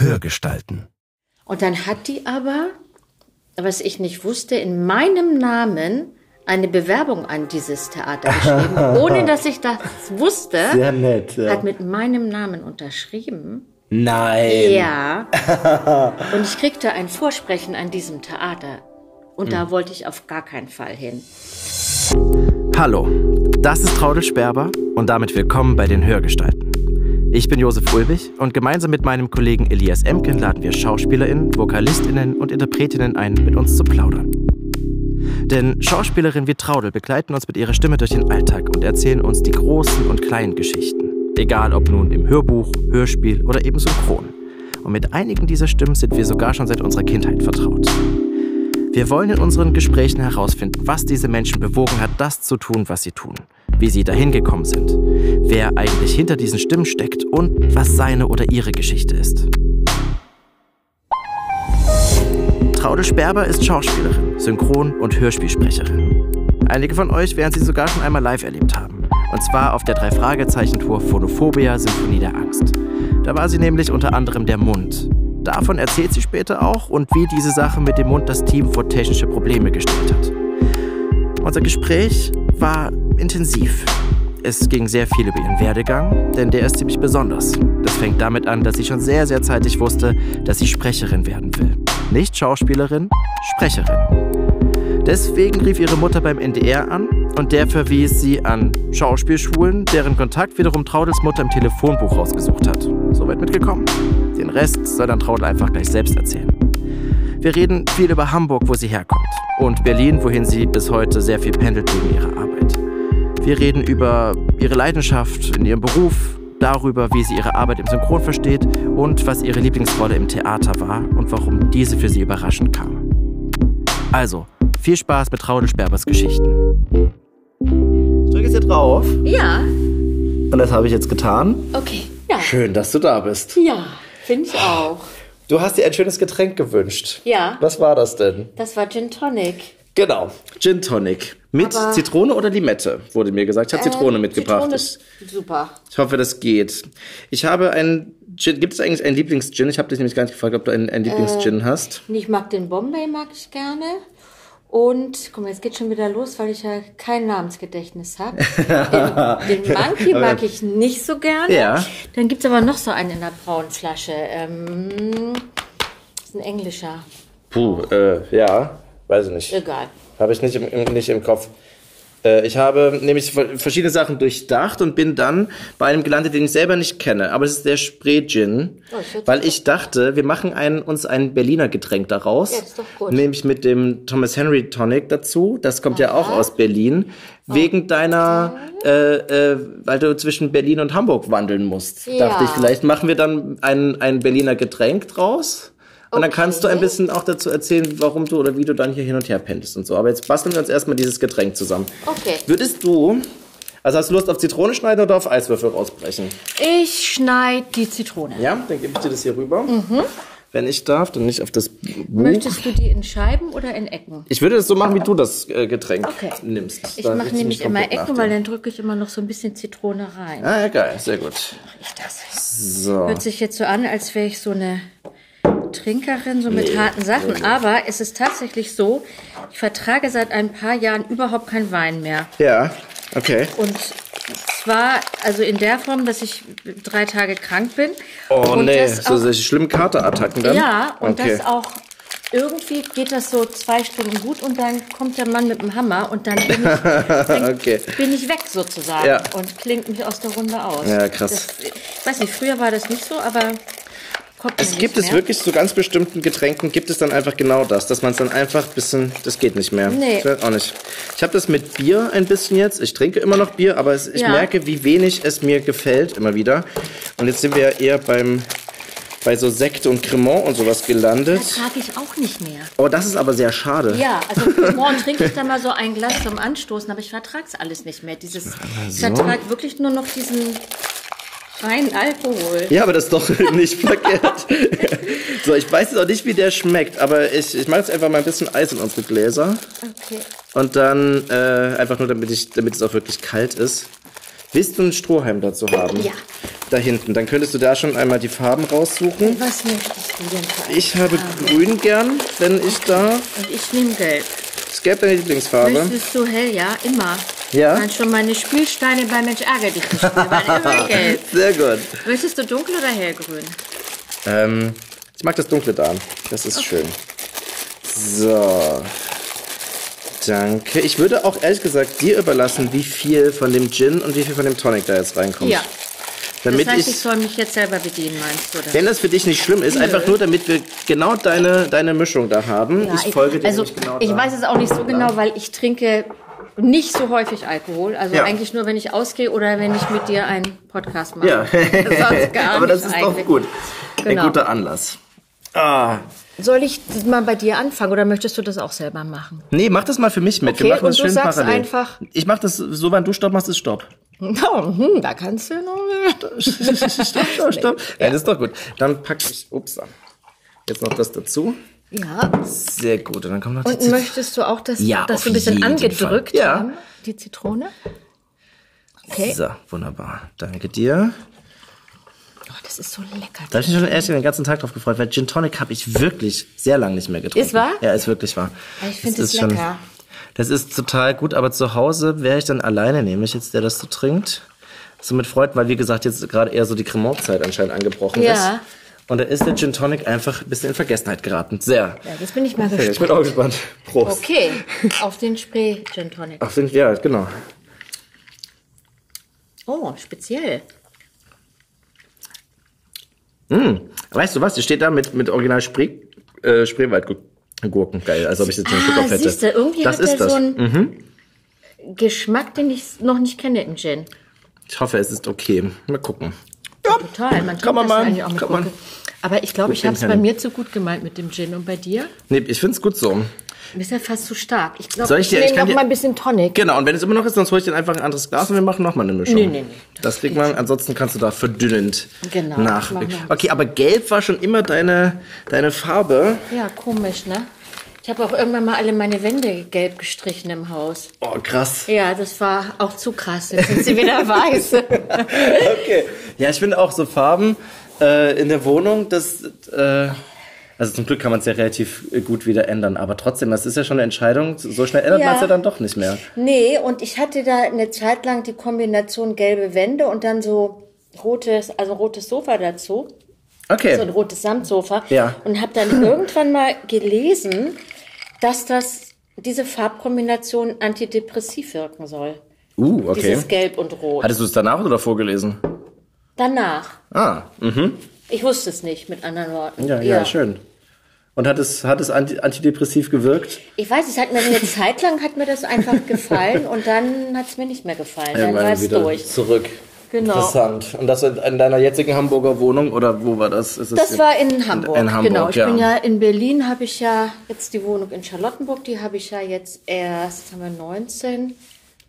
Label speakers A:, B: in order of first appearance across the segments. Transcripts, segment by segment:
A: Hörgestalten.
B: Und dann hat die aber, was ich nicht wusste, in meinem Namen eine Bewerbung an dieses Theater geschrieben, ohne dass ich das wusste.
A: Sehr nett. Ja.
B: Hat mit meinem Namen unterschrieben.
A: Nein.
B: Ja. Und ich kriegte ein Vorsprechen an diesem Theater. Und da wollte ich auf gar keinen Fall hin.
C: Hallo, das ist Traudel Sperber und damit willkommen bei den Hörgestalten. Ich bin Josef Ulbich und gemeinsam mit meinem Kollegen Elias Emken laden wir SchauspielerInnen, VokalistInnen und Interpretinnen ein, mit uns zu plaudern. Denn Schauspielerinnen wie Traudel begleiten uns mit ihrer Stimme durch den Alltag und erzählen uns die großen und kleinen Geschichten. Egal ob nun im Hörbuch, Hörspiel oder eben synchron. Und mit einigen dieser Stimmen sind wir sogar schon seit unserer Kindheit vertraut. Wir wollen in unseren Gesprächen herausfinden, was diese Menschen bewogen hat, das zu tun, was sie tun, wie sie dahin gekommen sind, wer eigentlich hinter diesen Stimmen steckt und was seine oder ihre Geschichte ist. Traude Sperber ist Schauspielerin, Synchron- und Hörspielsprecherin. Einige von euch werden sie sogar schon einmal live erlebt haben. Und zwar auf der Drei-Fragezeichen-Tour Phonophobia Symphonie der Angst. Da war sie nämlich unter anderem der Mund. Davon erzählt sie später auch und wie diese Sache mit dem Mund das Team vor technische Probleme gestellt hat. Unser Gespräch war intensiv. Es ging sehr viel über ihren Werdegang, denn der ist ziemlich besonders. Das fängt damit an, dass sie schon sehr, sehr zeitig wusste, dass sie Sprecherin werden will. Nicht Schauspielerin, Sprecherin. Deswegen rief ihre Mutter beim NDR an und der verwies sie an Schauspielschulen, deren Kontakt wiederum Traudels Mutter im Telefonbuch rausgesucht hat. Soweit mitgekommen. Den Rest soll dann Traudel einfach gleich selbst erzählen. Wir reden viel über Hamburg, wo sie herkommt, und Berlin, wohin sie bis heute sehr viel pendelt wegen ihrer Arbeit. Wir reden über ihre Leidenschaft in ihrem Beruf, darüber, wie sie ihre Arbeit im Synchron versteht und was ihre Lieblingsrolle im Theater war und warum diese für sie überraschend kam. Also, viel Spaß mit Traudel Sperbers Geschichten.
A: Ich drücke jetzt hier drauf.
B: Ja,
A: Und das habe ich jetzt getan.
B: okay. Ja,
A: Schön, dass du da bist.
B: ja finde ich auch.
A: Du hast dir ein schönes Getränk gewünscht.
B: Ja,
A: Was war das denn?
B: das war Gin Tonic.
A: Genau, Gin Tonic. Mit
B: Aber-
A: Zitrone oder Limette, wurde mir gesagt. Ich habe Zitrone
B: Ähm,
A: mitgebracht.
B: Zitrone ist super.
A: ich hoffe, das geht. Ich habe ein Gin. Gibt es eigentlich einen Lieblings-Gin? Ich habe dich nämlich gar nicht gefragt, ob du einen, einen Lieblings-Gin hast.
B: Und Ich mag den Bombay, mag ich gerne. Und, guck mal, jetzt geht schon wieder los, weil ich ja kein Namensgedächtnis habe. Den, den Monkey mag ich nicht so gerne.
A: Ja.
B: Dann gibt's aber noch so einen in der braunen Flasche. Ähm, das ist ein englischer.
A: Puh, äh, ja, weiß ich nicht.
B: Egal.
A: Habe ich nicht im, im, nicht im Kopf. Äh, ich habe nämlich ver- verschiedene Sachen durchdacht und bin dann bei einem gelandet, den ich selber nicht kenne. Aber es ist der Spree Gin.
B: Oh,
A: weil ich dachte, wir machen ein, uns ein Berliner Getränk daraus.
B: Ja, ist doch gut.
A: Nämlich mit dem Thomas Henry Tonic dazu. Das kommt ja auch aus Berlin.
B: Oh.
A: Wegen deiner, äh, äh, weil du zwischen Berlin und Hamburg wandeln musst.
B: Ja.
A: Dachte ich, vielleicht machen wir dann ein, ein Berliner Getränk draus. Und dann kannst du ein bisschen auch dazu erzählen, warum du oder wie du dann hier hin und her pendelst und so. Aber jetzt basteln wir uns erstmal dieses Getränk zusammen.
B: Okay.
A: Würdest du, also hast du Lust auf Zitrone schneiden oder auf Eiswürfel rausbrechen?
B: Ich schneide die Zitrone.
A: Ja, dann gebe ich dir das hier rüber. Wenn ich darf, dann nicht auf das Buch.
B: Möchtest du die in Scheiben oder in Ecken?
A: Ich würde das so machen, wie du das äh, Getränk
B: Okay.
A: nimmst.
B: Ich mache nämlich immer Ecken,
A: nach
B: weil dann drücke ich immer noch so ein bisschen Zitrone rein.
A: Ah, ja, geil, sehr gut.
B: Ich das.
A: So.
B: Hört sich jetzt so an, als wäre ich so eine Trinkerin, so mit harten Sachen. Aber es ist tatsächlich so, ich vertrage seit ein paar Jahren überhaupt keinen Wein mehr.
A: Ja, okay.
B: Und zwar, also in der Form, dass ich drei Tage krank bin.
A: Oh
B: und
A: nee, so solche schlimmen Katertattacken dann?
B: Ja, und
A: okay.
B: das auch. Irgendwie geht das so zwei Stunden gut und dann kommt der Mann mit dem Hammer und dann bin ich, dann
A: Okay.
B: bin ich weg sozusagen
A: Ja.
B: und klingt mich aus der Runde aus.
A: Ja, krass.
B: Das, ich weiß nicht, früher war das nicht so, aber
A: Es gibt es
B: mehr.
A: wirklich zu ganz bestimmten Getränken gibt es dann einfach genau das, dass man es dann einfach ein bisschen, das geht nicht mehr.
B: Nee.
A: Ich auch nicht. Ich habe das mit Bier ein bisschen jetzt. Ich trinke immer noch Bier, aber es, ich
B: Ja.
A: merke, wie wenig es mir gefällt immer wieder. Und jetzt sind wir ja eher beim bei so Sekt und Cremant und sowas gelandet.
B: Das trage ich auch nicht mehr.
A: Oh, das ist aber sehr schade.
B: Ja, also morgen trinke ich dann mal so ein Glas zum Anstoßen, aber ich vertrage es alles nicht mehr. Dieses, Ich vertrage wirklich nur noch diesen reinen Alkohol.
A: Ja, aber das ist doch nicht verkehrt. so, ich weiß jetzt auch nicht, wie der schmeckt, aber ich, ich mache jetzt einfach mal ein bisschen Eis in unsere Gläser.
B: Okay.
A: Und dann äh, einfach nur, damit, ich, damit es auch wirklich kalt ist. Willst du einen Strohhalm dazu haben?
B: Ja.
A: da hinten. Dann könntest du da schon einmal die Farben raussuchen.
B: Was möchtest du denn für
A: Ich habe grün gern, wenn ich darf.
B: Und ich nehme gelb.
A: Ist gelb deine Lieblingsfarbe?
B: Möchtest du hell? Ja, immer.
A: Ja?
B: Dann schon meine Spielsteine bei Mensch ärger dich nicht. Die waren immer gelb.
A: Sehr gut.
B: Möchtest du dunkel oder hellgrün?
A: Ähm, ich mag das dunkle da. Das ist schön. So. Danke. Ich würde auch ehrlich gesagt dir überlassen, wie viel von dem Gin und wie viel von dem Tonic da jetzt reinkommt.
B: Ja.
A: Damit
B: das heißt, ich
A: ich,
B: soll mich jetzt selber bedienen, meinst du? Oder?
A: wenn das für dich nicht schlimm ist, einfach nur, damit wir genau deine, deine Mischung da haben.
B: Ja,
A: ich folge dir
B: also,
A: genau
B: ich
A: da.
B: weiß es auch nicht so genau, weil ich trinke nicht so häufig Alkohol. Also
A: Ja.
B: eigentlich nur, wenn ich ausgehe oder wenn ich mit dir einen Podcast mache.
A: Ja,
B: Sonst gar
A: aber das ist doch
B: eigentlich.
A: gut. Ein
B: Genau.
A: guter Anlass. Ah,
B: Soll ich mal bei dir anfangen oder möchtest du das auch selber machen?
A: nee, mach das mal für mich mit.
B: Okay,
A: wir machen
B: und
A: das
B: du
A: schön
B: sagst
A: parallel.
B: einfach-
A: Ich mach das so, wenn du Stopp machst, ist Stopp.
B: Oh, hm, da kannst du noch.
A: stopp, stopp, stopp. Ja, das ist doch gut. Dann pack ich, ups, jetzt noch das dazu.
B: Ja.
A: Sehr gut. Und dann kommt noch die
B: Und
A: Zit-
B: möchtest du auch das,
A: Ja,
B: das
A: auf
B: so ein bisschen angedrückt
A: Fall. Ja.
B: haben? Die Zitrone? Okay.
A: So, wunderbar. Danke dir.
B: Oh, das ist so lecker.
A: Da habe ich mich schon erst den ganzen Tag drauf gefreut, weil Gin Tonic habe ich wirklich sehr lange nicht mehr getrunken.
B: Ist wahr?
A: Ja, ist wirklich wahr.
B: Ja, ich finde
A: Das
B: es
A: ist schon-
B: lecker.
A: Das ist total gut, aber zu Hause wäre ich dann alleine, nämlich jetzt, der das so trinkt. So mit Freunden, weil wie gesagt, jetzt gerade eher so die Cremant-Zeit anscheinend angebrochen
B: Ja.
A: ist. Und da ist der Gin Tonic einfach ein bisschen in Vergessenheit geraten. Sehr.
B: Ja, jetzt bin ich mal
A: Okay,
B: gespannt.
A: ich bin auch gespannt. Prost.
B: Okay, auf den Spray Gin Tonic.
A: Ach, sind, ja, genau.
B: Oh, speziell.
A: Weißt du was? Die steht da mit, mit Original Spree, äh, Spreewaldgurken. Geil, als ob ich jetzt den Schluck
B: Ah,
A: auf hätte.
B: siehst du, irgendwie
A: das
B: hat
A: ist
B: er
A: das.
B: so einen Geschmack, den ich noch nicht kenne in Gin.
A: Ich hoffe, es ist okay. Mal gucken.
B: Total. Man
A: Kann man
B: das
A: mal, kann man.
B: Aber ich glaube, ich habe es bei mir zu gut gemeint mit dem Gin. Und bei dir?
A: Nee, ich find's gut so.
B: Du bist ja fast zu stark. Ich glaube,
A: Soll
B: ich,
A: ich
B: nehme noch
A: dir-
B: mal ein bisschen Tonic.
A: Genau, und wenn es immer noch ist, sonst hole ich dir einfach ein anderes Glas und wir machen nochmal eine Mischung.
B: Nee, nee, nee.
A: Das, kriegt man, ansonsten kannst du da verdünnend
B: Genau,
A: nach.
B: mach noch ein
A: Okay, aber gelb war schon immer deine, deine Farbe.
B: Ja, komisch, ne? Ich habe auch irgendwann mal alle meine Wände gelb gestrichen im Haus.
A: Oh, krass.
B: Ja, das war auch zu krass. Jetzt sind sie wieder weiß.
A: Okay. Ja, ich finde auch so Farben äh, in der Wohnung, das, äh, also zum Glück kann man es ja relativ äh, gut wieder ändern, aber trotzdem, das ist ja schon eine Entscheidung. So schnell ändert
B: Ja.
A: man es ja dann doch nicht mehr.
B: Nee, und ich hatte da eine Zeit lang die Kombination gelbe Wände und dann so rotes, also rotes Sofa dazu.
A: Okay.
B: So ein rotes Samtsofa.
A: Ja.
B: Und habe dann irgendwann mal gelesen, dass das diese Farbkombination antidepressiv wirken soll.
A: Uh, okay.
B: Dieses Gelb und Rot.
A: Hattest du es danach oder davor gelesen?
B: Danach.
A: Ah, mhm.
B: Ich wusste es nicht, mit anderen Worten.
A: Ja, ja, schön. Und hat es, hat es anti antidepressiv gewirkt?
B: Ich weiß, es hat mir eine Zeit lang hat mir das einfach gefallen und dann hat es mir nicht mehr gefallen. Dann war es durch.
A: zurück.
B: Genau.
A: Interessant. Und das in, in deiner jetzigen Hamburger Wohnung oder wo war das? Ist es
B: Das war in Hamburg.
A: In, Hamburg,
B: genau. Ich
A: ja.
B: bin ja in Berlin, habe ich ja jetzt die Wohnung in Charlottenburg, die habe ich ja jetzt erst, haben wir 19.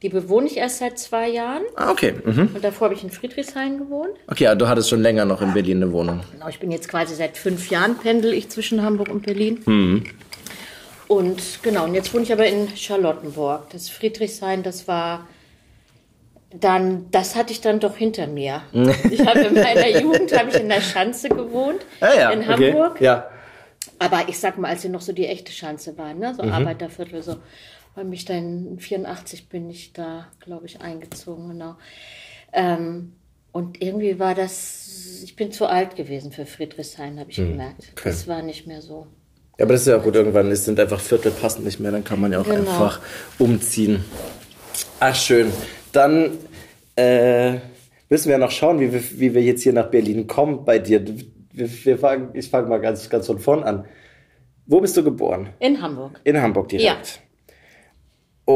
B: Die bewohne ich erst seit zwei Jahren.
A: Ah, okay. Mhm.
B: Und davor habe ich in Friedrichshain gewohnt.
A: Okay, ja, du hattest schon länger noch in Berlin eine Wohnung.
B: Genau, ich bin jetzt quasi seit fünf Jahren pendel ich zwischen Hamburg und Berlin.
A: Mhm.
B: Und genau, und jetzt wohne ich aber in Charlottenburg. Das Friedrichshain, das war dann, das hatte ich dann doch hinter mir. ich habe in meiner Jugend habe ich in der Schanze gewohnt,
A: Ah, ja,
B: in
A: okay.
B: Hamburg.
A: Ja.
B: Aber ich sag mal, als sie noch so die echte Schanze war, ne?
A: Mhm.
B: so Arbeiterviertel, so. Weil mich dann in 84 bin ich da, glaube ich, eingezogen, genau. Ähm, und irgendwie war das, ich bin zu alt gewesen für Friedrichshain, habe ich gemerkt.
A: Mhm. okay.
B: Das war nicht mehr so.
A: Ja, aber das ist ja auch gut. Irgendwann es sind einfach Viertel passend nicht mehr. Dann kann man ja auch
B: Genau.
A: einfach umziehen. Ach, schön. Dann äh, müssen wir ja noch schauen, wie wir, wie wir jetzt hier nach Berlin kommen bei dir. Wir, wir fangen, ich fange mal ganz, ganz von vorn an. Wo bist du geboren?
B: In Hamburg.
A: In Hamburg direkt.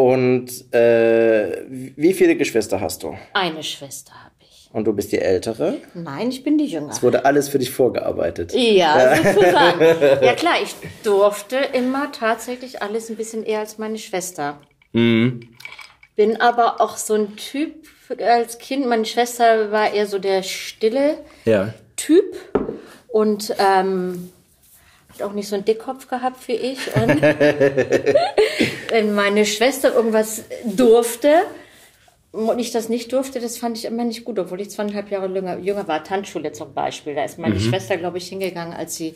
A: Und äh, wie viele Geschwister hast du?
B: Eine Schwester habe ich.
A: Und du bist die Ältere?
B: Nein, ich bin die Jüngere.
A: Es wurde alles für dich vorgearbeitet.
B: Ja, sozusagen. ja klar, ich durfte immer tatsächlich alles ein bisschen eher als meine Schwester.
A: Mhm.
B: Bin aber auch so ein Typ als Kind. Meine Schwester war eher so der stille
A: Ja.
B: Typ und ähm, auch nicht so einen Dickkopf gehabt wie ich. Und wenn meine Schwester irgendwas durfte, und ich das nicht durfte, das fand ich immer nicht gut, obwohl ich zweieinhalb Jahre jünger, jünger war. Tanzschule zum Beispiel. Da ist meine Schwester, glaube ich, hingegangen, als sie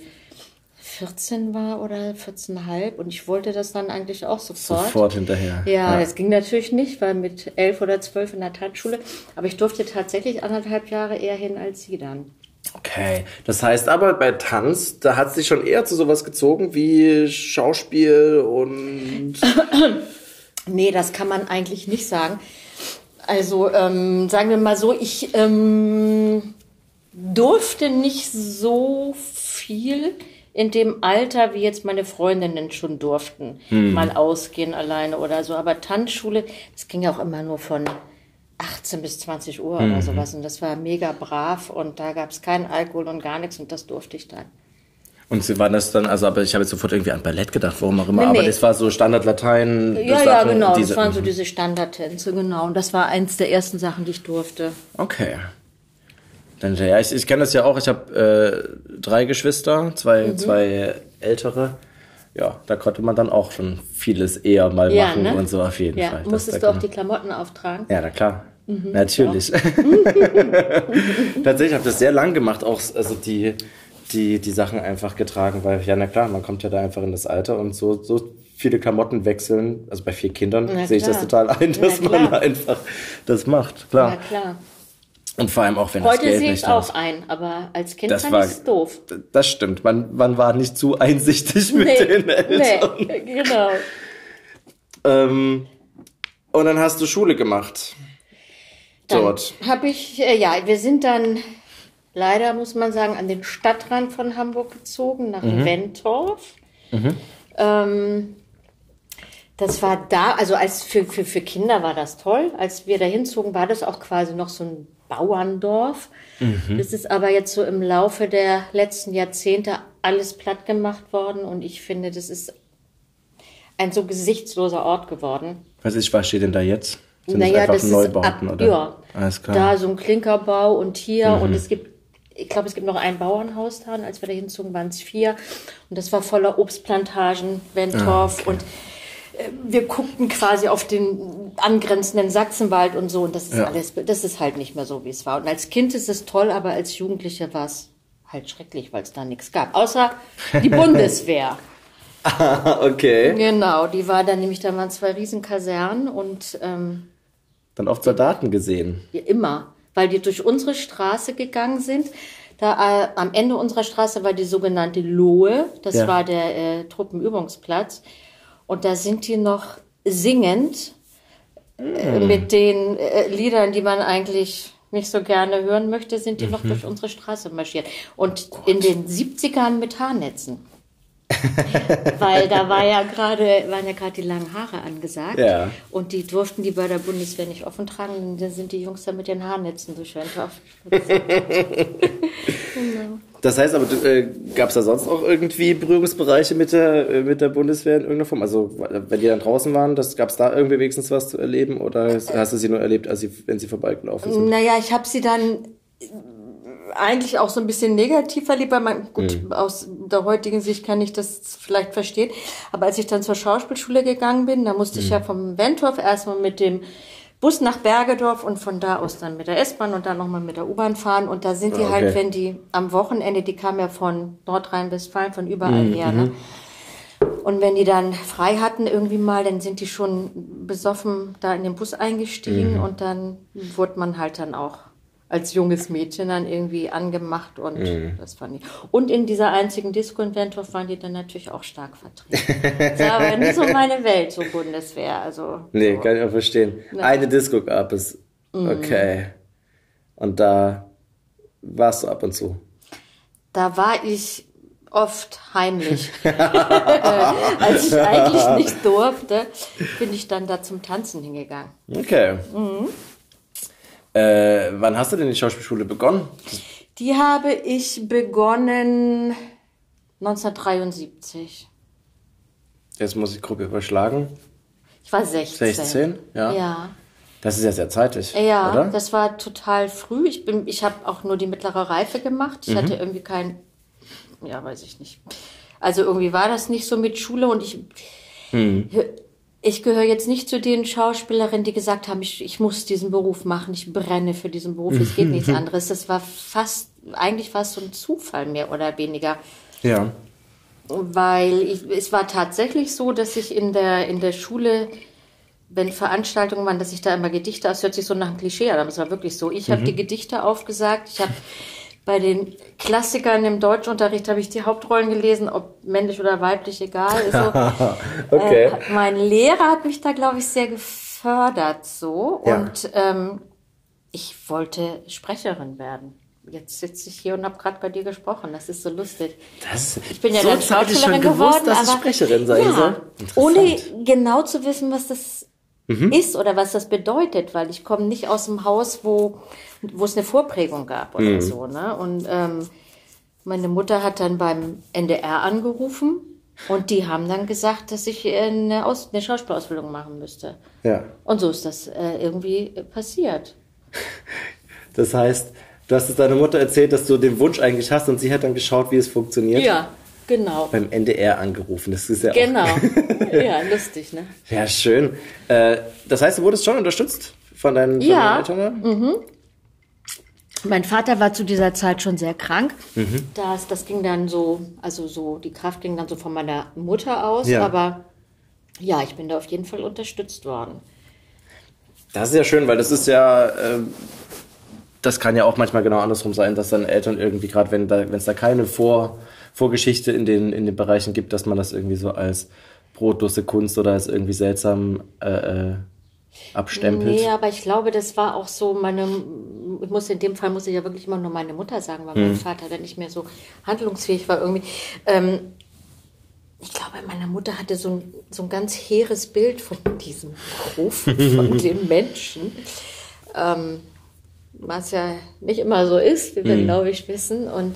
B: 14 war oder 14,5 und ich wollte das dann eigentlich auch sofort.
A: Sofort hinterher.
B: Ja, das ging natürlich nicht, weil mit elf oder zwölf in der Tanzschule. Aber ich durfte tatsächlich anderthalb Jahre eher hin als sie dann.
A: Okay, das heißt aber bei Tanz, da hat es dich schon eher zu sowas gezogen wie Schauspiel und
B: Nee, das kann man eigentlich nicht sagen. Also ähm, sagen wir mal so, ich ähm, durfte nicht so viel in dem Alter, wie jetzt meine Freundinnen schon durften, mal ausgehen alleine oder so. Aber Tanzschule, das ging ja auch immer nur von 18 bis 20 Uhr oder sowas. Und das war mega brav und da gab es keinen Alkohol und gar nichts und das durfte ich dann.
A: und sie waren das dann, also aber ich habe jetzt sofort irgendwie an Ballett gedacht, warum auch immer,
B: Nee,
A: aber
B: nee.
A: das war so Standard Latein.
B: Ja, ja, genau.
A: diese-
B: das waren so diese Standardtänze, genau. Und das war eins der ersten Sachen, die ich durfte.
A: Okay. Dann, ja, ich, ich kenne das ja auch. Ich habe äh, drei Geschwister, zwei,
B: Mhm.
A: zwei ältere. Ja, da konnte man dann auch schon vieles eher mal
B: Ja,
A: machen
B: ne?
A: und so auf jeden
B: Ja,
A: Fall.
B: Musstest du auch die Klamotten auftragen?
A: Ja, na klar.
B: Mhm.
A: Natürlich. Tatsächlich habe ich das sehr lang gemacht, auch also die, die, die Sachen einfach getragen, weil, ja, na klar, man kommt ja da einfach in das Alter und so, so viele Klamotten wechseln, also bei vier Kindern
B: Na
A: sehe ich das total ein,
B: Na
A: dass man
B: klar.
A: einfach das macht, klar.
B: Ja, klar.
A: Und vor allem auch, wenn das
B: Heute
A: Geld
B: sehe ich
A: ist.
B: auch ein, aber als Kind
A: Das
B: fand
A: war-
B: ich es doof.
A: Das stimmt. Man, man war nicht zu einsichtig mit den Eltern.
B: nee, genau.
A: Ähm, und dann hast du Schule gemacht. Dort.
B: habe ich, äh, ja, wir sind dann leider, muss man sagen, an den Stadtrand von Hamburg gezogen, nach
A: Mhm.
B: Wentorf. Ähm, das war da, also als für, für, für Kinder war das toll. Als wir da hinzogen, war das auch quasi noch so ein Bauerndorf.
A: Mhm.
B: Das ist aber jetzt so im Laufe der letzten Jahrzehnte alles platt gemacht worden und ich finde, das ist ein so gesichtsloser Ort geworden.
A: Was ist, was steht denn da jetzt? Sind das
B: Naja, das ist
A: Neubauten,
B: ab,
A: oder?
B: ja,
A: Alles klar.
B: da so ein Klinkerbau und hier und es gibt, ich glaube, es gibt noch ein Bauernhaus da und als wir da hinzogen, waren es vier und das war voller Obstplantagen, Wentorf und äh, wir guckten quasi auf den angrenzenden Sachsenwald und so und das ist
A: Ja.
B: alles, das ist halt nicht mehr so, wie es war. Und als Kind ist es toll, aber als Jugendliche war es halt schrecklich, weil es da nichts gab. Außer die Bundeswehr.
A: okay.
B: genau, die war dann nämlich, da waren zwei Riesenkasernen und ähm,
A: Dann oft Soldaten gesehen.
B: Ja, immer, weil die durch unsere Straße gegangen sind. Da äh, am Ende unserer Straße war die sogenannte Lohe, das
A: Ja.
B: war der äh, Truppenübungsplatz. Und da sind die noch singend äh, mit den äh, Liedern, die man eigentlich nicht so gerne hören möchte, sind die noch durch unsere Straße marschiert. Und in den 70ern mit Haarnetzen. Weil da war ja gerade, waren ja gerade die langen Haare angesagt.
A: Ja.
B: Und die durften die bei der Bundeswehr nicht offen tragen. Dann sind die Jungs da mit den Haarnetzen durch Wentorf.
A: Das heißt aber, äh, gab es da sonst auch irgendwie Berührungsbereiche mit der, äh, mit der Bundeswehr in irgendeiner Form? Also, wenn die dann draußen waren, gab es da irgendwie wenigstens was zu erleben? Oder hast du sie nur erlebt, als sie, wenn sie vorbeigelaufen sind?
B: Naja, ich habe sie dann eigentlich auch so ein bisschen negativ erlebt, weil man, gut, aus der heutigen Sicht kann ich das vielleicht verstehen. Aber als ich dann zur Schauspielschule gegangen bin, da musste ich ja vom Wentorf erstmal mit dem Bus nach Bergedorf und von da aus dann mit der S-Bahn und dann nochmal mit der U-Bahn fahren. Und da sind die
A: Ah,
B: halt,
A: okay.
B: wenn die am Wochenende, die kamen ja von Nordrhein-Westfalen, von überall her, ne? Und wenn die dann frei hatten irgendwie mal, dann sind die schon besoffen da in den Bus eingestiegen und dann wurde man halt dann auch als junges Mädchen dann irgendwie angemacht und das fand ich. Und in dieser einzigen Disco in Wentorf waren die dann natürlich auch stark vertreten. Das war aber nicht so meine Welt, so Bundeswehr. Also
A: Nee,
B: so.
A: kann ich auch verstehen. Eine Disco gab es.
B: Mhm.
A: Okay. Und da warst du ab und zu.
B: Da war ich oft heimlich. Als ich eigentlich nicht durfte, bin ich dann da zum Tanzen hingegangen.
A: Okay.
B: Mhm.
A: Äh, wann hast du denn die Schauspielschule begonnen?
B: Die habe ich begonnen 1973.
A: Jetzt muss ich grob überschlagen.
B: Ich war 16.
A: 16? Ja.
B: Ja.
A: Das ist ja sehr zeitig,
B: Ja,
A: oder?
B: das war total früh. Ich bin, ich habe auch nur die mittlere Reife gemacht.
A: Mhm.
B: Ich hatte irgendwie kein, ja, weiß ich nicht. Also irgendwie war das nicht so mit Schule und ich,
A: Mhm.
B: Ich gehöre jetzt nicht zu den Schauspielerinnen, die gesagt haben, ich, ich muss diesen Beruf machen, ich brenne für diesen Beruf, es geht nichts anderes. Das war fast, eigentlich fast so ein Zufall mehr oder weniger.
A: Ja.
B: Weil ich, es war tatsächlich so, dass ich in der, in der Schule, wenn Veranstaltungen waren, dass ich da immer Gedichte, das hört sich so nach einem Klischee an, aber es war wirklich so. Ich habe die Gedichte aufgesagt, ich habe bei den Klassikern im Deutschunterricht habe ich die Hauptrollen gelesen, ob männlich oder weiblich, egal. Also,
A: Okay.
B: äh, mein Lehrer hat mich da, glaube ich, sehr gefördert so.
A: Ja.
B: Und ähm, ich wollte Sprecherin werden. Jetzt sitze ich hier und habe gerade bei dir gesprochen. Das ist so lustig.
A: Das,
B: Ich bin ja
A: so
B: dann Schauspielerin
A: gewusst,
B: geworden,
A: dass ich Sprecherin sein
B: ja,
A: soll.
B: ohne genau zu wissen, was das ist oder was das bedeutet, weil ich komme nicht aus dem Haus, wo, wo es eine Vorprägung gab oder
A: Mhm.
B: so. Ne? Und ähm, meine Mutter hat dann beim NDR angerufen und die haben dann gesagt, dass ich äh, eine, Aus eine Schauspielausbildung machen müsste.
A: Ja.
B: Und so ist das äh, irgendwie äh, passiert.
A: Das heißt, du hast es deiner Mutter erzählt, dass du den Wunsch eigentlich hast und sie hat dann geschaut, wie es funktioniert.
B: Ja, genau.
A: Beim NDR angerufen. Das ist ja
B: Genau. ja, lustig, ne?
A: Ja, schön. Äh, das heißt, du wurdest schon unterstützt von deinen, von
B: Ja.
A: deinen Eltern?
B: Mein Vater war zu dieser Zeit schon sehr krank.
A: Mhm.
B: Das, das ging dann so, also so, die Kraft ging dann so von meiner Mutter aus.
A: Ja.
B: Aber ja, ich bin da auf jeden Fall unterstützt worden.
A: Das ist ja schön, weil das ist ja, ähm, das kann ja auch manchmal genau andersrum sein, dass dann Eltern irgendwie, gerade wenn da, wenn es da keine Vor, Vorgeschichte in den, in den Bereichen gibt, dass man das irgendwie so als brotlose Kunst oder als irgendwie seltsam äh, äh, abstempelt.
B: Nee, aber ich glaube, das war auch so meine, ich muss in dem Fall muss ich ja wirklich immer nur meine Mutter sagen, weil
A: Mhm.
B: mein Vater dann nicht mehr so handlungsfähig war irgendwie. Ähm, ich glaube, meine Mutter hatte so ein, so ein ganz hehres Bild von diesem Beruf, von den Menschen. Ähm, was ja nicht immer so ist, wie wir,
A: Mhm.
B: glaube ich, wissen. Und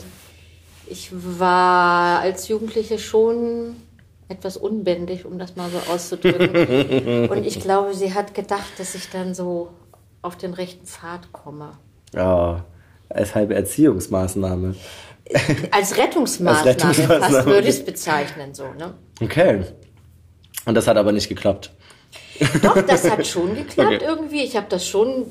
B: ich war als Jugendliche schon etwas unbändig, um das mal so auszudrücken. Und ich glaube, sie hat gedacht, dass ich dann so auf den rechten Pfad komme.
A: Ja, als halbe Erziehungsmaßnahme.
B: Als Rettungsmaßnahme,
A: Als Rettungsmaßnahme,
B: fast würde ich es bezeichnen, so, ne?
A: Okay. Und das hat aber nicht geklappt.
B: Doch, das hat schon geklappt
A: Okay.
B: irgendwie. Ich habe das schon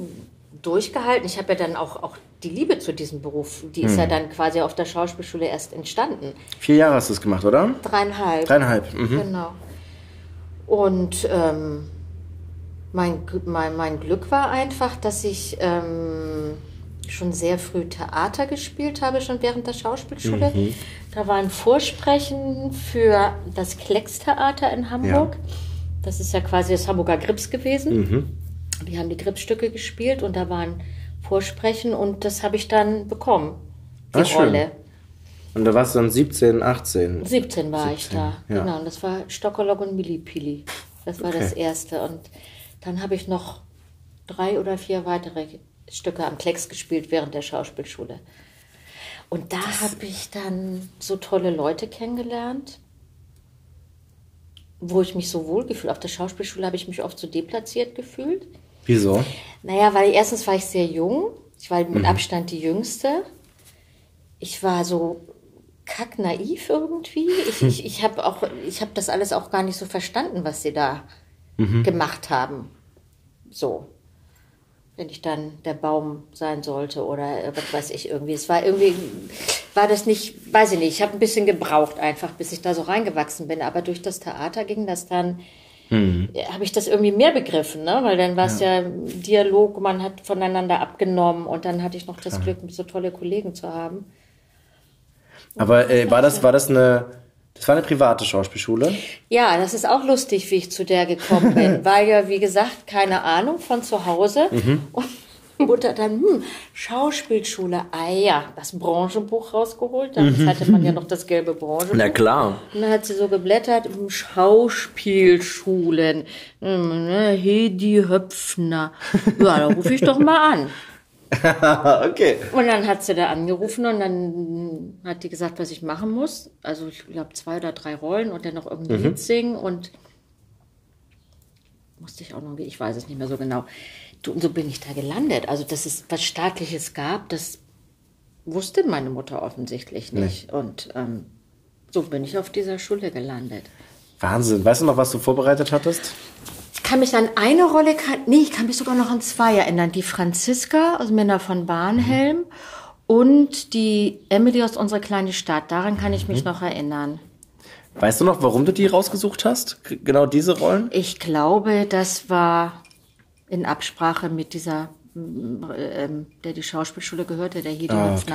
B: durchgehalten. Ich habe ja dann auch, auch die Liebe zu diesem Beruf, die
A: Hm.
B: ist ja dann quasi auf der Schauspielschule erst entstanden.
A: Vier Jahre hast du es gemacht, oder?
B: Dreieinhalb.
A: Dreieinhalb. Mhm.
B: Genau. Und ähm, mein, mein, mein Glück war einfach, dass ich ähm, schon sehr früh Theater gespielt habe, schon während der Schauspielschule. Da war ein Vorsprechen für das Kleckstheater in Hamburg. Das ist ja quasi das Hamburger Grips gewesen. Die haben die Gripsstücke gespielt und da waren Vorsprechen und das habe ich dann bekommen, die
A: Ah, schön.
B: Rolle.
A: Und da warst du dann 17, 18.
B: 17 war ich da,
A: ja.
B: genau. Und das war Stockerlock und Millipili. Das war das
A: Okay.
B: erste. Und dann habe ich noch drei oder vier weitere Stücke am Klecks gespielt während der Schauspielschule. Und da habe ich dann so tolle Leute kennengelernt, wo ich mich so wohl gefühlt. Auf der Schauspielschule habe ich mich oft so deplatziert gefühlt.
A: Wieso?
B: Naja, weil erstens war ich sehr jung. Ich war
A: Mhm.
B: mit Abstand die Jüngste. Ich war so kacknaiv irgendwie. Ich, ich, ich habe auch, ich habe das alles auch gar nicht so verstanden, was sie da
A: Mhm.
B: gemacht haben. So. Wenn ich dann der Baum sein sollte oder äh, was weiß ich irgendwie. Es war irgendwie, war das nicht, weiß ich nicht, ich habe ein bisschen gebraucht einfach, bis ich da so reingewachsen bin. Aber durch das Theater ging das dann habe ich das irgendwie mehr begriffen, ne? weil dann war es ja. Dialog, man hat voneinander abgenommen und dann hatte ich noch das Glück, so tolle Kollegen zu haben.
A: Aber äh, war das, war das eine, das war eine private Schauspielschule?
B: Ja, das ist auch lustig, wie ich zu der gekommen bin, weil ja, wie gesagt, keine Ahnung von zu Hause und Mutter dann, hm, Schauspielschule, ah ja, das Branchenbuch rausgeholt, damals hatte man ja noch das gelbe Branchenbuch.
A: klar.
B: Und dann hat sie so geblättert, hm, Schauspielschulen, hm, ne, Hedi Höpfner. Ja, da rufe ich doch mal an.
A: okay.
B: Und dann hat sie da angerufen und dann hat die gesagt, was ich machen muss. Also ich glaube zwei oder drei Rollen und dann noch irgendein Lied singen und musste ich auch noch, ich weiß es nicht mehr so genau. Du, und so bin ich da gelandet. Also dass es was Staatliches gab, das wusste meine Mutter offensichtlich nicht. Und ähm, so bin ich auf dieser Schule gelandet.
A: Wahnsinn. Weißt du noch, was du vorbereitet hattest?
B: Ich kann mich an eine Rolle, kann, nee, ich kann mich sogar noch an zwei erinnern. Die Franziska aus Männer von Barnhelm mhm. und die Emily aus unserer kleinen Stadt. Daran kann ich mich mhm. noch erinnern.
A: Weißt du noch, warum du die rausgesucht hast? Genau diese Rollen?
B: Ich glaube, das war in Absprache mit dieser, äh, der die Schauspielschule gehörte, der Hedi ah, okay.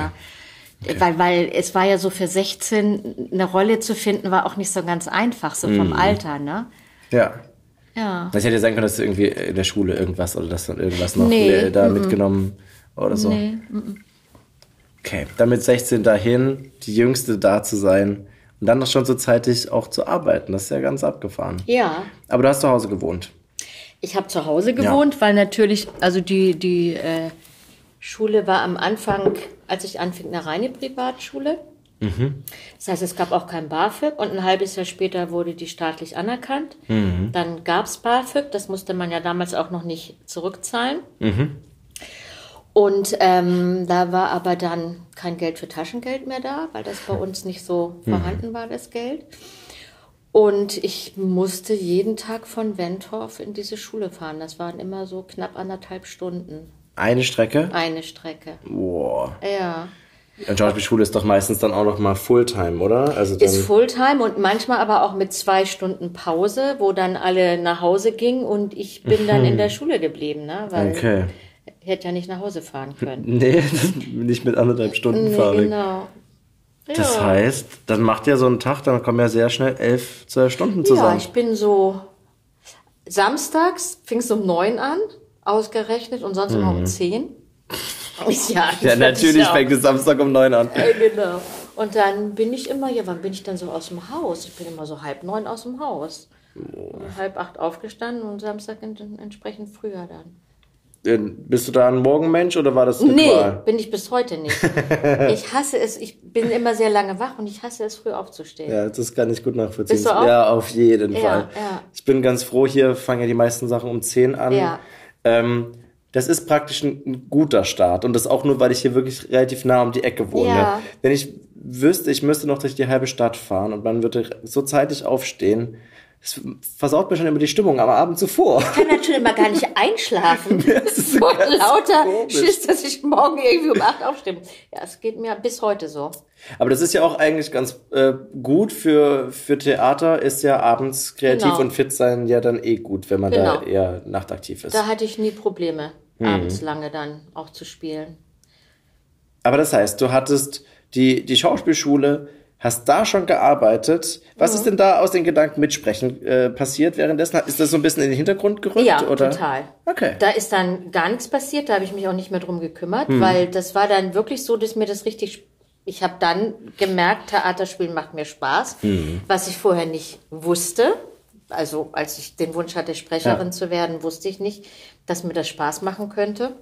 B: Okay. Weil, weil es war ja so für 16 eine Rolle zu finden, war auch nicht so ganz einfach, so vom mm. Alter, ne?
A: Ja.
B: Ja.
A: Das hätte sein können, dass du irgendwie in der Schule irgendwas oder dass dann irgendwas noch nee, da mm mitgenommen oder so. Nee. Mm okay, dann mit 16 dahin, die Jüngste da zu sein und dann noch schon so zeitig auch zu arbeiten. Das ist ja ganz abgefahren.
B: Ja.
A: Aber du hast zu Hause gewohnt.
B: Ich habe zu Hause gewohnt, ja. weil natürlich, also die, die äh, Schule war am Anfang, als ich anfing, eine reine Privatschule. Mhm. Das heißt, es gab auch kein BAföG und ein halbes Jahr später wurde die staatlich anerkannt. Mhm. Dann gab es BAföG, das musste man ja damals auch noch nicht zurückzahlen. Mhm. Und ähm, da war aber dann kein Geld für Taschengeld mehr da, weil das bei uns nicht so mhm. vorhanden war, das Geld. Und ich musste jeden Tag von Wentorf in diese Schule fahren. Das waren immer so knapp anderthalb Stunden.
A: Eine Strecke?
B: Eine Strecke.
A: Boah.
B: Ja.
A: Und Schauspielschule ist doch meistens dann auch noch mal Fulltime, oder?
B: Also ist Fulltime und manchmal aber auch mit zwei Stunden Pause, wo dann alle nach Hause gingen und ich bin dann in mhm. der Schule geblieben, ne?
A: Weil okay
B: hätte ja nicht nach Hause fahren können.
A: Nee, nicht mit anderthalb Stunden nee, fahren.
B: Genau.
A: Ja. Das heißt, dann macht ja so ein Tag, dann kommen ja sehr schnell elf, zwölf Stunden zusammen. Ja,
B: ich bin so, samstags fing es um neun an, ausgerechnet, und sonst mhm. immer um mhm. zehn.
A: Ja, ja natürlich fängt es Samstag um neun an.
B: Ja, genau. Und dann bin ich immer, ja, wann bin ich dann so aus dem Haus? Ich bin immer so halb neun aus dem Haus. Oh. Halb acht aufgestanden und Samstag entsprechend früher dann.
A: Bist du da ein Morgenmensch oder war das
B: Ritual? Nee, bin ich bis heute nicht. ich hasse es, ich bin immer sehr lange wach und ich hasse es, früh aufzustehen.
A: Ja, das kann ich gut nachvollziehen.
B: Bist du auch?
A: Ja, auf jeden
B: ja,
A: Fall.
B: Ja.
A: Ich bin ganz froh, hier fangen ja die meisten Sachen um 10 an.
B: Ja.
A: Ähm, das ist praktisch ein guter Start und das auch nur, weil ich hier wirklich relativ nah um die Ecke wohne.
B: Ja.
A: Wenn ich wüsste, ich müsste noch durch die halbe Stadt fahren und man würde so zeitig aufstehen, das versaut mir schon immer die Stimmung am Abend zuvor.
B: Ich kann natürlich immer gar nicht einschlafen. das ist so lauter komisch. Schiss, dass ich morgen irgendwie um acht aufstehe. Ja, es geht mir bis heute so.
A: Aber das ist ja auch eigentlich ganz äh, gut für, für Theater, ist ja abends kreativ genau. und fit sein ja dann eh gut, wenn man genau. da eher nachtaktiv ist.
B: Da hatte ich nie Probleme, hm. abends lange dann auch zu spielen.
A: Aber das heißt, du hattest die, die Schauspielschule, Hast da schon gearbeitet. Was mhm. ist denn da aus den Gedanken mitsprechen äh, passiert währenddessen? Ist das so ein bisschen in den Hintergrund gerückt?
B: Ja,
A: oder?
B: total.
A: Okay.
B: Da ist dann gar nichts passiert. Da habe ich mich auch nicht mehr drum gekümmert, mhm. weil das war dann wirklich so, dass mir das richtig. Ich habe dann gemerkt, Theaterspielen macht mir Spaß, mhm. was ich vorher nicht wusste. Also als ich den Wunsch hatte, Sprecherin ja. zu werden, wusste ich nicht, dass mir das Spaß machen könnte.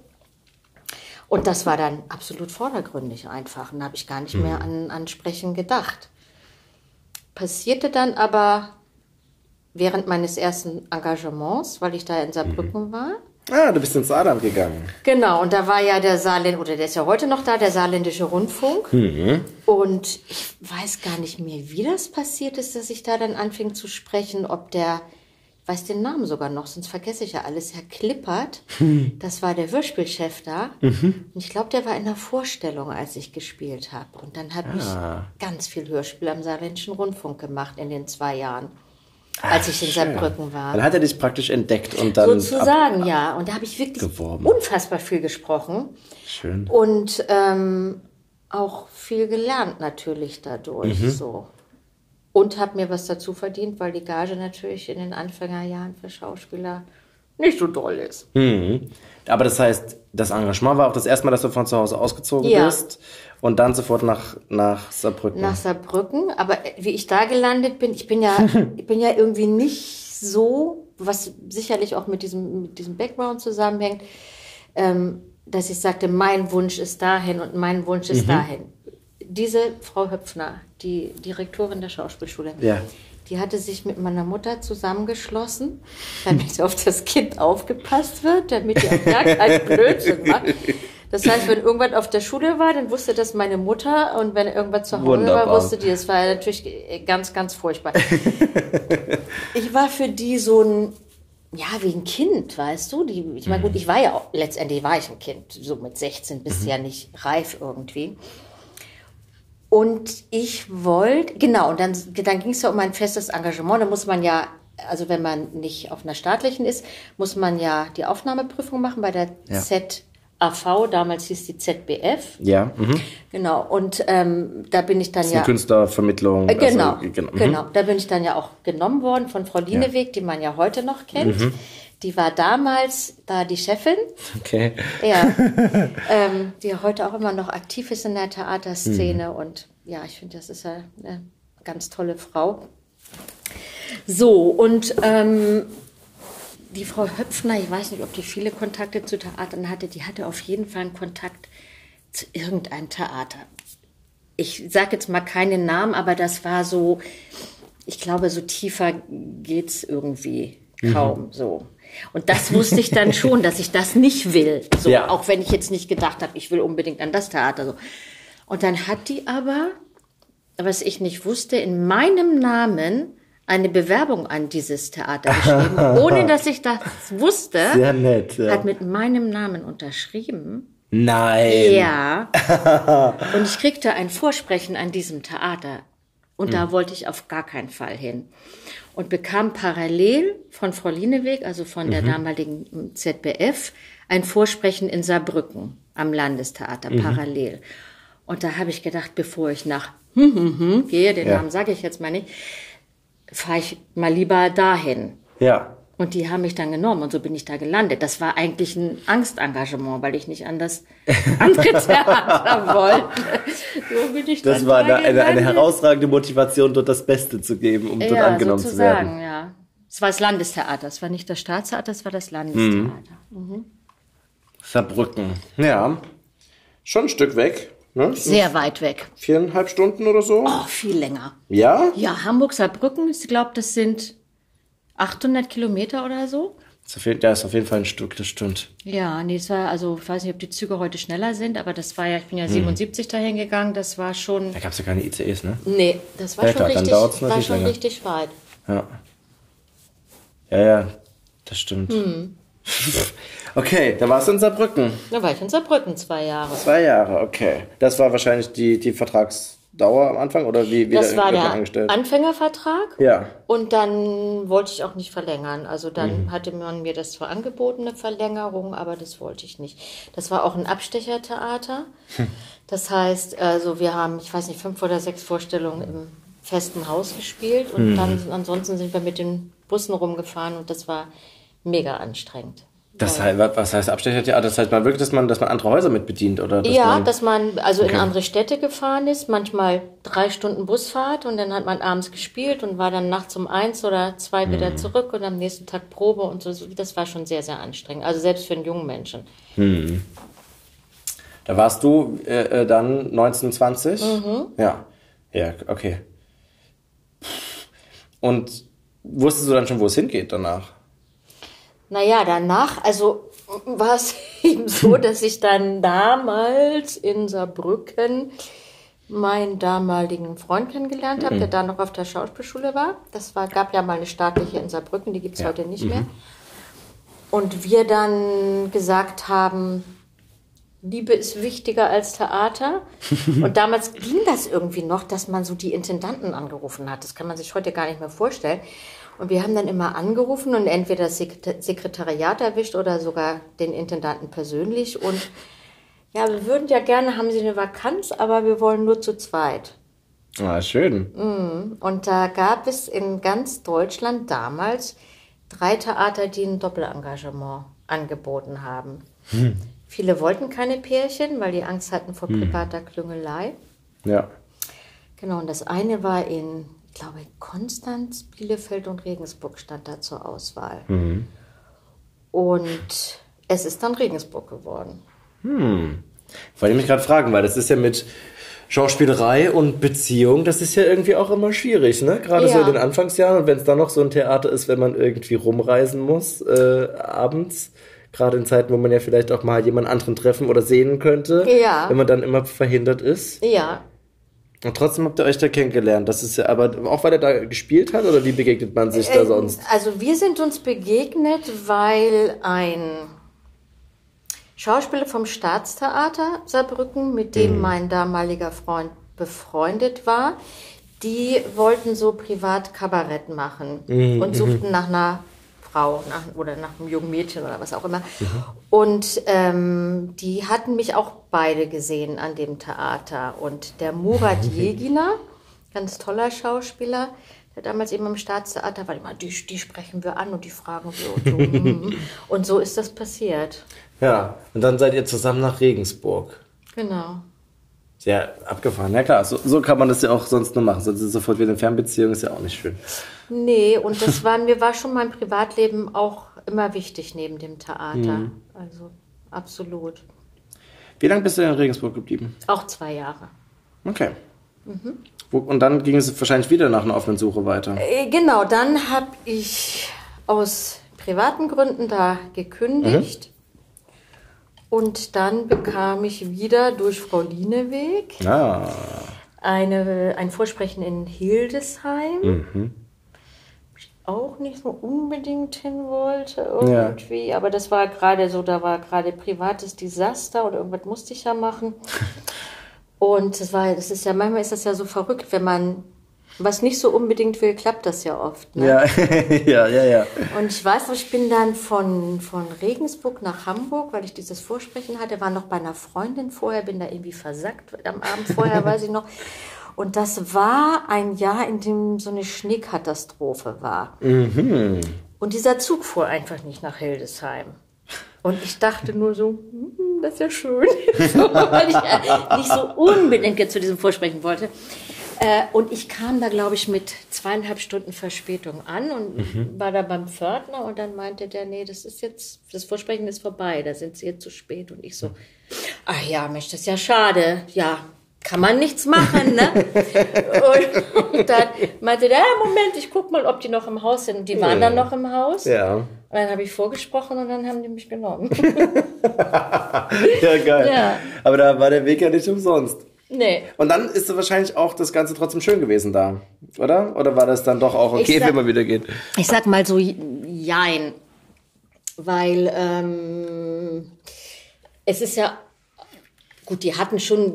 B: Und das war dann absolut vordergründig einfach. Und da habe ich gar nicht mhm. mehr an, an Sprechen gedacht. Passierte dann aber während meines ersten Engagements, weil ich da in Saarbrücken mhm. war.
A: Ah, du bist ins Saarland gegangen.
B: Genau, und da war ja der Saarländ, oder der ist ja heute noch da, der saarländische Rundfunk. Mhm. Und ich weiß gar nicht mehr, wie das passiert ist, dass ich da dann anfing zu sprechen, ob der weiß den Namen sogar noch, sonst vergesse ich ja alles. Herr Klippert, hm. das war der Hörspielchef da. Mhm. Und ich glaube, der war in der Vorstellung, als ich gespielt habe. Und dann habe ah. ich ganz viel Hörspiel am Saarländischen Rundfunk gemacht in den zwei Jahren. Ach, als ich in Saarbrücken war.
A: Dann hat er dich praktisch entdeckt und dann.
B: Sozusagen, ja. Und da habe ich wirklich
A: geworben.
B: unfassbar viel gesprochen.
A: Schön.
B: Und ähm, auch viel gelernt natürlich dadurch. Mhm. So. Und habe mir was dazu verdient, weil die Gage natürlich in den Anfängerjahren für Schauspieler nicht so doll ist.
A: Mhm. Aber das heißt, das Engagement war auch das erste Mal, dass du von zu Hause ausgezogen ja. bist und dann sofort nach, nach Saarbrücken.
B: Nach Saarbrücken. Aber wie ich da gelandet bin, ich bin ja, ich bin ja irgendwie nicht so, was sicherlich auch mit diesem, mit diesem Background zusammenhängt, ähm, dass ich sagte, mein Wunsch ist dahin und mein Wunsch ist mhm. dahin diese Frau Höpfner, die Direktorin der Schauspielschule,
A: ja.
B: die hatte sich mit meiner Mutter zusammengeschlossen, damit auf das Kind aufgepasst wird, damit die auch gar keinen Blödsinn macht. Das heißt, wenn irgendwas auf der Schule war, dann wusste das meine Mutter und wenn irgendwas zu Hause
A: Wunderbar.
B: war, wusste die. Das war natürlich ganz, ganz furchtbar. ich war für die so ein, ja, wie ein Kind, weißt du? Die, ich meine, gut, ich war ja auch, letztendlich war ich ein Kind. So mit 16 bist du ja nicht reif irgendwie. Und ich wollte, genau, und dann, dann ging es ja um ein festes Engagement. Da muss man ja, also wenn man nicht auf einer staatlichen ist, muss man ja die Aufnahmeprüfung machen bei der
A: Ja.
B: ZAV, damals hieß die ZBF.
A: Ja, mhm.
B: Genau, und ähm, da bin ich dann
A: Das ist
B: ja.
A: eine Künstlervermittlung.
B: Äh, Genau,
A: also, genau.
B: genau. Da bin ich dann ja auch genommen worden von Frau Lieneweg, die man ja heute noch kennt.
A: Mhm.
B: Die war damals da die Chefin,
A: Okay.
B: ja, ähm, die heute auch immer noch aktiv ist in der Theaterszene.
A: Mhm.
B: Und ja, ich finde, das ist ja eine ganz tolle Frau. So, und ähm, die Frau Höpfner, ich weiß nicht, ob die viele Kontakte zu Theatern hatte, die hatte auf jeden Fall einen Kontakt zu irgendeinem Theater. Ich sage jetzt mal keinen Namen, aber das war so, ich glaube, so tiefer geht's irgendwie kaum so. Und das wusste ich dann schon, dass ich das nicht will. So,
A: Ja.
B: auch wenn ich jetzt nicht gedacht habe, ich will unbedingt an das Theater. So. Und dann hat die aber, was ich nicht wusste, in meinem Namen eine Bewerbung an dieses Theater geschrieben, ohne dass ich das wusste.
A: Sehr nett. Ja.
B: Hat mit meinem Namen unterschrieben.
A: Nein.
B: Ja. Und ich kriegte ein Vorsprechen an diesem Theater. Und da wollte ich auf gar keinen Fall hin. Und bekam parallel von Frau Lieneweg, also von der damaligen ZBF, ein Vorsprechen in Saarbrücken am Landestheater, parallel. Und da habe ich gedacht, bevor ich nach hm, hm, hm, gehe, den
A: Ja.
B: Namen sage ich jetzt mal nicht, fahre ich mal lieber dahin.
A: Ja.
B: Und die haben mich dann genommen und so bin ich da gelandet. Das war eigentlich ein Angstengagement, weil ich nicht an das andere Theater wollte. So bin ich
A: Das war
B: da
A: eine, eine, herausragende Motivation, dort das Beste zu geben, um dort
B: ja,
A: angenommen zu werden.
B: ja. Es war das Landestheater, es war nicht das Staatstheater, es war das Landestheater.
A: Mhm. Saarbrücken. Ja. Schon ein Stück weg. Ne?
B: Sehr weit weg.
A: Viereinhalb Stunden oder so.
B: Oh, viel länger.
A: Ja?
B: Ja, Hamburg-Saarbrücken, ich glaube, das sind 800 Kilometer oder so.
A: Das ist auf jeden- Ja, ist auf jeden Fall ein Stück, das stimmt.
B: Ja, nee, es war, also ich weiß nicht, ob die Züge heute schneller sind, aber das war ja, ich bin ja 77 dahin gegangen, das war schon,
A: Da gab es ja keine ICEs, ne?
B: nee, das war
A: Ja,
B: schon
A: klar,
B: richtig, war schon
A: länger.
B: richtig weit.
A: Ja. Ja, ja, das stimmt.
B: Hm.
A: Okay, da warst du in Saarbrücken.
B: Da war ich in Saarbrücken zwei Jahre.
A: Zwei Jahre, okay. Das war wahrscheinlich die, die Vertragsdauer am Anfang oder wie, wie
B: Das
A: da
B: war der
A: angestellt?
B: Anfängervertrag.
A: Ja.
B: Und dann wollte ich auch nicht verlängern. Also dann
A: Mhm.
B: hatte man mir das zwar angeboten, eine Verlängerung, aber das wollte ich nicht. Das war auch ein Abstechertheater.
A: Hm.
B: Das heißt, also wir haben, ich weiß nicht, fünf oder sechs Vorstellungen im festen Haus gespielt und
A: Mhm.
B: dann ansonsten sind wir mit den Bussen rumgefahren und das war mega anstrengend.
A: Das heißt, was heißt Abstechertheater? Das heißt man wirklich, dass man, dass man andere Häuser mit bedient, oder? Dass
B: ja,
A: man,
B: dass man also
A: Okay.
B: in andere Städte gefahren ist, manchmal drei Stunden Busfahrt und dann hat man abends gespielt und war dann nachts um eins oder zwei wieder
A: Mhm.
B: zurück und am nächsten Tag Probe und so. Das war schon sehr, sehr anstrengend. Also selbst für einen jungen Menschen.
A: Da warst du äh, äh, dann 1920?
B: Mhm.
A: Ja. Ja, okay. Und wusstest du dann schon, wo es hingeht danach?
B: Naja, danach, also war es eben so, dass ich dann damals in Saarbrücken meinen damaligen Freund kennengelernt habe, der da noch auf der Schauspielschule war. Das war, gab ja mal eine staatliche in Saarbrücken, die gibt's heute nicht mehr. Und wir dann gesagt haben, Liebe ist wichtiger als Theater. Und damals ging das irgendwie noch, dass man so die Intendanten angerufen hat. Das kann man sich heute gar nicht mehr vorstellen. Und wir haben dann immer angerufen und entweder das Sekret- Sekretariat erwischt oder sogar den Intendanten persönlich. Und ja, wir würden ja gerne, haben Sie eine Vakanz, aber wir wollen nur zu zweit.
A: Ah, schön.
B: Und da gab es in ganz Deutschland damals drei Theater, die ein Doppelengagement angeboten haben. Viele wollten keine Pärchen, weil die Angst hatten vor privater Klüngelei.
A: Ja.
B: Genau, und das eine war in, glaube, Konstanz, Bielefeld und Regensburg stand da zur Auswahl. Und es ist dann Regensburg geworden.
A: Wollte ich mich gerade fragen, weil das ist ja mit Schauspielerei und Beziehung, das ist ja irgendwie auch immer schwierig, ne? Gerade so
B: Ja.
A: in den Anfangsjahren und wenn es dann noch so ein Theater ist, wenn man irgendwie rumreisen muss, äh, abends, Gerade in Zeiten, wo man ja vielleicht auch mal jemand anderen treffen oder sehen könnte.
B: Ja.
A: Wenn man dann immer verhindert ist.
B: Ja,
A: Und trotzdem habt ihr euch da kennengelernt. Das ist ja, aber auch weil er da gespielt hat oder wie begegnet man sich da
B: Ähm,
A: sonst?
B: Also wir sind uns begegnet, weil ein Schauspieler vom Staatstheater Saarbrücken, mit
A: Mhm.
B: dem mein damaliger Freund befreundet war, die wollten so privat Kabarett machen
A: Mhm,
B: und suchten nach einer Frau nach, oder nach einem jungen Mädchen oder was auch immer.
A: Mhm.
B: Und ähm, die hatten mich auch beide gesehen an dem Theater. Und der Murat Jegina, ganz toller Schauspieler, der damals eben am Staatstheater war, immer, die, die sprechen wir an und die fragen wir. Und so, und so ist das passiert.
A: Ja. Und dann seid ihr zusammen nach Regensburg.
B: Genau.
A: Sehr abgefahren. Ja klar, so, so kann man das ja auch sonst nur machen. Sonst ist sofort wieder eine Fernbeziehung, ist ja auch nicht schön.
B: Nee, und das war mir war schon mein Privatleben auch immer wichtig neben dem Theater. Also absolut.
A: Wie lange bist du in Regensburg geblieben?
B: Auch zwei Jahre.
A: Okay. Wo, und dann ging es wahrscheinlich wieder nach einer offenen Suche weiter.
B: Äh, Genau, dann habe ich aus privaten Gründen da gekündigt. Und dann bekam ich wieder durch Frau Lieneweg
A: Ah.
B: eine, ein Vorsprechen in Hildesheim. Ich auch nicht so unbedingt hin wollte irgendwie. Aber das war gerade so, da war gerade privates Desaster oder irgendwas musste ich ja machen. Und das war, das ist ja, manchmal ist das ja so verrückt, wenn man was nicht so unbedingt will, klappt das ja oft. Ne?
A: Ja, ja, ja, ja.
B: Und ich weiß noch, ich bin dann von, von Regensburg nach Hamburg, weil ich dieses Vorsprechen hatte, war noch bei einer Freundin vorher, bin da irgendwie versackt am Abend vorher, weiß ich noch. Und das war ein Jahr, in dem so eine Schneekatastrophe war. Und dieser Zug fuhr einfach nicht nach Hildesheim. Und ich dachte nur so, hm, das ist ja schön, so, weil ich nicht so unbedingt jetzt zu diesem Vorsprechen wollte. Äh, und ich kam da, glaube ich, mit zweieinhalb Stunden Verspätung an und war da beim Pförtner und dann meinte der, nee, das ist jetzt, das Vorsprechen ist vorbei, da sind sie jetzt zu spät. Und ich so, ach ja, Mensch, das ist ja schade. Ja, kann man nichts machen, ne? und, dann meinte der, ja, Moment, ich guck mal, ob die noch im Haus sind. Und die waren dann noch im Haus.
A: Ja.
B: Und dann habe ich vorgesprochen und dann haben die mich genommen.
A: Ja, geil.
B: Ja.
A: Aber da war der Weg ja nicht umsonst.
B: Nee.
A: Und dann ist wahrscheinlich auch das Ganze trotzdem schön gewesen da, oder? Oder war das dann doch auch okay,
B: sag-
A: wenn man wieder geht?
B: Ich sag mal so, jein. Weil ähm, es ist ja, gut, die hatten schon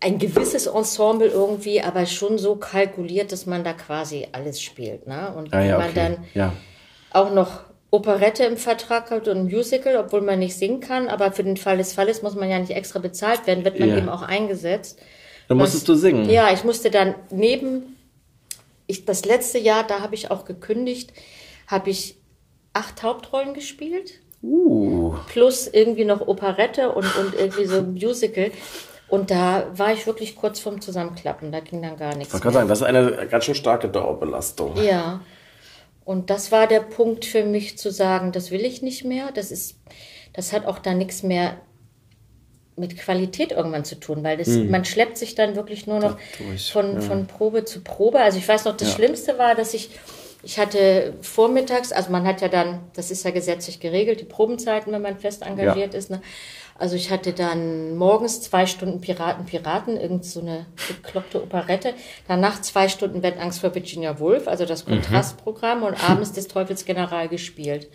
B: ein gewisses Ensemble irgendwie, aber schon so kalkuliert, dass man da quasi alles spielt. Ne? Und
A: Ah, ja,
B: wenn man
A: okay.
B: dann
A: Ja.
B: auch noch Operette im Vertrag hat und ein Musical, obwohl man nicht singen kann, aber für den Fall des Falles muss man ja nicht extra bezahlt werden, wird man
A: Ja.
B: eben auch eingesetzt.
A: Dann musstest du singen.
B: Ja, ich musste dann neben, ich, das letzte Jahr, da habe ich auch gekündigt, habe ich acht Hauptrollen gespielt,
A: Uh.
B: plus irgendwie noch Operette und, und irgendwie so Musical. Und da war ich wirklich kurz vorm Zusammenklappen, da ging dann gar nichts.
A: Ich kann sagen, das ist eine ganz schön starke Dauerbelastung.
B: Ja. Und das war der Punkt für mich zu sagen, das will ich nicht mehr. Das ist, das hat auch da nichts mehr mit Qualität irgendwann zu tun, weil das, man schleppt sich dann wirklich nur noch von, von Probe zu Probe. Also ich weiß noch, das Schlimmste war, dass ich, ich hatte vormittags, also man hat ja dann, das ist ja gesetzlich geregelt, die Probenzeiten, wenn man fest engagiert ist. Ne? Also ich hatte dann morgens zwei Stunden Piraten, Piraten, irgend so eine bekloppte Operette. Danach zwei Stunden Wettangst vor Virginia Woolf, also das Kontrastprogramm und abends des Teufels General gespielt.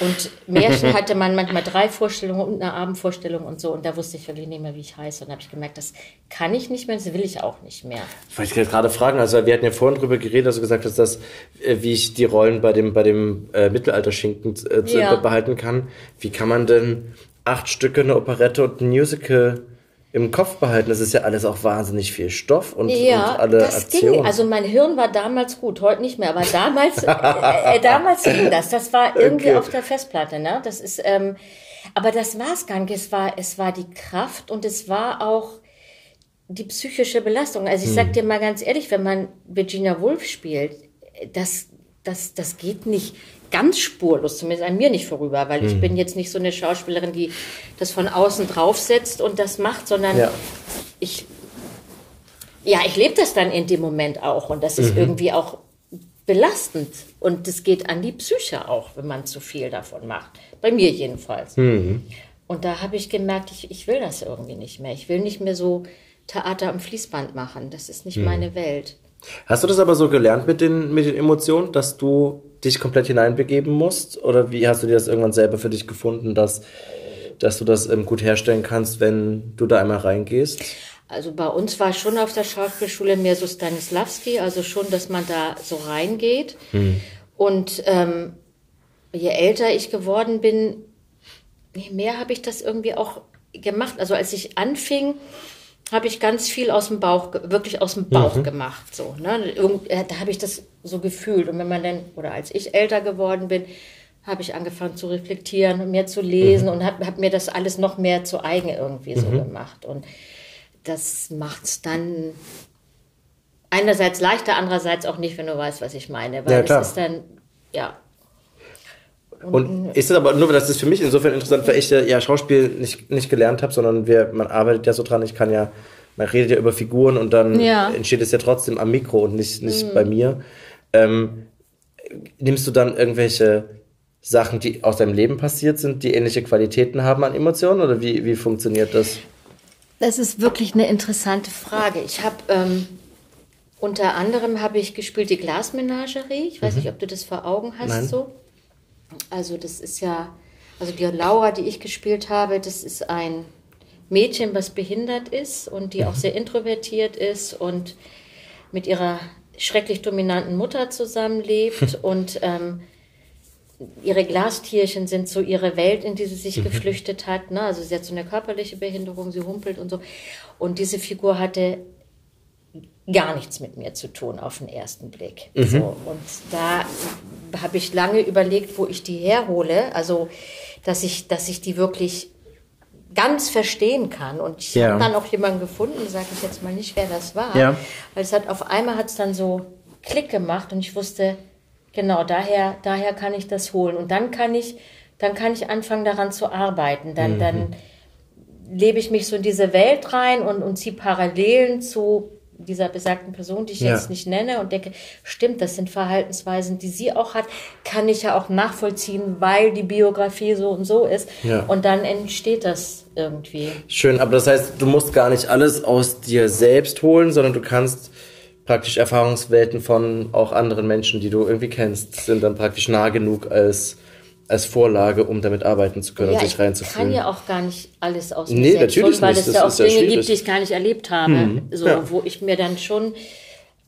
B: Und Märchen hatte man manchmal drei Vorstellungen und eine Abendvorstellung und so. Und da wusste ich wirklich nicht mehr, wie ich heiße. Und da habe ich gemerkt, das kann ich nicht mehr, das will ich auch nicht mehr.
A: Wollte ich gerade fragen, also wir hatten ja vorhin drüber geredet, du gesagt hast, dass, äh, wie ich die Rollen bei dem, bei dem äh, Mittelalterschinken äh,
B: Ja.
A: behalten kann. Wie kann man denn acht Stücke, eine Operette und ein Musical im Kopf behalten? Das ist ja alles auch wahnsinnig viel Stoff und,
B: Ja,
A: und alle
B: das
A: Aktionen.
B: ging. Also mein Hirn war damals gut, heute nicht mehr, aber damals, äh, äh, damals ging das. Das war irgendwie
A: Okay.
B: auf der Festplatte, ne? Das ist, ähm, aber das war es gar nicht. Es war, es war die Kraft und es war auch die psychische Belastung. Also ich
A: Hm.
B: sag dir mal ganz ehrlich, wenn man Virginia Woolf spielt, das, das, das geht nicht ganz spurlos, zumindest an mir nicht vorüber, weil
A: Hm.
B: ich bin jetzt nicht so eine Schauspielerin, die das von außen draufsetzt und das macht, sondern
A: Ja.
B: ich, ja, ich lebe das dann in dem Moment auch und das ist irgendwie auch belastend und das geht an die Psyche auch, wenn man zu viel davon macht. Bei mir jedenfalls.
A: Mhm.
B: Und da habe ich gemerkt, ich, ich will das irgendwie nicht mehr. Ich will nicht mehr so Theater am Fließband machen. Das ist nicht
A: Mhm.
B: meine Welt.
A: Hast du das aber so gelernt mit den, mit den Emotionen, dass du dich komplett hineinbegeben musst? Oder wie hast du dir das irgendwann selber für dich gefunden, dass, dass du das ähm, gut herstellen kannst, wenn du da einmal reingehst?
B: Also bei uns war schon auf der Schauspielschule mehr so Stanislavski, also schon, dass man da so reingeht. Und ähm, je älter ich geworden bin, je mehr habe ich das irgendwie auch gemacht. Also als ich anfing, habe ich ganz viel aus dem Bauch, wirklich aus dem Bauch gemacht. So, ne? Irgend, äh, da habe ich das so gefühlt. Und wenn man dann, oder als ich älter geworden bin, habe ich angefangen zu reflektieren und mehr zu lesen und habe hab mir das alles noch mehr zu eigen irgendwie so gemacht. Und das macht es dann einerseits leichter, andererseits auch nicht, wenn du weißt, was ich meine. Weil
A: Ja,
B: es ist dann, ja,
A: Und ist es aber nur, das ist für mich insofern interessant, weil ich ja, Schauspiel nicht, nicht gelernt habe, sondern wir, man arbeitet ja so dran, ich kann ja, man redet ja über Figuren und dann
B: Ja.
A: entsteht es ja trotzdem am Mikro und nicht, nicht bei mir. Ähm, nimmst du dann irgendwelche Sachen, die aus deinem Leben passiert sind, die ähnliche Qualitäten haben an Emotionen oder wie, wie funktioniert das?
B: Das ist wirklich eine interessante Frage. Ich habe ähm, unter anderem habe ich gespielt die Glasmenagerie. Ich weiß nicht, ob du das vor Augen hast
A: Nein.
B: so. Also das ist ja, also die Laura, die ich gespielt habe, das ist ein Mädchen, was behindert ist und die auch sehr introvertiert ist und mit ihrer schrecklich dominanten Mutter zusammenlebt und ähm, ihre Glastierchen sind so ihre Welt, in die sie sich geflüchtet hat. Ne? Also sie hat so eine körperliche Behinderung, sie humpelt und so. Und diese Figur hatte gar nichts mit mir zu tun auf den ersten Blick. So, und da habe ich lange überlegt, wo ich die herhole. Also, dass ich, dass ich die wirklich ganz verstehen kann. Und ich
A: Ja.
B: habe dann auch jemanden gefunden, sage ich jetzt mal nicht, wer das war.
A: Ja.
B: Weil es hat auf einmal hat es dann so Klick gemacht und ich wusste, genau, daher, daher kann ich das holen. Und dann kann ich, dann kann ich anfangen daran zu arbeiten. Dann, dann lebe ich mich so in diese Welt rein und, und ziehe Parallelen zu dieser besagten Person, die ich
A: Ja.
B: jetzt nicht nenne und denke, stimmt, das sind Verhaltensweisen, die sie auch hat, kann ich ja auch nachvollziehen, weil die Biografie so und so ist.
A: Ja.
B: Und dann entsteht das irgendwie.
A: Schön, aber das heißt, du musst gar nicht alles aus dir selbst holen, sondern du kannst praktisch Erfahrungswelten von auch anderen Menschen, die du irgendwie kennst, sind dann praktisch nah genug als, als Vorlage, um damit arbeiten zu können
B: Ja,
A: und
B: ich
A: sich
B: kann
A: reinzufühlen.
B: ja auch gar nicht alles aus
A: Nee,
B: selbst
A: natürlich
B: holen, weil
A: nicht.
B: es
A: Das
B: ja auch Dinge
A: schwierig.
B: gibt, die ich gar nicht erlebt habe. So,
A: Ja.
B: wo ich mir dann schon,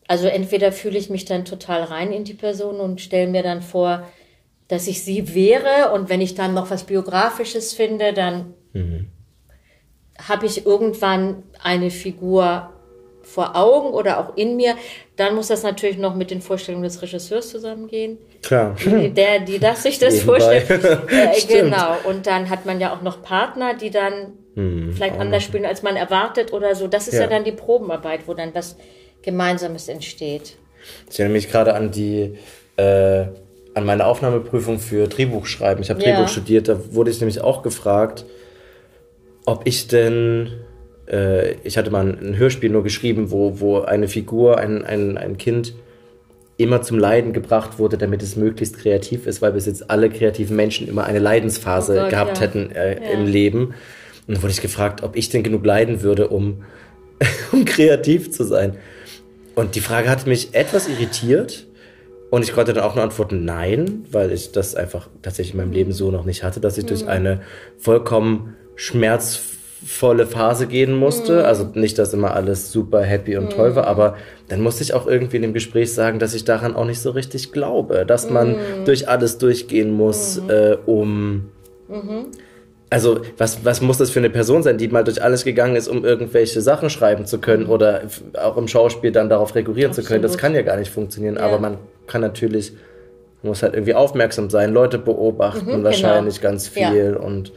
B: also entweder fühle ich mich dann total rein in die Person und stelle mir dann vor, dass ich sie wäre und wenn ich dann noch was Biografisches finde, dann habe ich irgendwann eine Figur vor Augen oder auch in mir. Dann muss das natürlich noch mit den Vorstellungen des Regisseurs zusammengehen
A: Klar.
B: der, die das sich das vorstellt. Äh, genau. Und dann hat man ja auch noch Partner, die dann vielleicht anders spielen, als man erwartet oder so. Das ist ja.
A: Ja.
B: dann die Probenarbeit, wo dann was Gemeinsames entsteht.
A: Ich erinnere mich gerade an die, äh, an meine Aufnahmeprüfung für Drehbuchschreiben. Ich habe
B: Ja.
A: Drehbuch studiert, da wurde ich nämlich auch gefragt, ob ich denn, äh, ich hatte mal ein Hörspiel nur geschrieben, wo, wo eine Figur, ein, ein, ein Kind immer zum Leiden gebracht wurde, damit es möglichst kreativ ist, weil bis jetzt alle kreativen Menschen immer eine Leidensphase
B: Oh Gott,
A: gehabt
B: ja.
A: hätten äh,
B: Ja.
A: im Leben. Und dann wurde ich gefragt, ob ich denn genug leiden würde, um, um kreativ zu sein. Und die Frage hat mich etwas irritiert. Und ich konnte dann auch nur antworten, nein, weil ich das einfach tatsächlich in meinem Leben so noch nicht hatte, dass ich durch eine vollkommen schmerzvolle Phase gehen musste. Also nicht, dass immer alles super happy und toll war, aber dann musste ich auch irgendwie in dem Gespräch sagen, dass ich daran auch nicht so richtig glaube, dass man durch alles durchgehen muss, äh, um also, was, was muss das für eine Person sein, die mal durch alles gegangen ist, um irgendwelche Sachen schreiben zu können oder auch im Schauspiel dann darauf rekurrieren zu können? Das
B: Absolut.
A: kann ja gar nicht funktionieren,
B: Ja.
A: aber man kann natürlich, man muss halt irgendwie aufmerksam sein, Leute beobachten
B: Mhm,
A: wahrscheinlich
B: genau.
A: ganz viel und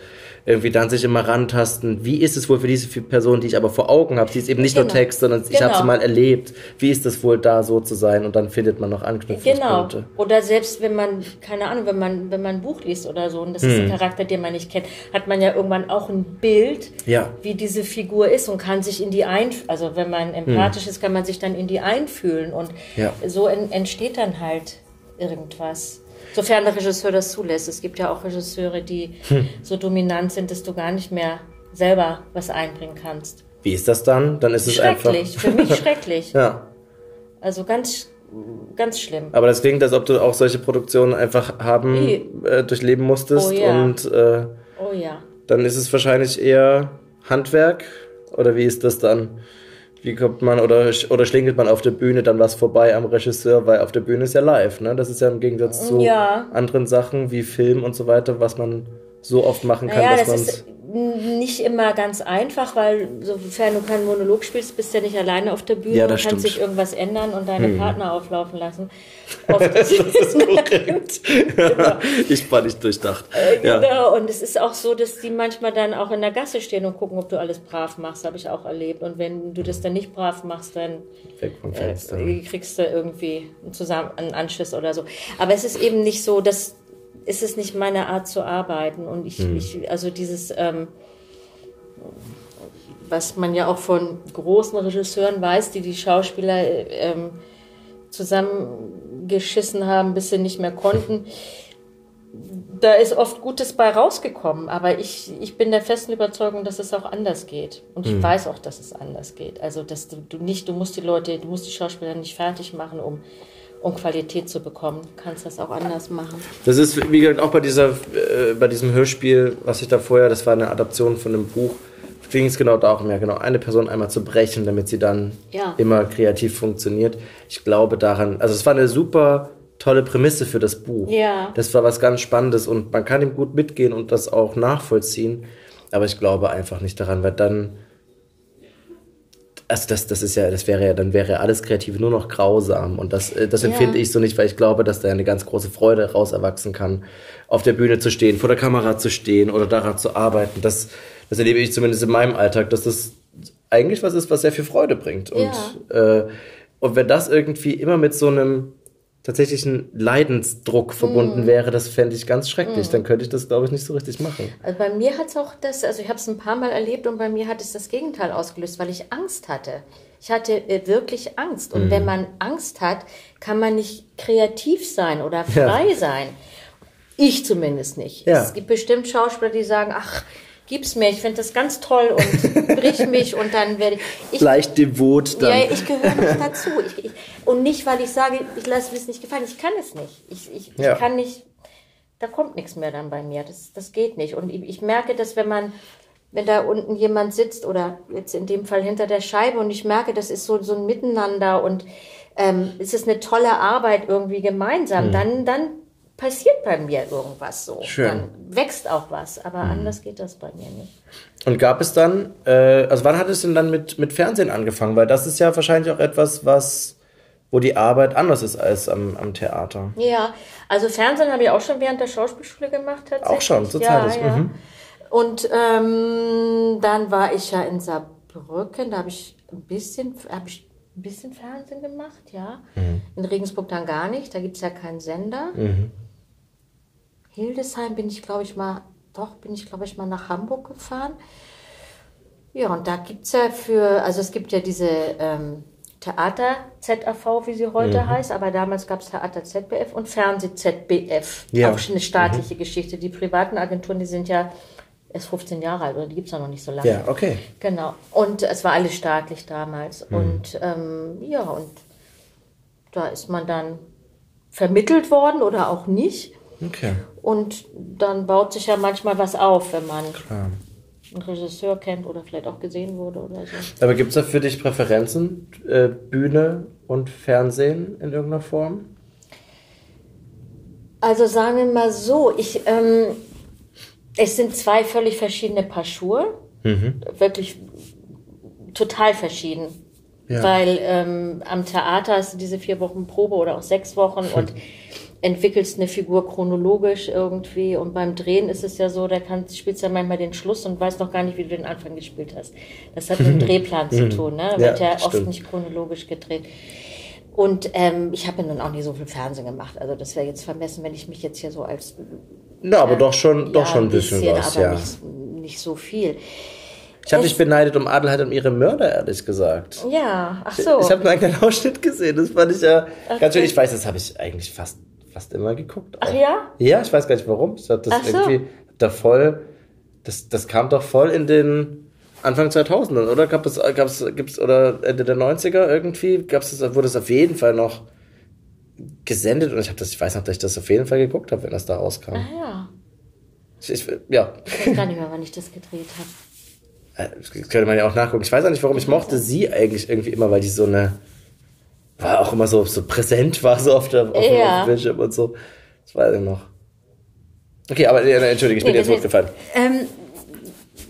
A: irgendwie dann sich immer rantasten, wie ist es wohl für diese Person, die ich aber vor Augen habe, die ist eben nicht
B: Genau.
A: nur Text, sondern ich habe
B: Genau.
A: sie mal erlebt, wie ist es wohl da so zu sein und dann findet man noch
B: Genau.
A: Anknüpfungspunkte.
B: Oder selbst wenn man, keine Ahnung, wenn man, wenn man ein Buch liest oder so und das ist ein Charakter, den man nicht kennt, hat man ja irgendwann auch ein Bild,
A: Ja.
B: wie diese Figur ist und kann sich in die ein, also wenn man empathisch ist, kann man sich dann in die einfühlen und
A: Ja.
B: so en, entsteht dann halt irgendwas. Sofern der Regisseur das zulässt. Es gibt ja auch Regisseure, die so dominant sind, dass du gar nicht mehr selber was einbringen kannst.
A: Wie ist das dann? Dann ist es einfach.
B: Schrecklich, für mich schrecklich.
A: Ja.
B: Also ganz, ganz schlimm.
A: Aber das klingt, als ob du auch solche Produktionen einfach haben äh, durchleben musstest
B: Oh ja.
A: und äh,
B: Oh ja.
A: dann ist es wahrscheinlich eher Handwerk oder wie ist das dann? Wie kommt man oder oder schlingelt man auf der Bühne dann was vorbei am Regisseur, weil auf der Bühne ist ja live, ne? Das ist ja im Gegensatz zu
B: Ja.
A: anderen Sachen wie Film und so weiter, was man so oft machen kann,
B: Naja,
A: dass
B: das
A: man
B: ist nicht immer ganz einfach, weil sofern du keinen Monolog spielst, bist du ja nicht alleine auf der Bühne
A: Ja,
B: und
A: das
B: kannst
A: stimmt. Hm.
B: dich irgendwas ändern und deine Partner auflaufen lassen. Oft ist es
A: ich war nicht durchdacht.
B: Genau,
A: Ja.
B: und es ist auch so, dass die manchmal dann auch in der Gasse stehen und gucken, ob du alles brav machst, habe ich auch erlebt. Und wenn du das dann nicht brav machst, dann äh, kriegst du irgendwie einen, Zusammen einen Anschiss oder so. Aber es ist eben nicht so, dass es ist nicht meine Art zu arbeiten. Und ich, ich also dieses, ähm, was man ja auch von großen Regisseuren weiß, die die Schauspieler äh, ähm, zusammengeschissen haben, bis sie nicht mehr konnten. Da ist oft Gutes bei rausgekommen, aber ich, ich bin der festen Überzeugung, dass es auch anders geht. Und ich weiß auch, dass es anders geht. Also, dass du, du nicht, du musst die Leute, du musst die Schauspieler nicht fertig machen, um, um Qualität zu bekommen. Du kannst das auch anders machen.
A: Das ist, wie gesagt, auch bei dieser, äh, bei diesem Hörspiel, was ich da vorher, das war eine Adaption von einem Buch, ging es genau darum, ja genau, eine Person einmal zu brechen, damit sie dann
B: Ja.
A: immer kreativ funktioniert. Ich glaube daran, also es war eine super tolle Prämisse für das Buch.
B: Ja.
A: Das war was ganz Spannendes und man kann ihm gut mitgehen und das auch nachvollziehen, aber ich glaube einfach nicht daran, weil dann also das, das ist ja, das wäre ja, dann wäre ja alles Kreative nur noch grausam. Und das, äh, das
B: Ja.
A: empfinde ich so nicht, weil ich glaube, dass da eine ganz große Freude raus erwachsen kann, auf der Bühne zu stehen, vor der Kamera zu stehen oder daran zu arbeiten. Das, das erlebe ich zumindest in meinem Alltag, dass das eigentlich was ist, was sehr viel Freude bringt. Und, äh, und wenn das irgendwie immer mit so einem tatsächlichen Leidensdruck
B: Mhm.
A: verbunden wäre, das fände ich ganz schrecklich. Dann könnte ich das, glaube ich, nicht so richtig machen.
B: Also bei mir hat es auch das, also ich habe es ein paar Mal erlebt und bei mir hat es das Gegenteil ausgelöst, weil ich Angst hatte. Ich hatte äh, wirklich Angst. Und wenn man Angst hat, kann man nicht kreativ sein oder frei sein. Ich zumindest nicht.
A: Ja.
B: Es gibt bestimmt Schauspieler, die sagen, ach, gib's mir, ich finde das ganz toll und brich mich und dann werde ich. ich
A: Leicht devot dann.
B: ja, ich gehöre nicht dazu. Ich, ich, und nicht, weil ich sage, ich lasse mir es nicht gefallen. Ich kann es nicht. Ich, ich,
A: Ja.
B: ich kann nicht, da kommt nichts mehr dann bei mir. Das, das geht nicht. Und ich, ich merke, dass wenn man, wenn da unten jemand sitzt oder jetzt in dem Fall hinter der Scheibe und ich merke, das ist so, so ein Miteinander und ähm, es ist eine tolle Arbeit irgendwie gemeinsam, dann, dann passiert bei mir irgendwas so.
A: Schön.
B: Dann wächst auch was, aber anders geht das bei mir nicht.
A: Und gab es dann, äh, also wann hat es denn dann mit, mit Fernsehen angefangen? Weil das ist ja wahrscheinlich auch etwas, was, wo die Arbeit anders ist als am, am Theater.
B: Ja, also Fernsehen habe ich auch schon während der Schauspielschule gemacht tatsächlich.
A: Auch schon, so
B: ja, ja.
A: mhm.
B: Und ähm, dann war ich ja in Saarbrücken, da habe ich ein bisschen, habe ich ein bisschen Fernsehen gemacht, ja.
A: Mhm.
B: In Regensburg dann gar nicht, da gibt es ja keinen Sender. Hildesheim bin ich, glaube ich, mal, doch, bin ich, glaube ich, mal nach Hamburg gefahren. Ja, und da gibt es ja für, also es gibt ja diese ähm, Theater ZAV, wie sie heute
A: Mhm.
B: heißt, aber damals gab es Theater ZBF und Fernseh ZBF.
A: Ja. Mhm.
B: Auch schon eine staatliche Geschichte. Die privaten Agenturen, die sind ja erst 15 Jahre alt oder die gibt es ja noch nicht so lange.
A: Ja, okay.
B: Genau. Und es war alles staatlich damals.
A: Mhm.
B: Und ähm, ja, und da ist man dann vermittelt worden oder auch nicht.
A: Okay.
B: Und dann baut sich ja manchmal was auf, wenn man
A: Klar.
B: einen Regisseur kennt oder vielleicht auch gesehen wurde oder so.
A: Aber gibt es da für dich Präferenzen, äh, Bühne und Fernsehen in irgendeiner Form?
B: Also sagen wir mal so, ich, ähm, es sind zwei völlig verschiedene Paar Schuhe. Wirklich total verschieden.
A: Ja.
B: Weil ähm, am Theater hast du diese vier Wochen Probe oder auch sechs Wochen und entwickelst eine Figur chronologisch irgendwie und beim Drehen ist es ja so, da kann, spielst ja manchmal den Schluss und weißt noch gar nicht, wie du den Anfang gespielt hast. Das hat mit dem Drehplan zu tun, ne? Da wird ja,
A: Ja,
B: oft
A: stimmt.
B: nicht chronologisch gedreht. Und ähm, ich habe ja nun auch nie so viel Fernsehen gemacht. Also das wäre jetzt vermessen, wenn ich mich jetzt hier so als
A: Na, aber doch schon, doch
B: ja,
A: schon ein bisschen, was,
B: aber
A: ja.
B: nicht, nicht so viel.
A: Ich habe dich beneidet um Adelheid und ihre Mörder, ehrlich gesagt.
B: Ja, ach so.
A: Ich habe einen kleinen Ausschnitt gesehen, das fand ich ja ganz
B: Okay.
A: schön. Ich weiß, das habe ich eigentlich fast, fast immer geguckt.
B: Ach
A: auch.
B: ja?
A: Ja, ich weiß gar nicht warum. Ich hab das
B: Ach so.
A: irgendwie da voll, das, das kam doch voll in den Anfang 2000ern, oder? Gab es, gab's, gibt's, oder Ende der 90er irgendwie, gab's das, wurde es auf jeden Fall noch gesendet und ich habe das, ich weiß noch, dass ich das auf jeden Fall geguckt habe, wenn das da rauskam.
B: Ah ja.
A: Ich, ich, ja,
B: Ich weiß gar nicht mehr, wann ich das gedreht habe.
A: Äh, Das könnte man ja auch nachgucken. Ich weiß auch nicht, warum ich mochte sie eigentlich irgendwie immer, weil die so eine, war auch immer so, so präsent war, so auf, der, auf,
B: Ja.
A: dem Bildschirm und so. Das weiß ich noch. Okay, aber äh, entschuldige, ich bin
B: Nee,
A: jetzt hochgefallen.
B: Ähm,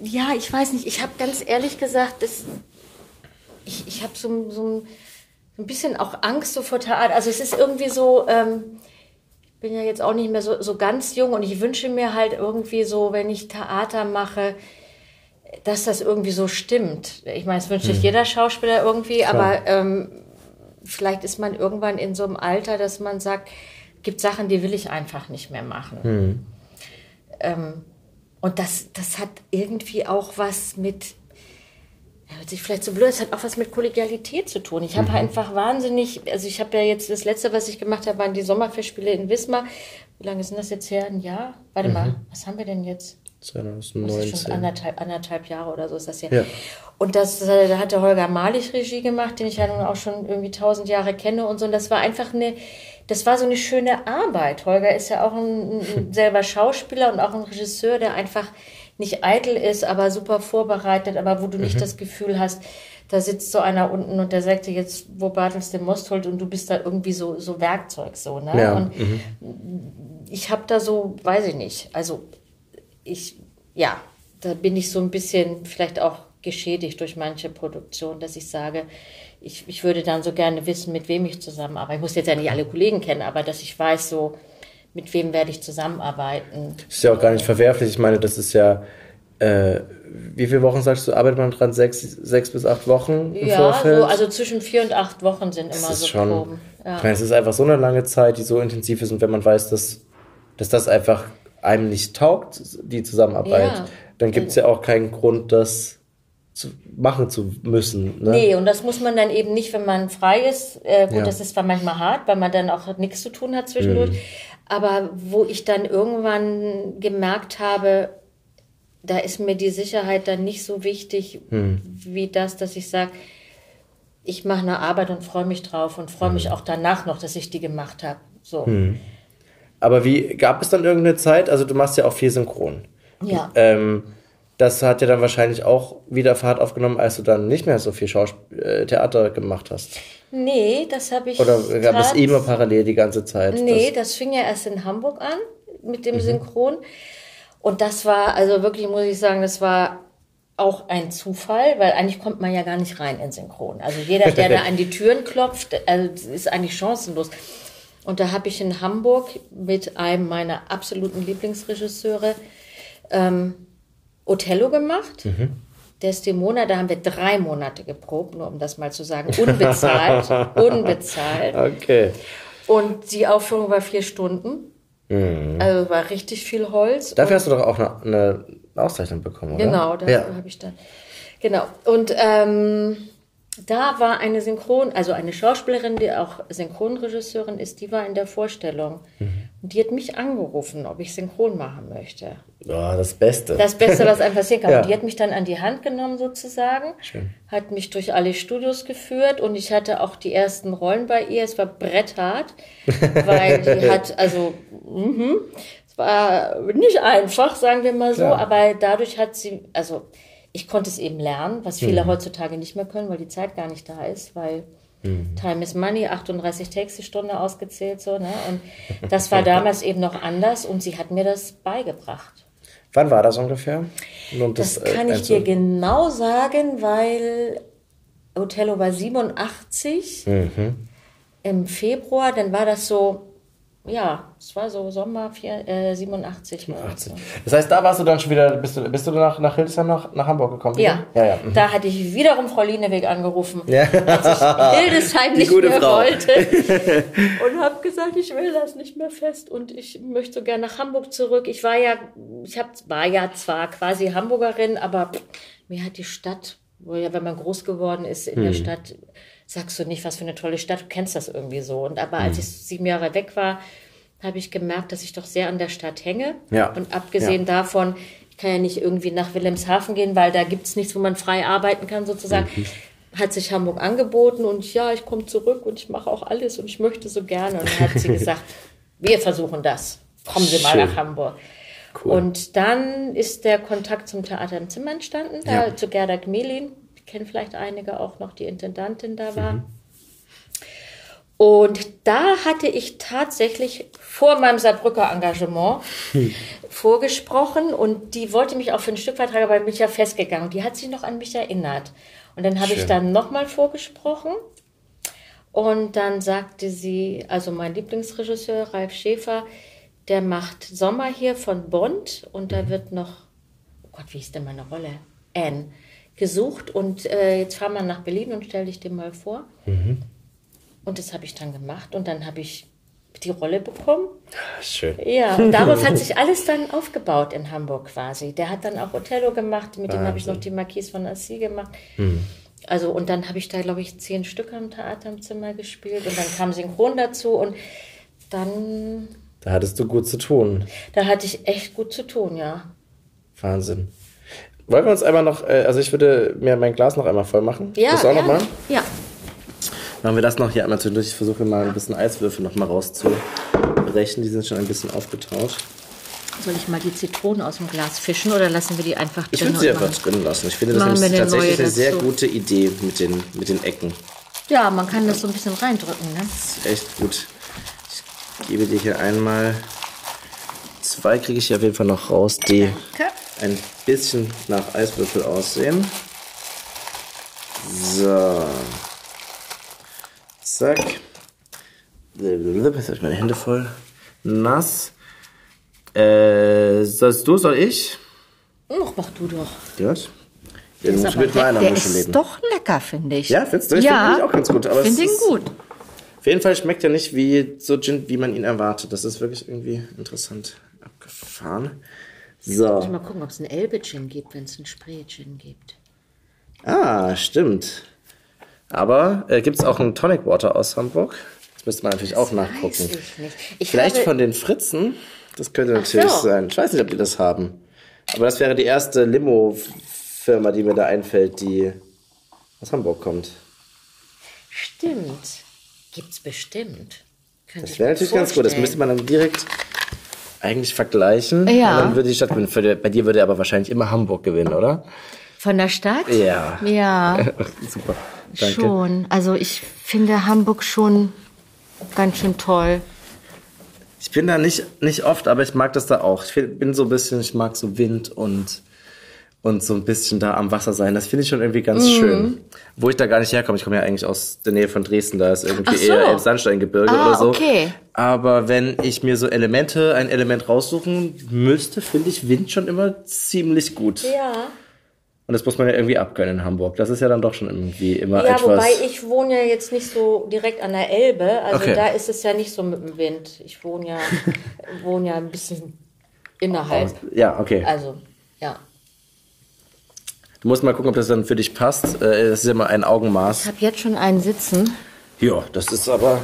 B: ja, ich weiß nicht. Ich habe ganz ehrlich gesagt, das, ich, ich habe so, so, so ein bisschen auch Angst so vor Theater. Also es ist irgendwie so, ähm, ich bin ja jetzt auch nicht mehr so, so ganz jung und ich wünsche mir halt irgendwie so, wenn ich Theater mache, dass das irgendwie so stimmt. Ich meine, es wünscht sich jeder Schauspieler irgendwie, aber ähm, vielleicht ist man irgendwann in so einem Alter, dass man sagt, gibt Sachen, die will ich einfach nicht mehr machen. Ähm, und das, das hat irgendwie auch was mit, ja, hört sich vielleicht so blöd, es hat auch was mit Kollegialität zu tun. Ich habe einfach wahnsinnig, also ich habe ja jetzt, das letzte, was ich gemacht habe, waren die Sommerfestspiele in Wismar. Wie lange ist denn das jetzt her? Ein Jahr? Warte mal, was haben wir denn jetzt? Das ist schon
A: 2019.
B: anderthalb, anderthalb Jahre oder so ist das ja.
A: Ja.
B: Und das, da hat der Holger Malich Regie gemacht, den ich ja nun auch schon irgendwie tausend Jahre kenne und so. Und das war einfach eine, das war so eine schöne Arbeit. Holger ist ja auch ein, ein selber Schauspieler und auch ein Regisseur, der einfach nicht eitel ist, aber super vorbereitet, aber wo du nicht das Gefühl hast, da sitzt so einer unten und der sagt dir jetzt, wo Bartels den Most holt und du bist da irgendwie so, so Werkzeug so, ne?
A: Ja,
B: Und ich habe da so, weiß ich nicht, also ich, ja, da bin ich so ein bisschen vielleicht auch geschädigt durch manche Produktion, dass ich sage, ich, ich würde dann so gerne wissen, mit wem ich zusammenarbeite. Ich muss jetzt ja nicht alle Kollegen kennen, aber dass ich weiß, so, mit wem werde ich zusammenarbeiten.
A: Ist ja auch gar nicht verwerflich. Ich meine, das ist ja, äh, wie viele Wochen sagst du, arbeitet man dran? Sechs, sechs bis acht Wochen im
B: ja,
A: Vorfeld?
B: so, also zwischen vier und acht Wochen sind immer
A: das ist
B: so
A: schon,
B: Proben. Ja.
A: ich meine, es ist einfach so eine lange Zeit, die so intensiv ist und wenn man weiß, dass, dass das einfach einem nicht taugt, die Zusammenarbeit,
B: Ja.
A: dann gibt es ja auch keinen Grund, das zu machen zu müssen. Ne?
B: Nee, und das muss man dann eben nicht, wenn man frei ist. Äh, gut,
A: Ja.
B: das ist zwar manchmal hart, weil man dann auch nichts zu tun hat zwischendurch.
A: Mhm.
B: Aber wo ich dann irgendwann gemerkt habe, da ist mir die Sicherheit dann nicht so wichtig,
A: Mhm.
B: wie das, dass ich sage, ich mache eine Arbeit und freue mich drauf und freue
A: Mhm.
B: mich auch danach noch, dass ich die gemacht habe. So.
A: Aber wie gab es dann irgendeine Zeit? Also du machst ja auch viel Synchron.
B: Ja.
A: Ähm, das hat ja dann wahrscheinlich auch wieder Fahrt aufgenommen, als du dann nicht mehr so viel Schausp äh, Theater gemacht hast.
B: Nee, das habe ich.
A: Oder gab es immer parallel die ganze Zeit?
B: Nee,
A: Das,
B: das, fing ja erst in Hamburg an mit
A: Mhm.
B: dem Synchron. Und das war, also wirklich muss ich sagen, das war auch ein Zufall, weil eigentlich kommt man ja gar nicht rein in Synchron. Also jeder, der da an die Türen klopft, also ist eigentlich chancenlos. Und da habe ich in Hamburg mit einem meiner absoluten Lieblingsregisseure ähm, Othello gemacht.
A: Mhm.
B: Desdemona, da haben wir drei Monate geprobt, nur um das mal zu sagen, unbezahlt, unbezahlt.
A: okay.
B: Und die Aufführung war vier Stunden. Also war richtig viel Holz.
A: Mhm. Dafür hast du doch auch eine, eine Auszeichnung bekommen, oder?
B: Genau, dafür
A: ja.
B: habe ich dann. Genau. Und ähm, da war eine Synchron, also eine Schauspielerin, die auch Synchronregisseurin ist, die war in der Vorstellung.
A: Mhm.
B: Und die hat mich angerufen, ob ich Synchron machen möchte.
A: Oh, das Beste.
B: Das Beste, was einem passieren kann.
A: Ja.
B: Und die hat mich dann an die Hand genommen sozusagen,
A: Schön.
B: hat mich durch alle Studios geführt und ich hatte auch die ersten Rollen bei ihr. Es war bretthart, weil die hat, also, mhm, es war nicht einfach, sagen wir mal so,
A: Klar.
B: aber dadurch hat sie, also ich konnte es eben lernen, was viele
A: Mhm.
B: heutzutage nicht mehr können, weil die Zeit gar nicht da ist, weil
A: Mhm.
B: Time is Money, 38 Takes die Stunde ausgezählt, so, ne? Und das war damals eben noch anders und sie hat mir das beigebracht.
A: Wann war das ungefähr? Um
B: Das
A: äh,
B: kann ich dir
A: einzu-
B: genau sagen, weil Othello war 87
A: Mhm.
B: im Februar, dann war das so ja, es war so Sommer vier, äh, 87. war es
A: 18.
B: so.
A: Das heißt, da warst du dann schon wieder, bist du, bist du nach, nach Hildesheim, nach, nach Hamburg gekommen?
B: Ja,
A: Ja, ja. mhm.
B: da hatte ich wiederum Frau Lieneweg angerufen,
A: Ja.
B: als ich Hildesheim
A: Die
B: nicht
A: gute
B: mehr
A: Frau.
B: wollte. Und habe gesagt, ich will das nicht mehr fest und ich möchte so gerne nach Hamburg zurück. Ich war ja, ich hab, war ja zwar quasi Hamburgerin, aber mir hat die Stadt, wo ja, wenn man groß geworden ist in
A: Hm.
B: der Stadt, sagst du nicht, was für eine tolle Stadt, du kennst das irgendwie so. Und aber als ich sieben Jahre weg war, habe ich gemerkt, dass ich doch sehr an der Stadt hänge.
A: Ja.
B: Und abgesehen davon, ich kann ja nicht irgendwie nach Wilhelmshaven gehen, weil da gibt's nichts, wo man frei arbeiten kann sozusagen.
A: Mhm.
B: Hat sich Hamburg angeboten und ja, ich komme zurück und ich mache auch alles und ich möchte so gerne. Und dann hat sie gesagt, wir versuchen das. Kommen Sie mal
A: Schön.
B: nach Hamburg.
A: Cool.
B: Und dann ist der Kontakt zum Theater im Zimmer entstanden, da
A: Ja.
B: zu Gerda Gmelin. Kennen vielleicht einige auch noch, die Intendantin da war.
A: Mhm.
B: Und da hatte ich tatsächlich vor meinem Saarbrücker Engagement
A: Hm.
B: vorgesprochen und die wollte mich auch für ein Stückvertrag, aber bin ich ja festgegangen. Die hat sich noch an mich erinnert. Und dann habe ich dann nochmal vorgesprochen und dann sagte sie, also mein Lieblingsregisseur Ralf Schäfer, der macht Sommer hier von Bond und da wird noch, oh Gott, wie ist denn meine Rolle? Anne gesucht und äh, jetzt fahren wir nach Berlin und stell dich dir mal vor. Und das habe ich dann gemacht und dann habe ich die Rolle bekommen.
A: Schön.
B: Ja, und darauf hat sich alles dann aufgebaut in Hamburg quasi. Der hat dann auch Othello gemacht, mit dem habe ich noch die Marquise von Assy gemacht. Also und dann habe ich da, glaube ich, zehn Stück am Theater im Zimmer gespielt und dann kam Synchron dazu und dann,
A: Da hattest du gut zu tun.
B: da hatte ich echt gut zu tun, ja.
A: Wahnsinn. Wollen wir uns einmal noch, äh, also ich würde mir mein Glas noch einmal voll machen.
B: Ja,
A: das auch noch
B: gerne.
A: mal?
B: Ja.
A: Machen wir das noch hier einmal zwischendurch. Ich versuche mal ein bisschen Eiswürfel noch mal rauszubrechen. Die sind schon ein bisschen aufgetaut.
B: Soll ich mal die Zitronen aus dem Glas fischen oder lassen wir die einfach
A: Ich
B: drin
A: würde sie einfach drin lassen. Ich finde, das
B: eine
A: tatsächlich eine sehr
B: dazu.
A: gute Idee mit den, mit den Ecken.
B: Ja, man kann das so ein bisschen reindrücken, ne?
A: Das ist echt gut. Ich gebe dir hier einmal. Zwei kriege ich hier auf jeden Fall noch raus, die
B: Danke.
A: Ein bisschen nach Eiswürfel aussehen. So. Zack. Jetzt habe ich meine Hände voll. Nass. Äh, sollst du, soll ich?
B: Ach, mach du doch.
A: Gut. Den muss
B: Ist
A: ich mit meiner
B: der ist
A: leben.
B: doch lecker, finde ich.
A: Ja, findest du? Ich
B: ja,
A: finde auch ganz gut, aber es
B: finde ihn gut.
A: Auf jeden Fall schmeckt er nicht wie so Gin, wie man ihn erwartet. Das ist wirklich irgendwie interessant abgefahren. So.
B: Mal gucken, ob es einen Elbe-Gin gibt, wenn es einen Spray-Gin gibt.
A: Ah, stimmt. Aber äh, gibt es auch einen Tonic Water aus Hamburg? Das müsste man natürlich auch nachgucken.
B: Weiß ich nicht. Ich
A: Vielleicht
B: habe,
A: von den Fritzen? Das könnte natürlich
B: so.
A: sein. Ich weiß nicht, ob die das haben. Aber das wäre die erste Limo-Firma, die mir da einfällt, die aus Hamburg kommt.
B: Stimmt. Gibt's bestimmt. Könnte
A: Das
B: ich
A: wäre natürlich ganz gut. Das
B: vorstellen.
A: müsste man dann direkt eigentlich vergleichen.
B: Ja.
A: Und dann würde die Stadt gewinnen. Für die- Bei dir würde aber wahrscheinlich immer Hamburg gewinnen, oder?
B: Von der Stadt?
A: Ja.
B: Ja,
A: Super. Danke.
B: schon. Also ich finde Hamburg schon ganz schön toll.
A: Ich bin da nicht, nicht oft, aber ich mag das da auch. Ich bin so ein bisschen, ich mag so Wind und, und so ein bisschen da am Wasser sein. Das finde ich schon irgendwie ganz
B: Mhm.
A: schön. Wo ich da gar nicht herkomme. Ich komme ja eigentlich aus der Nähe von Dresden. Da ist irgendwie
B: so.
A: eher Elbsandsteingebirge
B: Ah,
A: oder so.
B: okay.
A: Aber wenn ich mir so Elemente, ein Element raussuchen müsste, finde ich Wind schon immer ziemlich gut.
B: Ja.
A: Und das muss man ja irgendwie abgönnen in Hamburg. Das ist ja dann doch schon irgendwie immer
B: Ja,
A: etwas.
B: wobei ich wohne ja jetzt nicht so direkt an der Elbe. Also
A: Okay.
B: da ist es ja nicht so mit dem Wind. Ich wohne ja, wohne ja ein bisschen innerhalb.
A: ja, okay.
B: Also, ja.
A: Du musst mal gucken, ob das dann für dich passt. Äh, Das ist ja mal ein
B: Ich
A: Augenmaß.
B: habe jetzt schon einen sitzen.
A: Ja, das ist aber.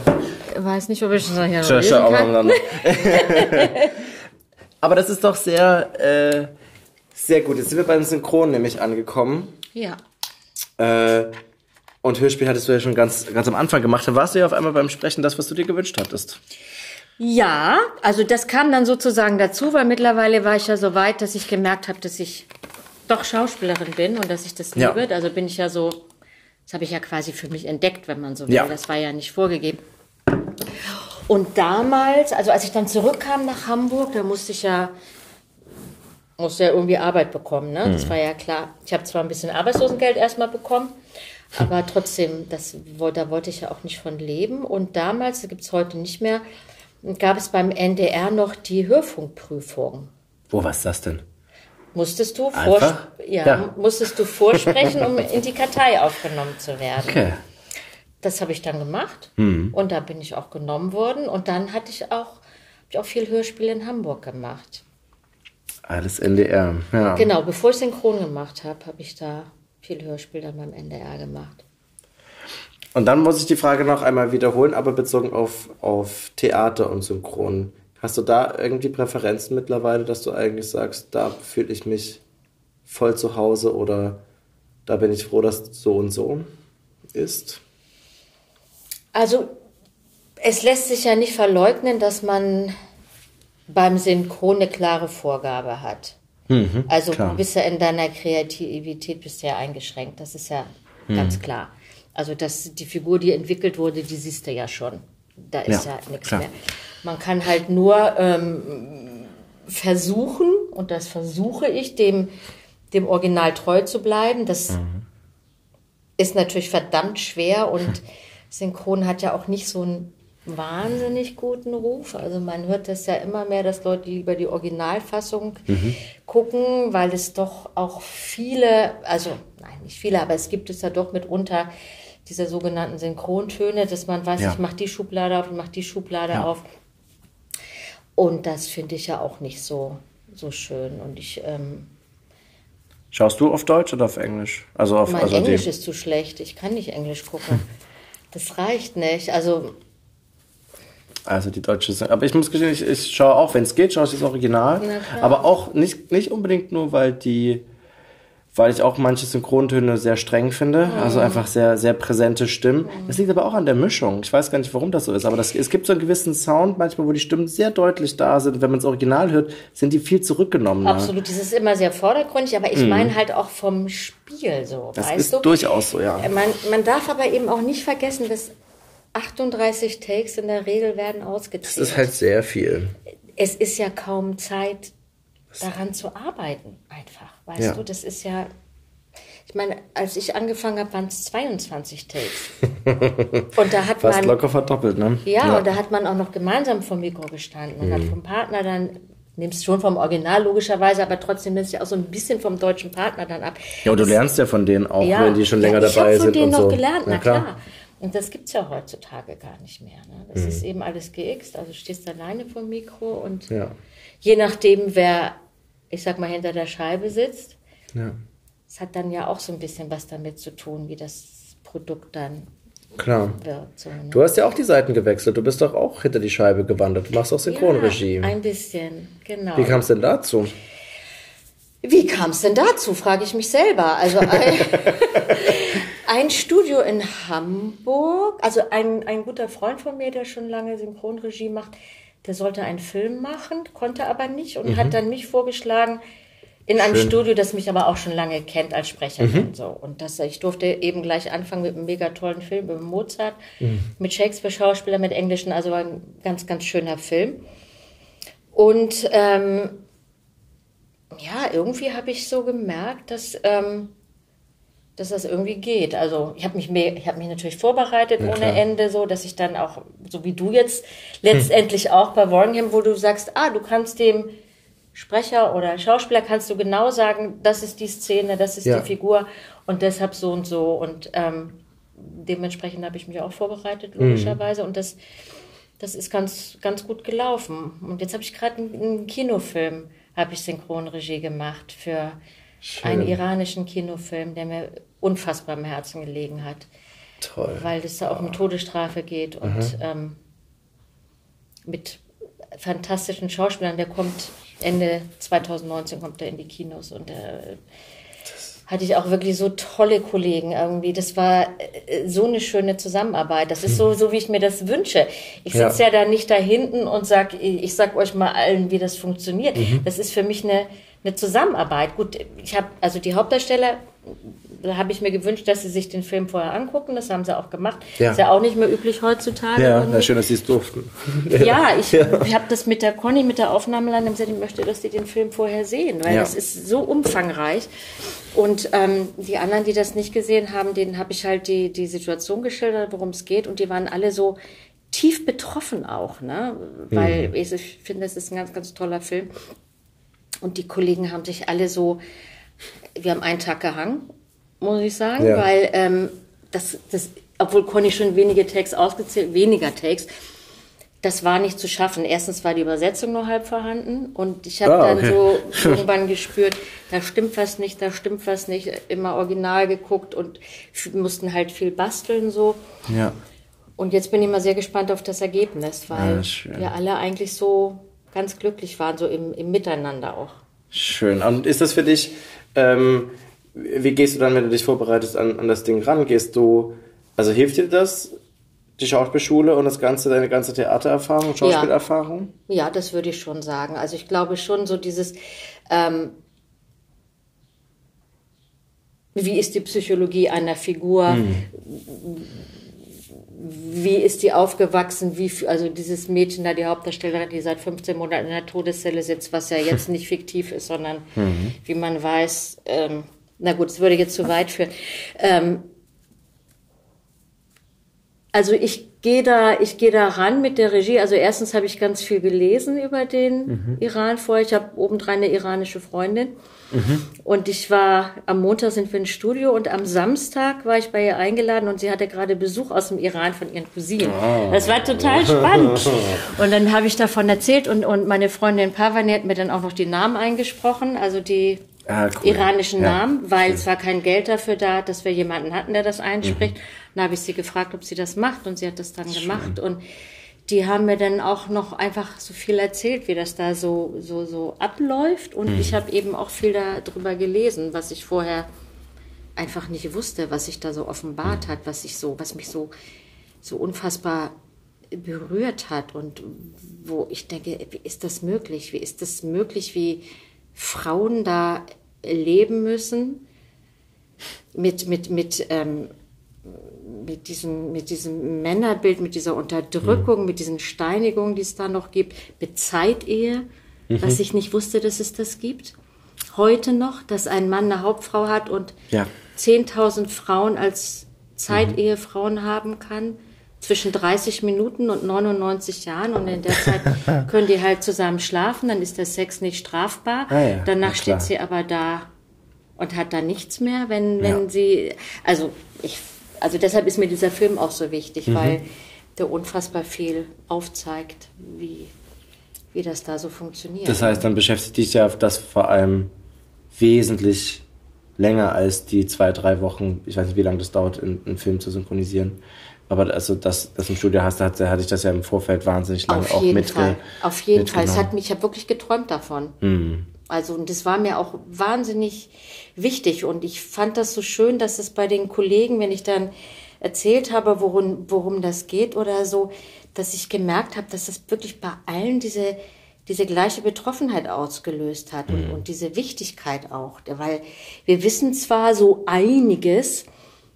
B: Ich weiß nicht, ob ich das nachher noch
A: Schau,
B: lesen
A: schau
B: kann.
A: Aber das ist doch sehr, äh, sehr gut. Jetzt sind wir beim Synchron nämlich angekommen.
B: Ja.
A: Äh, und Hörspiel hattest du ja schon ganz, ganz am Anfang gemacht. Dann warst du ja auf einmal beim Sprechen das, was du dir gewünscht hattest.
B: Ja, also das kam dann sozusagen dazu, weil mittlerweile war ich ja so weit, dass ich gemerkt habe, dass ich doch Schauspielerin bin und dass ich das
A: Ja.
B: liebe. Also bin ich ja so, das habe ich ja quasi für mich entdeckt, wenn man so will.
A: Ja.
B: Das war ja nicht vorgegeben. Und damals, also als ich dann zurückkam nach Hamburg, da musste ich ja musste ja irgendwie Arbeit bekommen, ne? Das war ja klar. Ich habe zwar ein bisschen Arbeitslosengeld erstmal bekommen, aber trotzdem, das, da wollte ich ja auch nicht von leben. Und damals, das gibt es heute nicht mehr, gab es beim NDR noch die Hörfunkprüfung.
A: Wo, was ist das denn?
B: Musstest du,
A: Einfach?
B: ja,
A: Ja.
B: musstest du vorsprechen, um in die Kartei aufgenommen zu werden.
A: Okay.
B: Das habe ich dann gemacht
A: Mhm.
B: und da bin ich auch genommen worden. Und dann hatte ich auch, ich auch viel Hörspiel in Hamburg gemacht.
A: Alles NDR. Ja.
B: Genau, bevor ich Synchron gemacht habe, habe ich da viel Hörspiel dann beim NDR gemacht.
A: Und dann muss ich die Frage noch einmal wiederholen, aber bezogen auf, auf Theater und Synchron. Hast du da irgendwie Präferenzen mittlerweile, dass du eigentlich sagst, da fühle ich mich voll zu Hause oder da bin ich froh, dass so und so ist?
B: Also es lässt sich ja nicht verleugnen, dass man beim Synchron eine klare Vorgabe hat. also
A: Mhm, klar.
B: du bist ja in deiner Kreativität bist ja eingeschränkt, das ist ja
A: Mhm.
B: ganz klar. Also dass die Figur, die entwickelt wurde, die siehst du ja schon. Da ist
A: Ja,
B: ja, nichts
A: klar.
B: mehr. Man kann halt nur ähm, versuchen, und das versuche ich, dem, dem Original treu zu bleiben. Das
A: Mhm.
B: ist natürlich verdammt schwer und Synchron hat ja auch nicht so einen wahnsinnig guten Ruf. Also man hört das ja immer mehr, dass Leute lieber die Originalfassung gucken, weil es doch auch viele, also nein, nicht viele, aber es gibt es ja doch mitunter diese sogenannten Synchrontöne, dass man weiß,
A: Ja.
B: ich mache die Schublade auf und mache die Schublade
A: Ja.
B: auf. Und das finde ich ja auch nicht so, so schön. Und ich, ähm,
A: Schaust du auf Deutsch oder auf Englisch? Also auf
B: mein
A: also
B: Englisch ist zu schlecht. Ich kann nicht Englisch gucken. Das reicht nicht. Also
A: also die deutsche. Syn- Aber ich muss gestehen, ich, ich schaue auch, wenn es geht, schaue ich das Original. Aber auch nicht, nicht unbedingt nur, weil die, weil ich auch manche Synchrontöne sehr streng finde.
B: Mhm.
A: Also einfach sehr, sehr präsente Stimmen. Das liegt aber auch an der Mischung. Ich weiß gar nicht, warum das so ist. Aber das, es gibt so einen gewissen Sound manchmal, wo die Stimmen sehr deutlich da sind. Wenn man das Original hört, sind die viel zurückgenommener.
B: absolut, das ist immer sehr vordergründig, aber ich meine halt auch vom Spiel so,
A: Mhm. Das
B: weißt
A: ist
B: du?
A: durchaus so, ja.
B: Man, man darf aber eben auch nicht vergessen, dass 38 Takes in der Regel werden ausgezählt.
A: Das ist halt sehr viel.
B: es ist ja kaum Zeit, daran zu arbeiten, einfach. Weißt
A: Ja.
B: du, das ist ja. Ich meine, als ich angefangen habe, waren es 22 Takes. Und da hat
A: Fast
B: man.
A: locker verdoppelt, ne?
B: Ja, und da hat man auch noch gemeinsam vom Mikro gestanden und hat
A: Mhm.
B: vom Partner dann, nimmst schon vom Original logischerweise, aber trotzdem nimmst du ja auch so ein bisschen vom deutschen Partner dann ab.
A: Ja, und du lernst ja von denen auch, wenn die schon länger
B: ja, ich
A: dabei
B: hab von
A: sind
B: denen
A: und
B: noch
A: so.
B: gelernt, na klar. Und das gibt's ja heutzutage gar nicht mehr. Ne? Das ist eben alles geixt, also du stehst alleine vom Mikro und
A: Ja.
B: je nachdem, wer, ich sag mal, hinter der Scheibe sitzt,
A: Ja.
B: es hat dann ja auch so ein bisschen was damit zu tun, wie das Produkt dann
A: Klar.
B: wird. So, ne?
A: Du hast ja auch die Seiten gewechselt. Du bist doch auch hinter die Scheibe gewandert. Du machst auch Synchronregie.
B: Ja, ein bisschen, genau.
A: Wie kam es denn dazu?
B: Wie kam es denn dazu, frage ich mich selber. Also ein, ein Studio in Hamburg, also ein, ein guter Freund von mir, der schon lange Synchronregie macht, der sollte einen Film machen, konnte aber nicht und hat dann mich vorgeschlagen in einem
A: Mhm. Schön. Mhm.
B: Studio, das mich aber auch schon lange kennt als Sprecherin. So. Und das, ich durfte eben gleich anfangen mit einem mega tollen Film über Mozart,
A: Mhm.
B: mit Shakespeare-Schauspieler, mit Englischen, also war ein ganz, ganz schöner Film. Und ähm, ja, irgendwie habe ich so gemerkt, dass, ähm, dass das irgendwie geht. Also ich habe mich, mehr- ich habe mich natürlich vorbereitet ohne
A: klar.
B: Ende, so dass ich dann auch, so wie du jetzt letztendlich auch bei Warningham, wo du sagst, ah, du kannst dem Sprecher oder Schauspieler kannst du genau sagen, das ist die Szene, das ist
A: Ja.
B: die Figur und deshalb so und so. Und ähm, dementsprechend habe ich mich auch vorbereitet, logischerweise. Und das, das ist ganz, ganz gut gelaufen. Und jetzt habe ich gerade einen, einen Kinofilm, habe ich Synchronregie gemacht für einen iranischen Kinofilm, der mir unfassbar am Herzen gelegen hat,
A: Toll.
B: weil es da auch um Todesstrafe geht und ähm, mit fantastischen Schauspielern. Der kommt Ende 2019 kommt er in die Kinos und äh, hatte ich auch wirklich so tolle Kollegen irgendwie. Das war äh, so eine schöne Zusammenarbeit. Das ist so, so wie ich mir das wünsche. Ich
A: Ja.
B: sitze ja. da nicht da hinten und sag, ich sag euch mal allen, wie das funktioniert. Das ist für mich eine, eine Zusammenarbeit. Gut, ich habe also die Hauptdarsteller, da habe ich mir gewünscht, dass sie sich den Film vorher angucken. Das haben sie auch gemacht.
A: Ja.
B: Ist ja auch nicht mehr üblich heutzutage.
A: Ja, na schön, dass sie es durften.
B: Ja, ich, ich habe das mit der Conny, mit der Aufnahmeleitung gesagt, ich möchte, dass die den Film vorher sehen, weil
A: Ja.
B: das ist so umfangreich. Und ähm, die anderen, die das nicht gesehen haben, denen habe ich halt die, die Situation geschildert, worum es geht. Und die waren alle so tief betroffen auch, ne? Weil ich finde, es ist ein ganz, ganz toller Film. Und die Kollegen haben sich alle so, wir haben einen Tag gehangen, muss ich sagen,
A: Ja.
B: weil ähm, das, das, obwohl Conny schon wenige Takes ausgezählt, weniger Takes, das war nicht zu schaffen. Erstens war die Übersetzung nur halb vorhanden und ich habe
A: Ah,
B: dann
A: okay.
B: so irgendwann gespürt, da stimmt was nicht, da stimmt was nicht, immer original geguckt und mussten halt viel basteln so.
A: Ja.
B: Und jetzt bin ich mal sehr gespannt auf das Ergebnis, weil
A: Ah, schön.
B: wir alle eigentlich so ganz glücklich waren, so im, im Miteinander auch.
A: Schön. Und ist das für dich, ähm, wie gehst du dann, wenn du dich vorbereitest, an, an das Ding ran? Gehst du, also hilft dir das, die Schauspielschule und das ganze, deine ganze Theatererfahrung, Schauspielerfahrung?
B: Ja, das würde ich schon sagen. Also ich glaube schon so dieses, ähm, wie ist die Psychologie einer Figur? Wie ist die aufgewachsen? Wie, also dieses Mädchen da, die Hauptdarstellerin, die seit 15 Monaten in der Todeszelle sitzt, was ja jetzt nicht fiktiv ist, sondern wie man weiß, ähm, na gut, es würde jetzt zu weit führen. Ähm, also ich gehe da, ich gehe da ran mit der Regie. Also erstens habe ich ganz viel gelesen über den Iran vorher. Ich habe obendrein eine iranische Freundin. Und ich war, am Montag sind wir ins Studio und am Samstag war ich bei ihr eingeladen und sie hatte gerade Besuch aus dem Iran von ihren Cousinen. Das war total spannend. Und dann habe ich davon erzählt und, und meine Freundin Pavani hat mir dann auch noch die Namen eingesprochen, also die
A: Ah, cool.
B: iranischen
A: Ja.
B: Namen, weil es war kein Geld dafür da, dass wir jemanden hatten, der das einspricht. Dann habe ich sie gefragt, ob sie das macht und sie hat das dann gemacht und die haben mir dann auch noch einfach so viel erzählt, wie das da so so so abläuft und ich habe eben auch viel darüber gelesen, was ich vorher einfach nicht wusste, was sich da so offenbart hat, was ich so, was mich so so unfassbar berührt hat und wo ich denke, wie ist das möglich? Wie ist das möglich, wie Frauen da leben müssen mit mit mit ähm, mit diesem, mit diesem Männerbild, mit dieser Unterdrückung, mit diesen Steinigungen, die es da noch gibt, mit Zeitehe, was ich nicht wusste, dass es das gibt. Heute noch, dass ein Mann eine Hauptfrau hat und
A: Ja.
B: 10.000 Frauen als Zeitehefrauen haben kann, zwischen 30 Minuten und 99 Jahren. Und in der Zeit können die halt zusammen schlafen, dann ist der Sex nicht strafbar.
A: Ah ja,
B: Danach steht sie aber da und hat da nichts mehr, wenn, wenn
A: Ja.
B: sie, also ich, also deshalb ist mir dieser Film auch so wichtig,
A: Mhm.
B: weil der unfassbar viel aufzeigt, wie, wie das da so funktioniert.
A: Das heißt, dann beschäftigt dich ja das vor allem wesentlich länger als die zwei, drei Wochen, ich weiß nicht, wie lange das dauert, einen, einen Film zu synchronisieren. Aber also das, das im Studio hast, da hat, hatte ich das ja im Vorfeld wahnsinnig lange auch
B: jeden
A: mitge
B: Fall. Auf jeden Fall. Es
A: mitgenommen.
B: hat mich, ich habe wirklich geträumt davon.
A: Mhm.
B: Also, und das war mir auch wahnsinnig wichtig. Und ich fand das so schön, dass es bei den Kollegen, wenn ich dann erzählt habe, worum, worum das geht oder so, dass ich gemerkt habe, dass das wirklich bei allen diese, diese gleiche Betroffenheit ausgelöst hat und, und diese Wichtigkeit auch. Weil wir wissen zwar so einiges,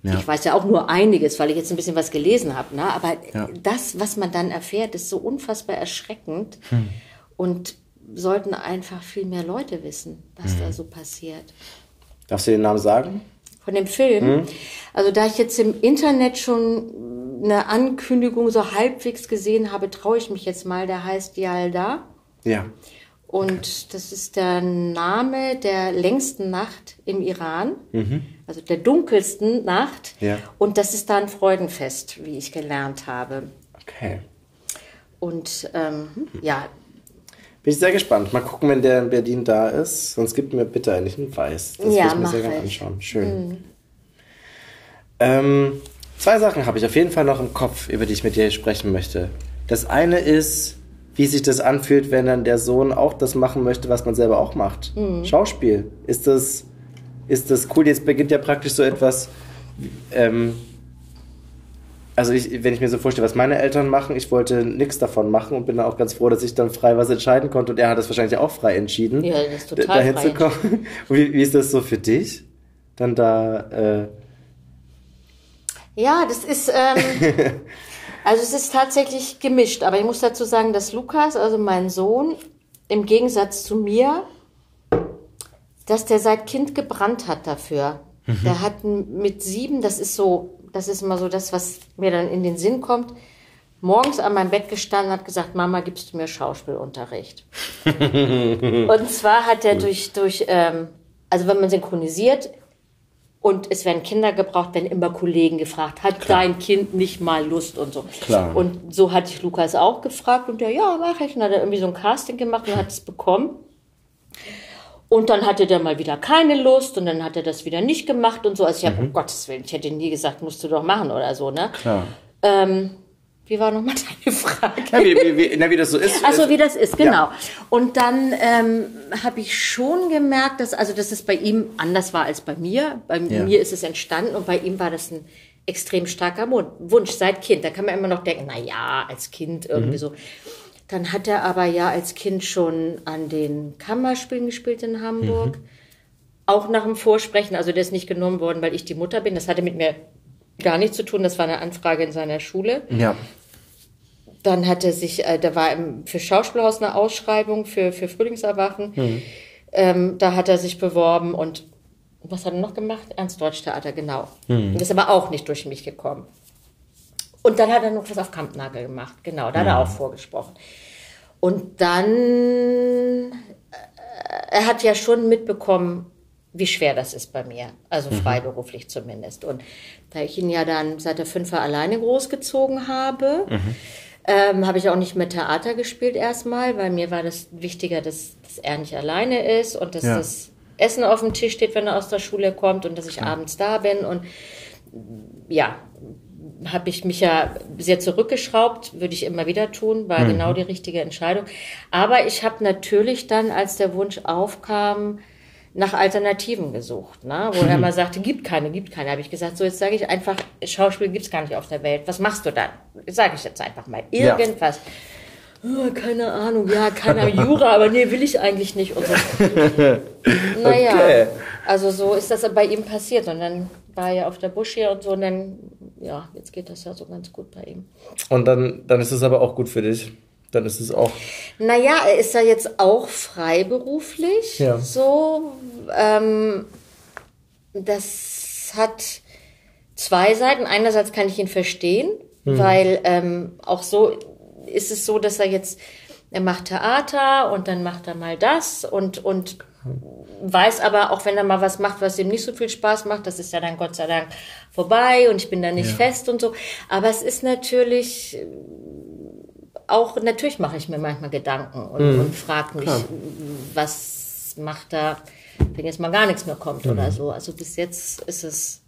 A: Ja.
B: ich weiß ja auch nur einiges, weil ich jetzt ein bisschen was gelesen habe, ne? aber
A: Ja.
B: das, was man dann erfährt, ist so unfassbar erschreckend
A: Hm.
B: und sollten einfach viel mehr Leute wissen, was
A: Hm.
B: da so passiert.
A: Darfst du den Namen sagen?
B: Von dem Film,
A: Hm.
B: also da ich jetzt im Internet schon eine Ankündigung so halbwegs gesehen habe, traue ich mich jetzt mal, der heißt Yalda.
A: Ja.
B: Und das ist der Name der längsten Nacht im Iran, also der dunkelsten Nacht.
A: Ja.
B: Und das ist da ein Freudenfest, wie ich gelernt habe.
A: Okay.
B: Und ähm, ja,
A: Bin ich sehr gespannt. Mal gucken, wenn der in Berlin da ist. Sonst gib mir bitte eigentlich einen Weiß. Das
B: Ja,
A: will ich mir sehr gerne anschauen. Schön. Ähm, zwei Sachen habe ich auf jeden Fall noch im Kopf, über die ich mit dir sprechen möchte. Das eine ist, wie sich das anfühlt, wenn dann der Sohn auch das machen möchte, was man selber auch macht. Schauspiel. Ist das, ist das cool? Jetzt beginnt ja praktisch so etwas. Ähm, also ich, wenn ich mir so vorstelle, was meine Eltern machen, ich wollte nichts davon machen und bin auch ganz froh, dass ich dann frei was entscheiden konnte und er hat das wahrscheinlich auch frei entschieden.
B: Ja, das ist total
A: dahin
B: frei
A: zu kommen. Wie, wie ist das so für dich? Dann da, äh,
B: Ja, das ist, ähm, also es ist tatsächlich gemischt. Aber ich muss dazu sagen, dass Lukas, also mein Sohn, im Gegensatz zu mir, dass der seit Kind gebrannt hat dafür. Der hat mit sieben, das ist so, das ist immer so das, was mir dann in den Sinn kommt, morgens an meinem Bett gestanden und hat gesagt, Mama, gibst du mir Schauspielunterricht? und zwar hat er durch, durch ähm, also wenn man synchronisiert und es werden Kinder gebraucht, werden immer Kollegen gefragt, hat
A: Klar.
B: dein Kind nicht mal Lust und so.
A: Klar.
B: Und so hatte ich Lukas auch gefragt und der, ja, mache ich. Und hat er irgendwie so ein Casting gemacht und hat es bekommen. Und dann hatte der mal wieder keine Lust und dann hat er das wieder nicht gemacht und so. Also ich habe, um Gottes Willen, ich hätte nie gesagt, musst du doch machen oder so, ne?
A: Klar.
B: Ähm, wie war nochmal deine Frage?
A: Ja, wie, wie, wie, na, wie das so ist.
B: Ach so,
A: ist-
B: wie das ist, genau. Und dann ähm, habe ich schon gemerkt, dass also dass es bei ihm anders war als bei mir. Bei
A: Ja.
B: mir ist es entstanden und bei ihm war das ein extrem starker Wunsch seit Kind. Da kann man immer noch denken, na ja, als Kind irgendwie so. Dann hat er aber ja als Kind schon an den Kammerspielen gespielt in Hamburg. Auch nach dem Vorsprechen, also der ist nicht genommen worden, weil ich die Mutter bin. Das hatte mit mir gar nichts zu tun. Das war eine Anfrage in seiner Schule.
A: Ja.
B: Dann hat er sich, äh, da war für Schauspielhaus eine Ausschreibung für, für Frühlingserwachen. Ähm, da hat er sich beworben und was hat er noch gemacht? Ernst Deutsch Theater, genau. Das ist aber auch nicht durch mich gekommen. Und dann hat er noch was auf Kampnagel gemacht, genau, da hat er auch vorgesprochen. Und dann, äh, er hat ja schon mitbekommen, wie schwer das ist bei mir, also freiberuflich zumindest. Und da ich ihn ja dann seit der Fünfer alleine großgezogen habe, ähm, habe ich auch nicht mehr Theater gespielt erstmal, weil mir war das wichtiger, dass, dass er nicht alleine ist und dass
A: Ja.
B: das Essen auf dem Tisch steht, wenn er aus der Schule kommt und dass ich abends da bin. Und ja, habe ich mich ja sehr zurückgeschraubt, würde ich immer wieder tun, war genau die richtige Entscheidung. Aber ich habe natürlich dann, als der Wunsch aufkam, nach Alternativen gesucht, ne? wo er mal sagte, gibt keine, gibt keine. Habe ich gesagt, so jetzt sage ich einfach, Schauspiel gibt's gar nicht auf der Welt. Was machst du dann? Sage ich jetzt einfach mal.
A: Ja.
B: Irgendwas. Oh, keine Ahnung, ja, keine Ahnung, Jura, aber nee, will ich eigentlich nicht. Und so. Naja,
A: Okay.
B: also so ist das bei ihm passiert. Und dann war er auf der Busch hier und so. Und dann, ja, jetzt geht das ja so ganz gut bei ihm.
A: Und dann, dann ist es aber auch gut für dich. Dann ist es auch.
B: Naja, er ist ja jetzt auch freiberuflich.
A: Ja.
B: So, ähm, das hat zwei Seiten. Einerseits kann ich ihn verstehen, weil ähm, auch so ist es so, dass er jetzt, er macht Theater und dann macht er mal das und, und weiß aber, auch wenn er mal was macht, was ihm nicht so viel Spaß macht, das ist ja dann Gott sei Dank vorbei und ich bin da nicht
A: Ja.
B: fest und so. Aber es ist natürlich auch, natürlich mache ich mir manchmal Gedanken und, und frage mich, was macht da, wenn jetzt mal gar nichts mehr kommt oder so. Also bis jetzt ist es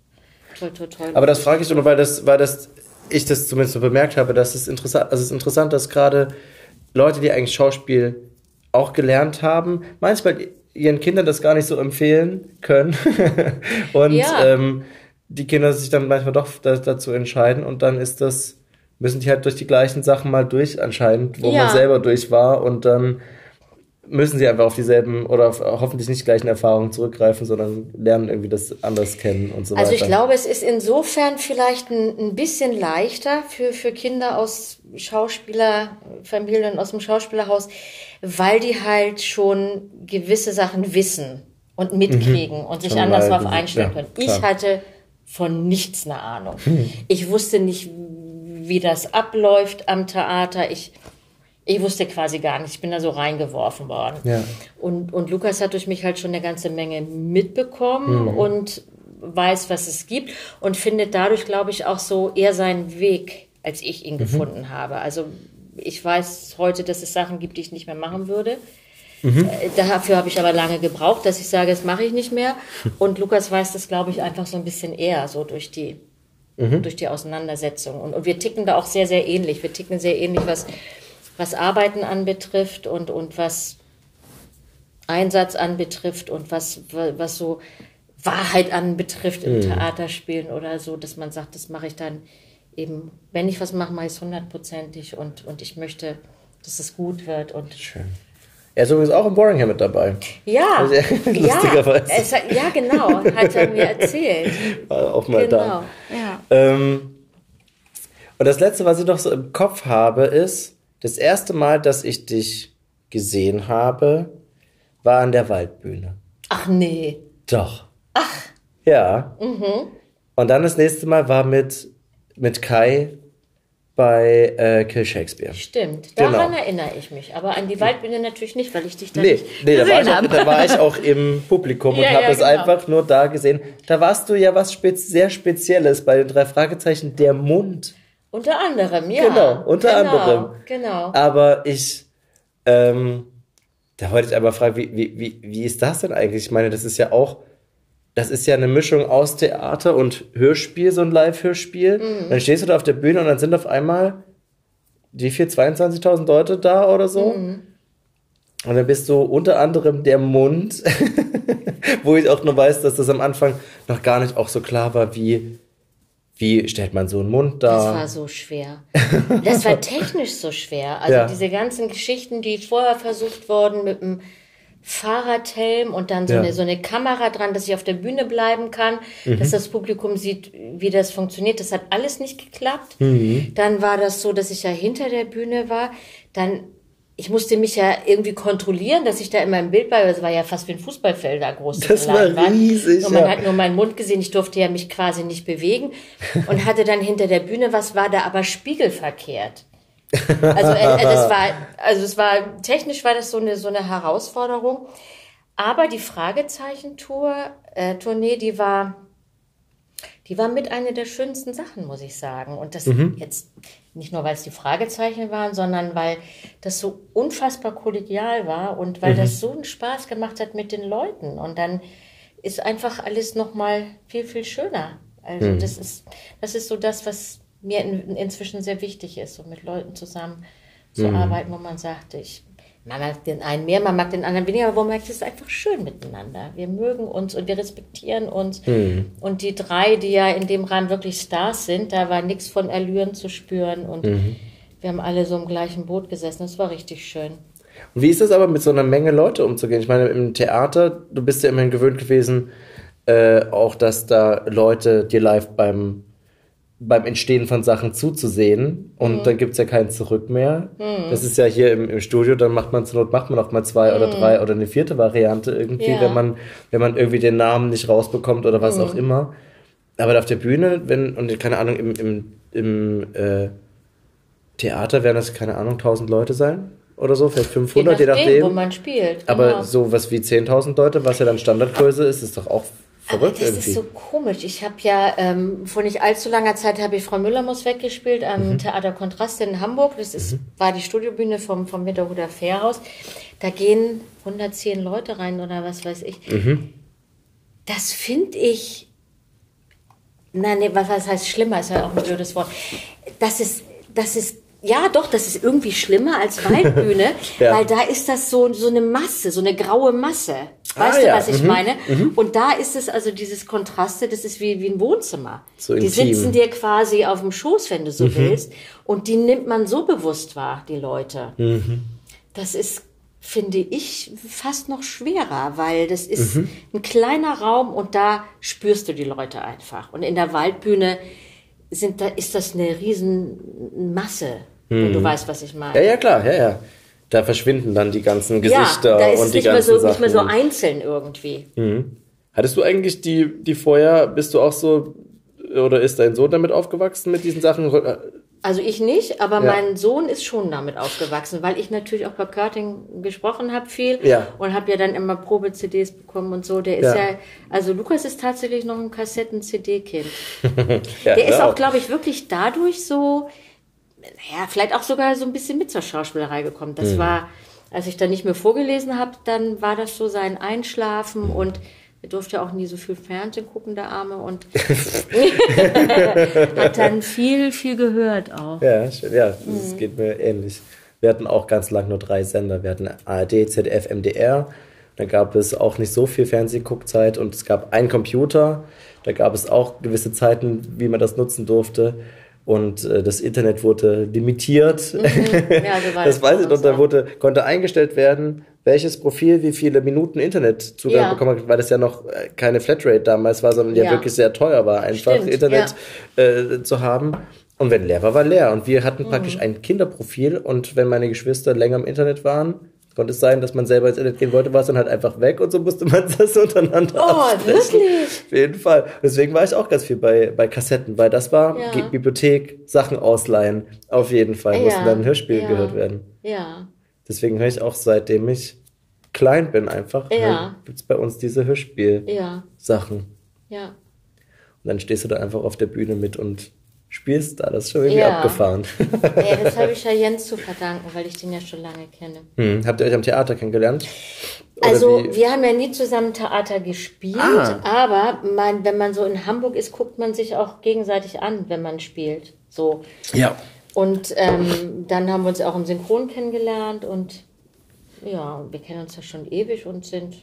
B: toll, toll, toll.
A: Aber das frage ich nur, weil das, weil das, ich das zumindest so bemerkt habe, dass es interessant, also es ist interessant, dass gerade Leute, die eigentlich Schauspiel auch gelernt haben, manchmal ihren Kindern das gar nicht so empfehlen können. und
B: Ja.
A: ähm, die Kinder sich dann manchmal doch da, dazu entscheiden und dann ist das, müssen die halt durch die gleichen Sachen mal durch anscheinend, wo
B: Ja.
A: man selber durch war und dann müssen sie einfach auf dieselben oder auf hoffentlich nicht gleichen Erfahrungen zurückgreifen, sondern lernen irgendwie das anders kennen und so
B: Also
A: weiter.
B: ich glaube, es ist insofern vielleicht ein, ein bisschen leichter für, für Kinder aus Schauspielerfamilien, aus dem Schauspielerhaus, weil die halt schon gewisse Sachen wissen und mitkriegen und sich
A: Schon
B: anders darauf einstellen
A: Ja,
B: können.
A: klar.
B: Ich hatte von nichts eine Ahnung. Ich wusste nicht, wie das abläuft am Theater. Ich, ich wusste quasi gar nicht. Ich bin da so reingeworfen worden.
A: Ja.
B: Und, und Lukas hat durch mich halt schon eine ganze Menge mitbekommen
A: Mhm.
B: und weiß, was es gibt und findet dadurch, glaube ich, auch so eher seinen Weg, als ich
A: Mhm.
B: ihn gefunden habe. Also ich weiß heute, dass es Sachen gibt, die ich nicht mehr machen würde.
A: Mhm.
B: Äh, Dafür habe ich aber lange gebraucht, dass ich sage, das mache ich nicht mehr. Und Lukas weiß das, glaube ich, einfach so ein bisschen eher, so durch die,
A: Mhm.
B: durch die Auseinandersetzung. Und, und wir ticken da auch sehr, sehr ähnlich. Wir ticken sehr ähnlich, was, was Arbeiten anbetrifft und, und was Einsatz anbetrifft und was, was so Wahrheit anbetrifft im Theaterspielen oder so, dass man sagt, das mache ich dann eben, wenn ich was mache, mache ich es hundertprozentig und, und ich möchte, dass es gut wird und
A: Schön. Er ist übrigens auch im Boringham mit dabei.
B: ja,
A: Also,
B: ja,
A: lustigerweise.
B: es, hat- ja, genau, hat er mir erzählt.
A: War auch mal
B: Genau,
A: da.
B: ja.
A: Ähm, und das letzte, was ich noch so im Kopf habe, ist, das erste Mal, dass ich dich gesehen habe, war an der Waldbühne.
B: Ach nee,
A: Doch. Ach. Ja. Und dann das nächste Mal war mit, mit Kai bei äh, Kill Shakespeare.
B: Stimmt, daran
A: Genau.
B: erinnere ich mich. Aber an die Waldbühne natürlich nicht, weil ich dich da
A: Nee,
B: nicht
A: nee da, war ich auch, da war ich auch im Publikum und
B: Ja,
A: habe
B: ja,
A: es
B: genau.
A: einfach nur da gesehen. Da warst du ja was spez sehr Spezielles bei den drei Fragezeichen, der Mund.
B: Unter anderem, ja.
A: Genau, unter
B: genau,
A: anderem.
B: Genau.
A: Aber ich, ähm, da wollte ich aber fragen, wie, wie, wie, wie ist das denn eigentlich? Ich meine, das ist ja auch, das ist ja eine Mischung aus Theater und Hörspiel, so ein Live-Hörspiel.
B: Mhm.
A: Dann stehst du da auf der Bühne und dann sind auf einmal wie viel, 22.000 Leute da oder so?
B: Mhm.
A: Und dann bist du unter anderem der Mund, wo ich auch nur weiß, dass das am Anfang noch gar nicht auch so klar war, wie, wie stellt man so einen Mund
B: Das
A: da?
B: war so schwer. Das war technisch so schwer. Also
A: Ja.
B: diese ganzen Geschichten, die vorher versucht wurden mit dem Fahrradhelm und dann so,
A: Ja.
B: eine, so eine Kamera dran, dass ich auf der Bühne bleiben kann,
A: Mhm.
B: dass das Publikum sieht, wie das funktioniert. Das hat alles nicht geklappt.
A: Mhm.
B: Dann war das so, dass ich ja hinter der Bühne war. Dann ich musste mich ja irgendwie kontrollieren, dass ich da in meinem Bild war. Das war ja fast wie ein Fußballfeld da groß.
A: Das war riesig,
B: Und man
A: ja.
B: hat nur meinen Mund gesehen. Ich durfte ja mich quasi nicht bewegen und hatte dann hinter der Bühne was war da aber spiegelverkehrt. Also äh, äh, das war also es war technisch war das so eine so eine Herausforderung, aber die Fragezeichen-Tour äh, Tournee, die war die war mit einer der schönsten Sachen, muss ich sagen. Und das jetzt nicht nur, weil es die Fragezeichen waren, sondern weil das so unfassbar kollegial war und weil das so einen Spaß gemacht hat mit den Leuten. Und dann ist einfach alles nochmal viel, viel schöner. Also das ist, das ist so das, was mir in, inzwischen sehr wichtig ist, so mit Leuten zusammen zu arbeiten, wo man sagt, ich, man mag den einen mehr, man mag den anderen weniger, aber wo man merkt, es ist einfach schön miteinander. Wir mögen uns und wir respektieren uns. Und die drei, die ja in dem Rahmen wirklich Stars sind, da war nichts von Allüren zu spüren und wir haben alle so im gleichen Boot gesessen. Das war richtig schön.
A: Und wie ist das aber mit so einer Menge Leute umzugehen? Ich meine, im Theater, du bist ja immerhin gewöhnt gewesen, äh, auch dass da Leute dir live beim, beim Entstehen von Sachen zuzusehen und
B: Mhm.
A: dann gibt's ja kein Zurück mehr. Das ist ja hier im, im Studio, dann macht man zur Not, macht man auch mal zwei oder drei oder eine vierte Variante irgendwie,
B: Mhm. Ja.
A: wenn man, wenn man irgendwie den Namen nicht rausbekommt oder was auch
B: Mhm.
A: immer. Aber auf der Bühne, wenn, und keine Ahnung, im, im, im äh, Theater werden das, keine Ahnung, 1000 Leute sein oder so, vielleicht 500, je nachdem.
B: wo man spielt.
A: Aber
B: genau.
A: so was wie 10.000 Leute, was ja dann Standardgröße ist, ist doch auch verrückt
B: das
A: irgendwie.
B: ist so komisch. Ich habe ja ähm, vor nicht allzu langer Zeit habe ich Frau Müller muss weggespielt am
A: Mhm.
B: Theater Kontrast in Hamburg. Das ist, war die Studiobühne vom, vom Winterhuder Fährhaus. Da gehen 110 Leute rein oder was weiß ich.
A: Mhm.
B: Das finde ich. Nein, nee, was, was heißt schlimmer? Ist ja auch ein blödes Wort. Das ist, das ist, ja doch, das ist irgendwie schlimmer als Waldbühne,
A: Ja.
B: weil da ist das so, so eine Masse, so eine graue Masse.
A: Ah,
B: Weißt du,
A: ja,
B: was ich
A: mhm,
B: meine? Und da ist es also dieses Kontraste, das ist wie, wie ein Wohnzimmer.
A: So
B: die
A: intim. Mhm.
B: sitzen dir quasi auf dem Schoß, wenn du so willst. Und die nimmt man so bewusst wahr, die Leute.
A: Mhm.
B: Das ist, finde ich, fast noch schwerer, weil das ist
A: Mhm.
B: ein kleiner Raum und da spürst du die Leute einfach. Und in der Waldbühne sind, da ist das eine riesen Masse, wenn du weißt, was ich meine.
A: Mhm. ja, ja, klar, ja, ja. Da verschwinden dann die ganzen
B: Ja,
A: Gesichter
B: ist
A: und die
B: nicht mehr,
A: ganzen
B: so,
A: Sachen.
B: nicht mehr so einzeln irgendwie.
A: Hattest du eigentlich die, die vorher, bist du auch so, oder ist dein Sohn damit aufgewachsen mit diesen Sachen?
B: Also ich nicht, aber
A: Ja.
B: mein Sohn ist schon damit aufgewachsen, weil ich natürlich auch bei Körting gesprochen habe viel
A: Ja.
B: und habe ja dann immer Probe-CDs bekommen und so. Der ist
A: Ja.
B: ja, also Lukas ist tatsächlich noch ein Kassetten-CD-Kind.
A: Ja,
B: Der ist
A: ja,
B: auch, glaube ich, wirklich dadurch so, ja, vielleicht auch sogar so ein bisschen mit zur Schauspielerei gekommen. Das war, als ich dann nicht mehr vorgelesen habe, dann war das so sein Einschlafen und er durfte auch nie so viel Fernsehen gucken, der Arme, und hat dann viel, viel gehört auch.
A: Ja, schön. ja das
B: Mhm.
A: geht mir ähnlich. Wir hatten auch ganz lang nur drei Sender. Wir hatten ARD, ZDF, MDR. Da gab es auch nicht so viel Fernsehguckzeit und es gab einen Computer. Da gab es auch gewisse Zeiten, wie man das nutzen durfte. Und äh, das Internet wurde limitiert.
B: Ja, so
A: das weiß ich noch. Da wurde, konnte eingestellt werden, welches Profil wie viele Minuten Internetzugang
B: Ja.
A: bekommen hat, weil das ja noch äh, keine Flatrate damals war, sondern ja,
B: Ja.
A: wirklich sehr teuer war, einfach
B: Stimmt,
A: Internet äh, zu haben. Und wenn leer war, war leer. Und wir hatten praktisch ein Kinderprofil und wenn meine Geschwister länger im Internet waren, Konnte es sein, dass man selber ins Internet gehen wollte, war es dann halt einfach weg und so musste man das untereinander
B: Oh,
A: absprechen.
B: wirklich?
A: Auf jeden Fall. Deswegen war ich auch ganz viel bei, bei Kassetten, weil das war
B: Ja.
A: Bibliothek, Sachen ausleihen. Auf jeden Fall mussten
B: Ja,
A: dann Hörspiele
B: ja.
A: gehört werden.
B: Ja.
A: Deswegen höre ich auch seitdem ich klein bin einfach.
B: Ja.
A: Gibt es bei uns diese Hörspiel-Sachen.
B: Ja. Ja.
A: Und dann stehst du da einfach auf der Bühne mit und spielst da. Das ist schon irgendwie
B: Ja.
A: abgefahren.
B: Ey, das habe ich ja Jens zu verdanken, weil ich den ja schon lange kenne.
A: hm. Habt ihr euch am Theater kennengelernt? Oder
B: Also
A: wie?
B: wir haben ja nie zusammen Theater gespielt,
A: Ah.
B: aber man, wenn man so in Hamburg ist, guckt man sich auch gegenseitig an, wenn man spielt. So.
A: Ja.
B: Und ähm, dann haben wir uns auch im Synchron kennengelernt und ja, wir kennen uns ja schon ewig und sind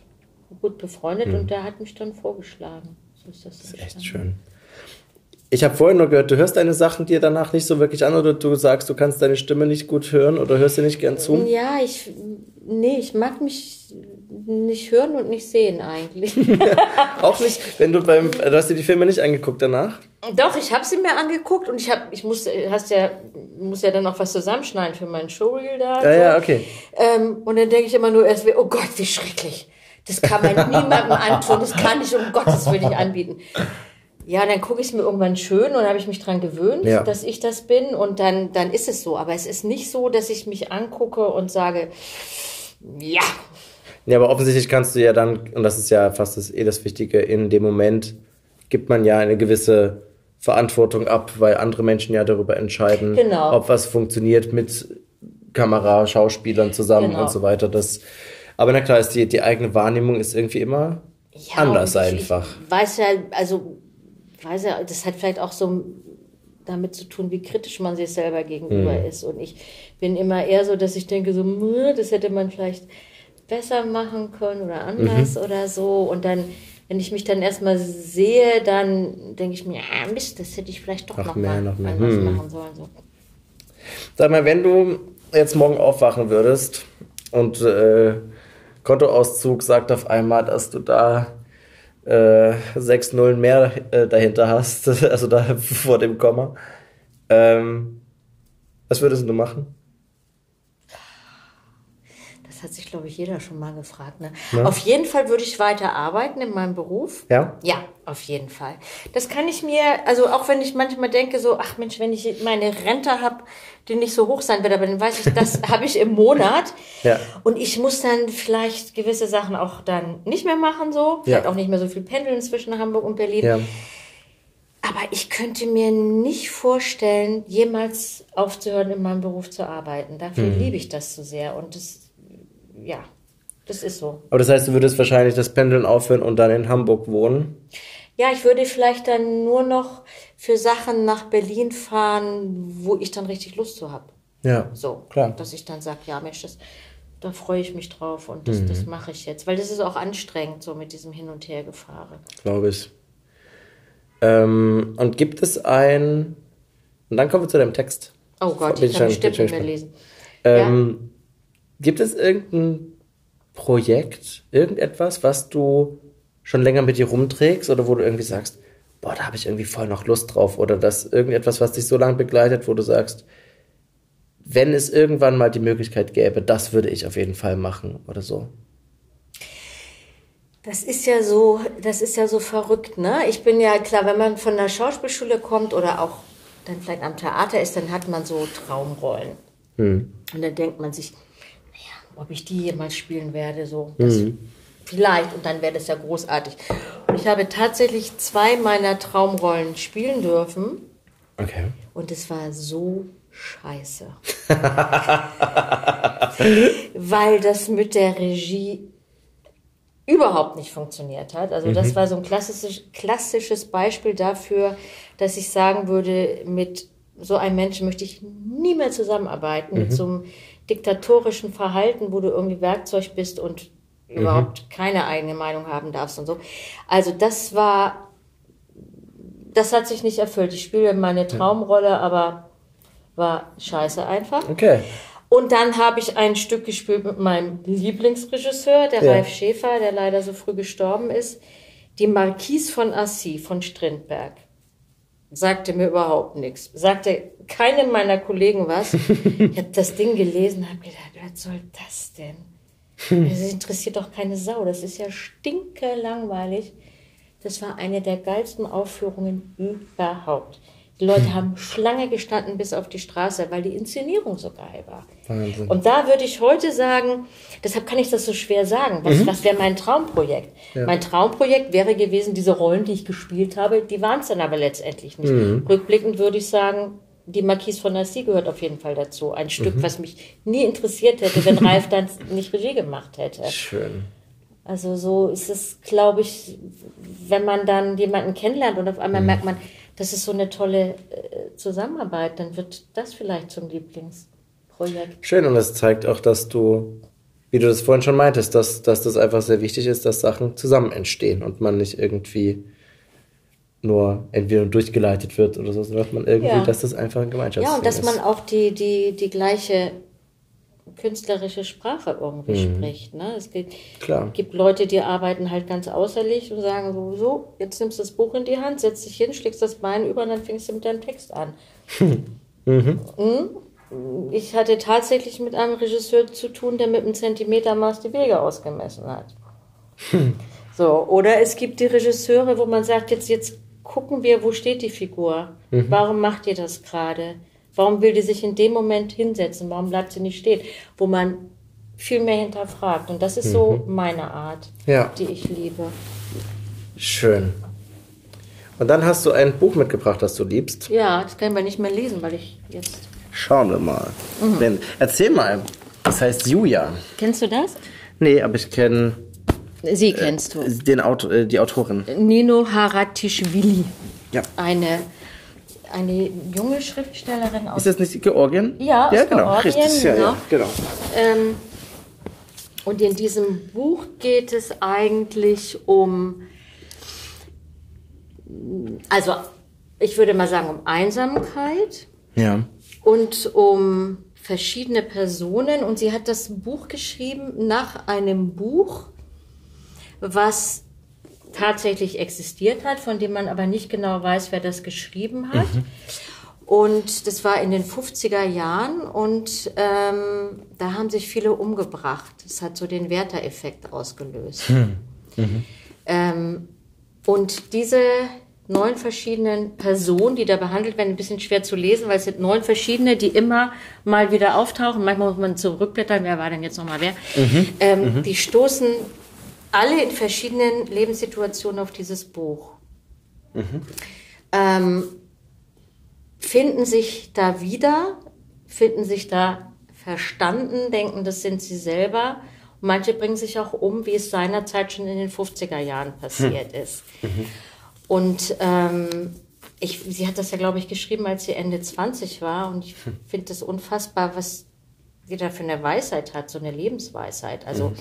B: gut befreundet und der hat mich dann vorgeschlagen. So ist das,
A: Hm. Echt schön. Ich habe vorhin nur gehört, du hörst deine Sachen dir danach nicht so wirklich an oder du sagst, du kannst deine Stimme nicht gut hören oder hörst dir nicht gern zu?
B: Ja, ich, nee, ich mag mich nicht hören und nicht sehen eigentlich.
A: Auch nicht, wenn du beim, du hast dir die Filme nicht angeguckt danach?
B: Doch, ich habe sie mir angeguckt und ich habe, ich musste, hast ja, muss ja dann noch was zusammenschneiden für mein Showreel da.
A: Ja, ja, okay.
B: Ähm, und dann denke ich immer nur erst, oh Gott, wie schrecklich. Das kann man niemandem antun, das kann ich um Gottes Willen nicht anbieten. Ja, dann gucke ich es mir irgendwann schön und habe ich mich dran gewöhnt,
A: Ja.
B: dass ich das bin und dann, dann ist es so. Aber es ist nicht so, dass ich mich angucke und sage, ja,
A: Ja, aber offensichtlich kannst du ja dann, und das ist ja fast das, eh das Wichtige, in dem Moment gibt man ja eine gewisse Verantwortung ab, weil andere Menschen ja darüber entscheiden,
B: Genau.
A: ob was funktioniert mit Kamera, Schauspielern zusammen
B: Genau.
A: und so weiter. Das, aber na klar, ist die, die eigene Wahrnehmung ist irgendwie immer
B: Ja,
A: anders
B: ich,
A: einfach.
B: Ich weiß ja, also, weiß ja, das hat vielleicht auch so damit zu tun, wie kritisch man sich selber gegenüber
A: Mhm.
B: ist. Und ich bin immer eher so, dass ich denke, so, "Mh, das hätte man vielleicht besser machen können oder anders
A: Mhm.
B: oder so. Und dann, wenn ich mich dann erstmal sehe, dann denke ich mir, ja, Mist, das hätte ich vielleicht doch
A: Noch mehr,
B: mal
A: noch mehr.
B: anders
A: Hm.
B: machen sollen. So.
A: Sag mal, wenn du jetzt morgen aufwachen würdest und äh, Kontoauszug sagt auf einmal, dass du da äh, sechs Nullen mehr äh, dahinter hast, also da vor dem Komma, ähm, was würdest du machen?
B: Das hat sich, glaube ich, jeder schon mal gefragt. Ne?
A: Ja.
B: Auf jeden Fall würde ich weiter arbeiten in meinem Beruf.
A: Ja?
B: Ja, auf jeden Fall. Das kann ich mir, also auch wenn ich manchmal denke, so, ach Mensch, wenn ich meine Rente habe, die nicht so hoch sein wird, aber dann weiß ich, das habe ich im Monat.
A: Ja.
B: Und ich muss dann vielleicht gewisse Sachen auch dann nicht mehr machen, so. Vielleicht
A: Ja.
B: auch nicht mehr so viel pendeln zwischen Hamburg und Berlin.
A: Ja.
B: Aber ich könnte mir nicht vorstellen, jemals aufzuhören, in meinem Beruf zu arbeiten. Dafür
A: Mhm.
B: liebe ich das so sehr. Und das, ja, das ist so.
A: Aber das heißt, du würdest wahrscheinlich das Pendeln aufhören und dann in Hamburg wohnen?
B: Ja, ich würde vielleicht dann nur noch für Sachen nach Berlin fahren, wo ich dann richtig Lust zu habe.
A: Ja.
B: So,
A: Klar.
B: dass ich dann sage, ja Mensch, das, da freue ich mich drauf und das,
A: Mhm.
B: das mache ich jetzt. Weil das ist auch anstrengend, so mit diesem Hin- und Hergefahre.
A: Glaube ich. Ähm, und gibt es ein. Und dann kommen wir zu deinem Text.
B: Oh Gott, ich kann bestimmt nicht mehr lesen.
A: Ähm, Gibt es irgendein Projekt, irgendetwas, was du schon länger mit dir rumträgst oder wo du irgendwie sagst, boah, da habe ich irgendwie voll noch Lust drauf oder das irgendetwas, was dich so lange begleitet, wo du sagst, wenn es irgendwann mal die Möglichkeit gäbe, das würde ich auf jeden Fall machen oder so.
B: Das ist ja so, das ist ja so verrückt, ne? Ich bin ja klar, wenn man von der Schauspielschule kommt oder auch dann vielleicht am Theater ist, dann hat man so Traumrollen.
A: Hm.
B: Und dann denkt man sich, ob ich die jemals spielen werde, so. Das Vielleicht, und dann wäre das ja großartig. Und ich habe tatsächlich zwei meiner Traumrollen spielen dürfen.
A: Okay.
B: Und es war so scheiße. Weil das mit der Regie überhaupt nicht funktioniert hat. Also das war so ein klassisches, klassisches Beispiel dafür, dass ich sagen würde, mit so einem Menschen möchte ich nie mehr zusammenarbeiten, mit so einem diktatorischen Verhalten, wo du irgendwie Werkzeug bist und überhaupt keine eigene Meinung haben darfst und so. Also das war, das hat sich nicht erfüllt. Ich spiele meine Traumrolle, aber war scheiße einfach.
A: Okay.
B: Und dann habe ich ein Stück gespielt mit meinem Lieblingsregisseur, der
A: Ja.
B: Ralf Schäfer, der leider so früh gestorben ist. Die Marquise von Assy von Strindberg. Sagte mir überhaupt nichts. Sagte keinem meiner Kollegen was. Ich habe das Ding gelesen, habe gedacht, was soll das denn? Das interessiert doch keine Sau. Das ist ja stinke langweilig. Das war eine der geilsten Aufführungen überhaupt. Die Leute haben Schlange gestanden bis auf die Straße, weil die Inszenierung so geil war.
A: Wahnsinn.
B: Und da würde ich heute sagen, deshalb kann ich das so schwer sagen, was, was wäre mein Traumprojekt? Mein Traumprojekt wäre gewesen, diese Rollen, die ich gespielt habe, die waren es dann aber letztendlich nicht. Rückblickend würde ich sagen, die Marquise von Nassi gehört auf jeden Fall dazu. Ein Stück, was mich nie interessiert hätte, wenn Ralf dann nicht Regie gemacht hätte.
A: Schön.
B: Also so ist es, glaube ich, wenn man dann jemanden kennenlernt und auf einmal merkt man, das ist so eine tolle äh, Zusammenarbeit, dann wird das vielleicht zum Lieblingsprojekt.
A: Schön, und das zeigt auch, dass du, wie du das vorhin schon meintest, dass, dass das einfach sehr wichtig ist, dass Sachen zusammen entstehen und man nicht irgendwie nur entweder durchgeleitet wird oder so, sondern dass man irgendwie,
B: Ja.
A: dass das einfach ein Gemeinschaftsding
B: Ja, und dass
A: ist.
B: man auch die, die, die gleiche künstlerische Sprache irgendwie spricht. Ne? Es gibt,
A: Klar.
B: gibt Leute, die arbeiten halt ganz außerlich und sagen so, so, jetzt nimmst du das Buch in die Hand, setzt dich hin, schlägst das Bein über und dann fängst du mit deinem Text an. Mhm. Ich hatte tatsächlich mit einem Regisseur zu tun, der mit einem Zentimetermaß die Wege ausgemessen hat. So, oder es gibt die Regisseure, wo man sagt, jetzt, jetzt gucken wir, wo steht die Figur? Warum macht ihr das gerade? Warum will die sich in dem Moment hinsetzen? Warum bleibt sie nicht stehen? Wo man viel mehr hinterfragt. Und das ist so meine Art,
A: Ja.
B: die ich liebe.
A: Schön. Und dann hast du ein Buch mitgebracht, das du liebst.
B: Ja, das kann ich aber nicht mehr lesen, weil ich jetzt.
A: Schauen wir mal. Wenn, erzähl mal. Das heißt Julia.
B: Kennst du das?
A: Nee, aber ich kenne
B: Sie kennst du.
A: den Auto, äh, die Autorin.
B: Nino Haratischvili.
A: Ja.
B: Eine, eine junge Schriftstellerin aus
A: Ist das nicht Georgien?
B: Ja,
A: ja genau.
B: Georgien,
A: Richtig, ja, ja,
B: genau.
A: genau.
B: Ähm, und in diesem Buch geht es eigentlich um, also ich würde mal sagen, um Einsamkeit
A: Ja.
B: und um verschiedene Personen. Und sie hat das Buch geschrieben nach einem Buch, was tatsächlich existiert hat, von dem man aber nicht genau weiß, wer das geschrieben hat. Und das war in den 50er Jahren und ähm, da haben sich viele umgebracht. Das hat so den Werther-Effekt ausgelöst. Ähm, und diese neun verschiedenen Personen, die da behandelt werden, ein bisschen schwer zu lesen, weil es sind neun verschiedene, die immer mal wieder auftauchen. Manchmal muss man zurückblättern, wer war denn jetzt nochmal wer. Ähm, Die stoßen alle in verschiedenen Lebenssituationen auf dieses Buch. Ähm, finden sich da wieder, finden sich da verstanden, denken, das sind sie selber. Und manche bringen sich auch um, wie es seinerzeit schon in den 50er Jahren passiert ist. Und ähm, ich, sie hat das ja, glaube ich, geschrieben, als sie Ende 20 war. Und ich finde das unfassbar, was sie da für eine Weisheit hat, so eine Lebensweisheit. Also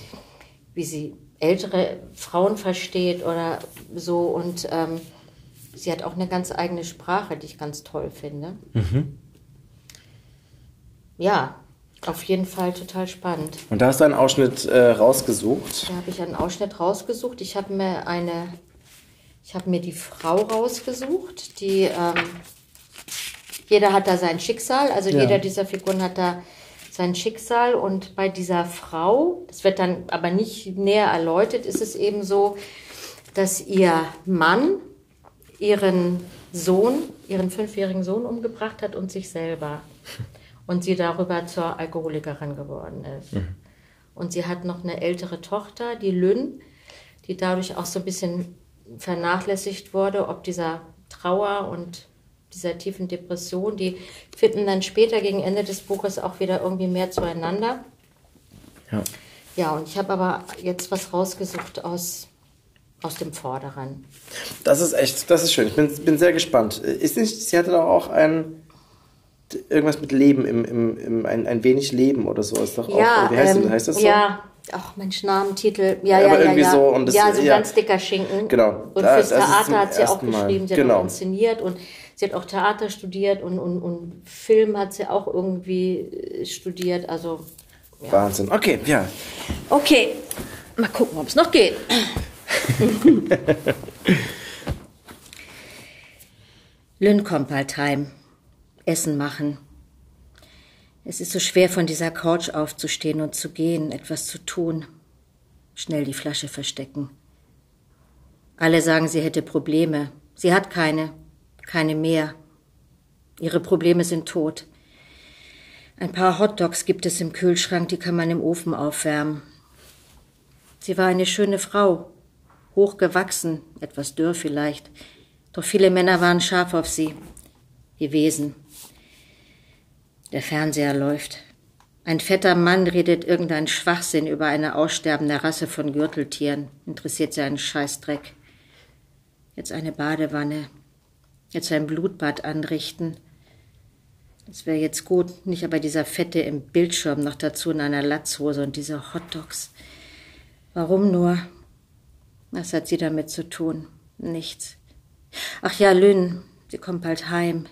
B: wie sie ältere Frauen versteht oder so. Und ähm, sie hat auch eine ganz eigene Sprache, die ich ganz toll finde. Ja, auf jeden Fall total spannend.
A: Und da hast du einen Ausschnitt äh, rausgesucht.
B: Da habe ich einen Ausschnitt rausgesucht. Ich habe mir eine, ich habe mir die Frau rausgesucht, die ähm, jeder hat da sein Schicksal, also
A: Ja.
B: jeder dieser Figuren hat da sein Schicksal und bei dieser Frau, das wird dann aber nicht näher erläutert, ist es eben so, dass ihr Mann ihren Sohn, ihren fünfjährigen Sohn umgebracht hat und sich selber und sie darüber zur Alkoholikerin geworden ist. Und sie hat noch eine ältere Tochter, die Lynn, die dadurch auch so ein bisschen vernachlässigt wurde, ob dieser Trauer und dieser tiefen Depression. Die finden dann später gegen Ende des Buches auch wieder irgendwie mehr zueinander.
A: Ja.
B: Ja, und ich habe aber jetzt was rausgesucht aus, aus dem Vorderen.
A: Das ist echt, das ist schön. Ich bin, bin sehr gespannt. Ist nicht, sie hatte doch auch ein irgendwas mit Leben, im, im, im, ein, ein wenig Leben oder so. Ist doch
B: ja,
A: auch, wie heißt,
B: ähm,
A: das, heißt das so?
B: Ja, ach Mensch, Namentitel. Ja,
A: Ja,
B: ja,
A: aber
B: ja.
A: irgendwie
B: ja.
A: so und das-
B: ja, so ein
A: ja.
B: ganz dicker Schinken.
A: Genau,
B: Und
A: da-
B: fürs Theater hat sie auch geschrieben, sie
A: Genau.
B: hat auch inszeniert und sie hat auch Theater studiert und, und, und Film hat sie auch irgendwie äh, studiert. Also,
A: Wahnsinn. Okay, ja.
B: okay, mal gucken, ob es noch geht. Lynn kommt bald heim. Essen machen. Es ist so schwer, von dieser Couch aufzustehen und zu gehen, etwas zu tun. Schnell die Flasche verstecken. Alle sagen, sie hätte Probleme. Sie hat keine, keine mehr. Ihre Probleme sind tot. Ein paar Hotdogs gibt es im Kühlschrank, die kann man im Ofen aufwärmen. Sie war eine schöne Frau, hochgewachsen, etwas dürr vielleicht, doch viele Männer waren scharf auf sie gewesen. Der Fernseher läuft. Ein fetter Mann redet irgendeinen Schwachsinn über eine aussterbende Rasse von Gürteltieren. Interessiert sie einen Scheißdreck. Jetzt eine Badewanne. Jetzt ein Blutbad anrichten. Es wäre jetzt gut, nicht aber dieser Fette im Bildschirm noch dazu in einer Latzhose und diese Hotdogs. Warum nur? Was hat sie damit zu tun? Nichts. Ach ja, Lynn, sie kommt bald heim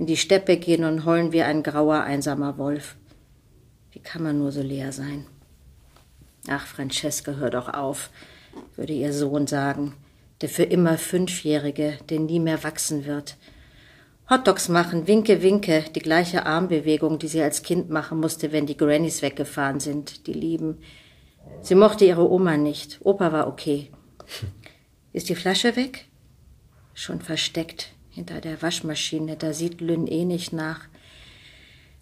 B: in die Steppe gehen und heulen wie ein grauer, einsamer Wolf. Wie kann man nur so leer sein? Ach, Francesca, hör doch auf, würde ihr Sohn sagen, der für immer Fünfjährige, der nie mehr wachsen wird. Hotdogs machen, winke, winke, die gleiche Armbewegung, die sie als Kind machen musste, wenn die Grannies weggefahren sind, die lieben. Sie mochte ihre Oma nicht, Opa war okay. Ist die Flasche weg? Schon versteckt hinter der Waschmaschine. Da sieht Lynn eh nicht nach.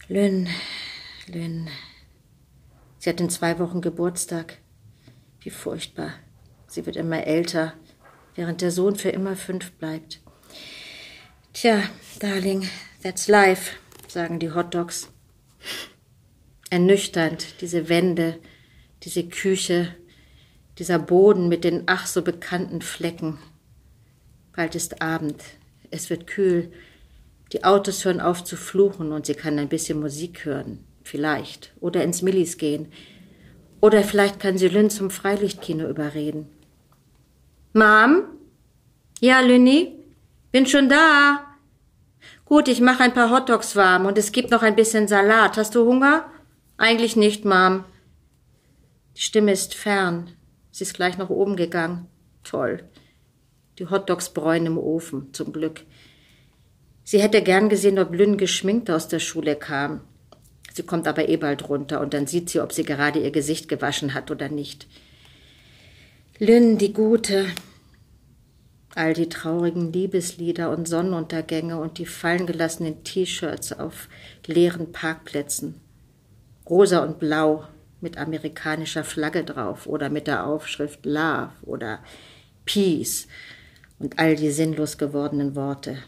B: Lynn, Lynn. Sie hat in zwei Wochen Geburtstag. Wie furchtbar. Sie wird immer älter, während der Sohn für immer fünf bleibt. Tja, Darling, that's life, sagen die Hotdogs. Ernüchternd, diese Wände, diese Küche, dieser Boden mit den ach so bekannten Flecken. Bald ist Abend, es wird kühl. Die Autos hören auf zu fluchen und sie kann ein bisschen Musik hören. Vielleicht. Oder ins Millis gehen. Oder vielleicht kann sie Lynn zum Freilichtkino überreden. Mom? Ja, Lynni? Bin schon da. Gut, ich mache ein paar Hotdogs warm und es gibt noch ein bisschen Salat. Hast du Hunger? Eigentlich nicht, Mom. Die Stimme ist fern. Sie ist gleich nach oben gegangen. Toll. Die Hotdogs bräunen im Ofen, zum Glück. Sie hätte gern gesehen, ob Lynn geschminkt aus der Schule kam. Sie kommt aber eh bald runter und dann sieht sie, ob sie gerade ihr Gesicht gewaschen hat oder nicht. Lynn, die Gute. All die traurigen Liebeslieder und Sonnenuntergänge und die fallengelassenen T-Shirts auf leeren Parkplätzen. Rosa und blau mit amerikanischer Flagge drauf oder mit der Aufschrift Love oder Peace und all die sinnlos gewordenen Worte.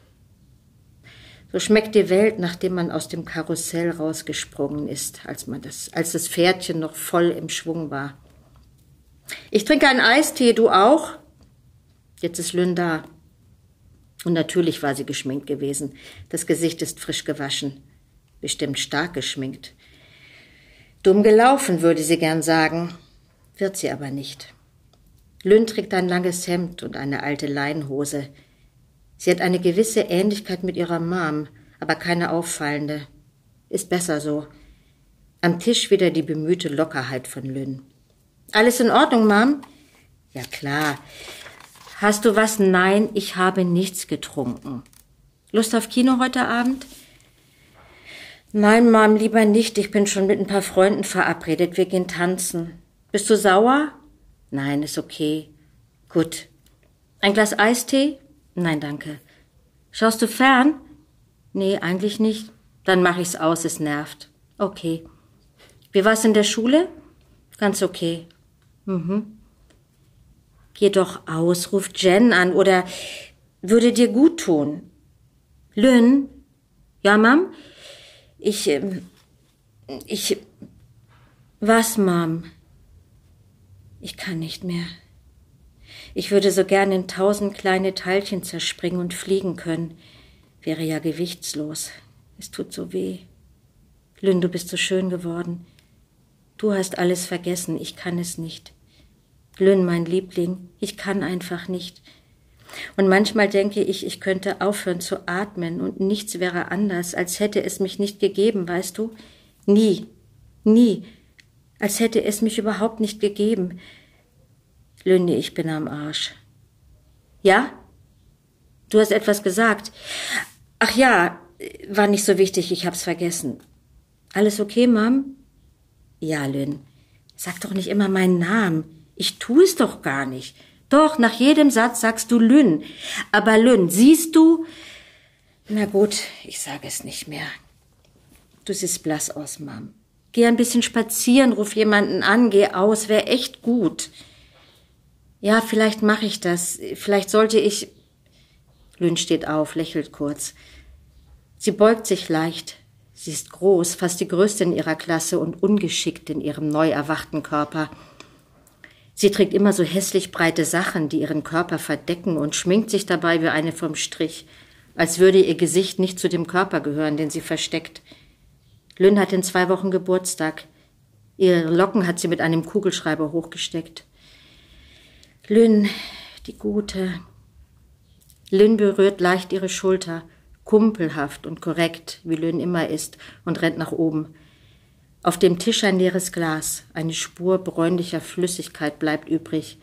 B: So schmeckt die Welt, nachdem man aus dem Karussell rausgesprungen ist, als man das, als das Pferdchen noch voll im Schwung war. Ich trinke einen Eistee, du auch? Jetzt ist Lynn da. Und natürlich war sie geschminkt gewesen. Das Gesicht ist frisch gewaschen. Bestimmt stark geschminkt. Dumm gelaufen, würde sie gern sagen. Wird sie aber nicht. Lynn trägt ein langes Hemd und eine alte Leinhose. Sie hat eine gewisse Ähnlichkeit mit ihrer Mom, aber keine auffallende. Ist besser so. Am Tisch wieder die bemühte Lockerheit von Lynn. Alles in Ordnung, Mom? Ja klar. Hast du was? Nein, ich habe nichts getrunken. Lust auf Kino heute Abend? Nein, Mom, lieber nicht. Ich bin schon mit ein paar Freunden verabredet. Wir gehen tanzen. Bist du sauer? Nein, ist okay. Gut. Ein Glas Eistee? Nein, danke. Schaust du fern? Nee, eigentlich nicht. Dann mach ich's aus, es nervt. Okay. Wie war's in der Schule? Ganz okay. Mhm. Geh doch aus, ruf Jen an oder würde dir gut tun. Lynn? Ja, Mom? Ich, ähm, ich, was, Mom? Ich kann nicht mehr. Ich würde so gern in tausend kleine Teilchen zerspringen und fliegen können. Wäre ja gewichtslos. Es tut so weh. Lynn, du bist so schön geworden. Du hast alles vergessen, ich kann es nicht. Lynn, mein Liebling, ich kann einfach nicht. Und manchmal denke ich, ich könnte aufhören zu atmen und nichts wäre anders, als hätte es mich nicht gegeben, weißt du? Nie, nie als hätte es mich überhaupt nicht gegeben. Lünni, ich bin am Arsch. Ja? Du hast etwas gesagt. Ach ja, war nicht so wichtig, ich hab's vergessen. Alles okay, Mom? Ja, Lynn. Sag doch nicht immer meinen Namen. Ich tu es doch gar nicht. Doch, nach jedem Satz sagst du Lynn. Aber Lynn, siehst du? Na gut, ich sage es nicht mehr. Du siehst blass aus, Mom. Geh ein bisschen spazieren, ruf jemanden an, geh aus, wär echt gut. Ja, vielleicht mache ich das. Vielleicht sollte ich. Lynn steht auf, lächelt kurz. Sie beugt sich leicht. Sie ist groß, fast die größte in ihrer Klasse und ungeschickt in ihrem neu erwachten Körper. Sie trägt immer so hässlich breite Sachen, die ihren Körper verdecken und schminkt sich dabei wie eine vom Strich, als würde ihr Gesicht nicht zu dem Körper gehören, den sie versteckt. Lynn hat in zwei Wochen Geburtstag. Ihre Locken hat sie mit einem Kugelschreiber hochgesteckt. Lynn, die Gute. Lynn berührt leicht ihre Schulter, kumpelhaft und korrekt, wie Lynn immer ist, und rennt nach oben. Auf dem Tisch ein leeres Glas, eine Spur bräunlicher Flüssigkeit bleibt übrig.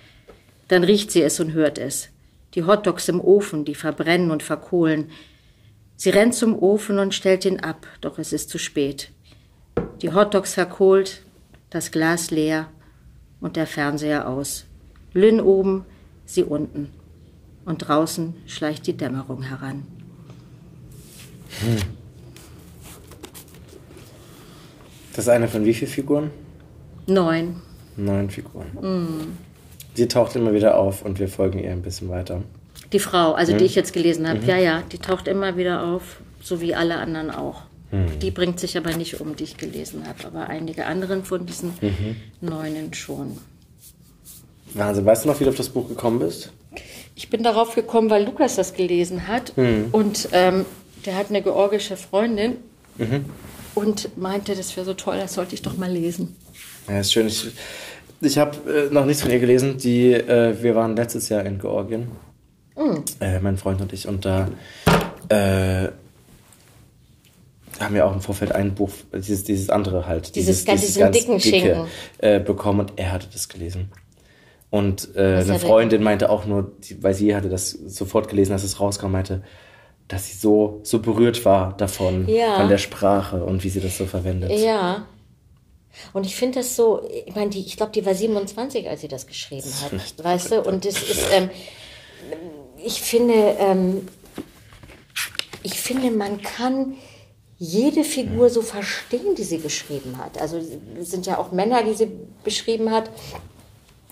B: Dann riecht sie es und hört es. Die Hotdogs im Ofen, die verbrennen und verkohlen. Sie rennt zum Ofen und stellt ihn ab, doch es ist zu spät. Die Hotdogs verkohlt, das Glas leer und der Fernseher aus. Lynn oben, sie unten. Und draußen schleicht die Dämmerung heran.
A: Hm. Das ist eine von wie vielen Figuren?
B: Neun.
A: Neun Figuren.
B: Mm.
A: Sie taucht immer wieder auf und wir folgen ihr ein bisschen weiter.
B: Die Frau, also
A: Mhm.
B: die ich jetzt gelesen habe,
A: Mhm.
B: ja, ja, die taucht immer wieder auf, so wie alle anderen auch.
A: Mhm.
B: Die bringt sich aber nicht um, die ich gelesen habe, aber einige anderen von diesen
A: Mhm.
B: Neunen schon.
A: Wahnsinn. Weißt du noch, wie du auf das Buch gekommen bist?
B: Ich bin darauf gekommen, weil Lukas das gelesen hat
A: Mhm.
B: und ähm, der hat eine georgische Freundin
A: Mhm.
B: Und meinte, das wäre so toll, das sollte ich doch mal lesen.
A: Ja, ist schön. Ich, ich habe äh, noch nichts von ihr gelesen. Die, äh, wir waren letztes Jahr in Georgien,
B: Mm.
A: äh, mein Freund und ich, und da äh, haben wir auch im Vorfeld ein Buch, dieses, dieses andere halt,
B: Dieses ganz- diesen dicken Schinken.
A: äh, bekommen und er hatte das gelesen. Und äh, eine Freundin meinte auch nur, die, weil sie hatte das sofort gelesen, als es rauskam, meinte, dass sie so, so berührt war davon,
B: Ja.
A: von der Sprache und wie sie das so verwendet.
B: Ja. Und ich finde das so, ich meine, die, ich glaube, die war 27, als sie das geschrieben hat, weißt du? Und das ist, ähm, ich finde, ähm, ich finde, man kann jede Figur so verstehen, die sie geschrieben hat. Also es sind ja auch Männer, die sie beschrieben hat.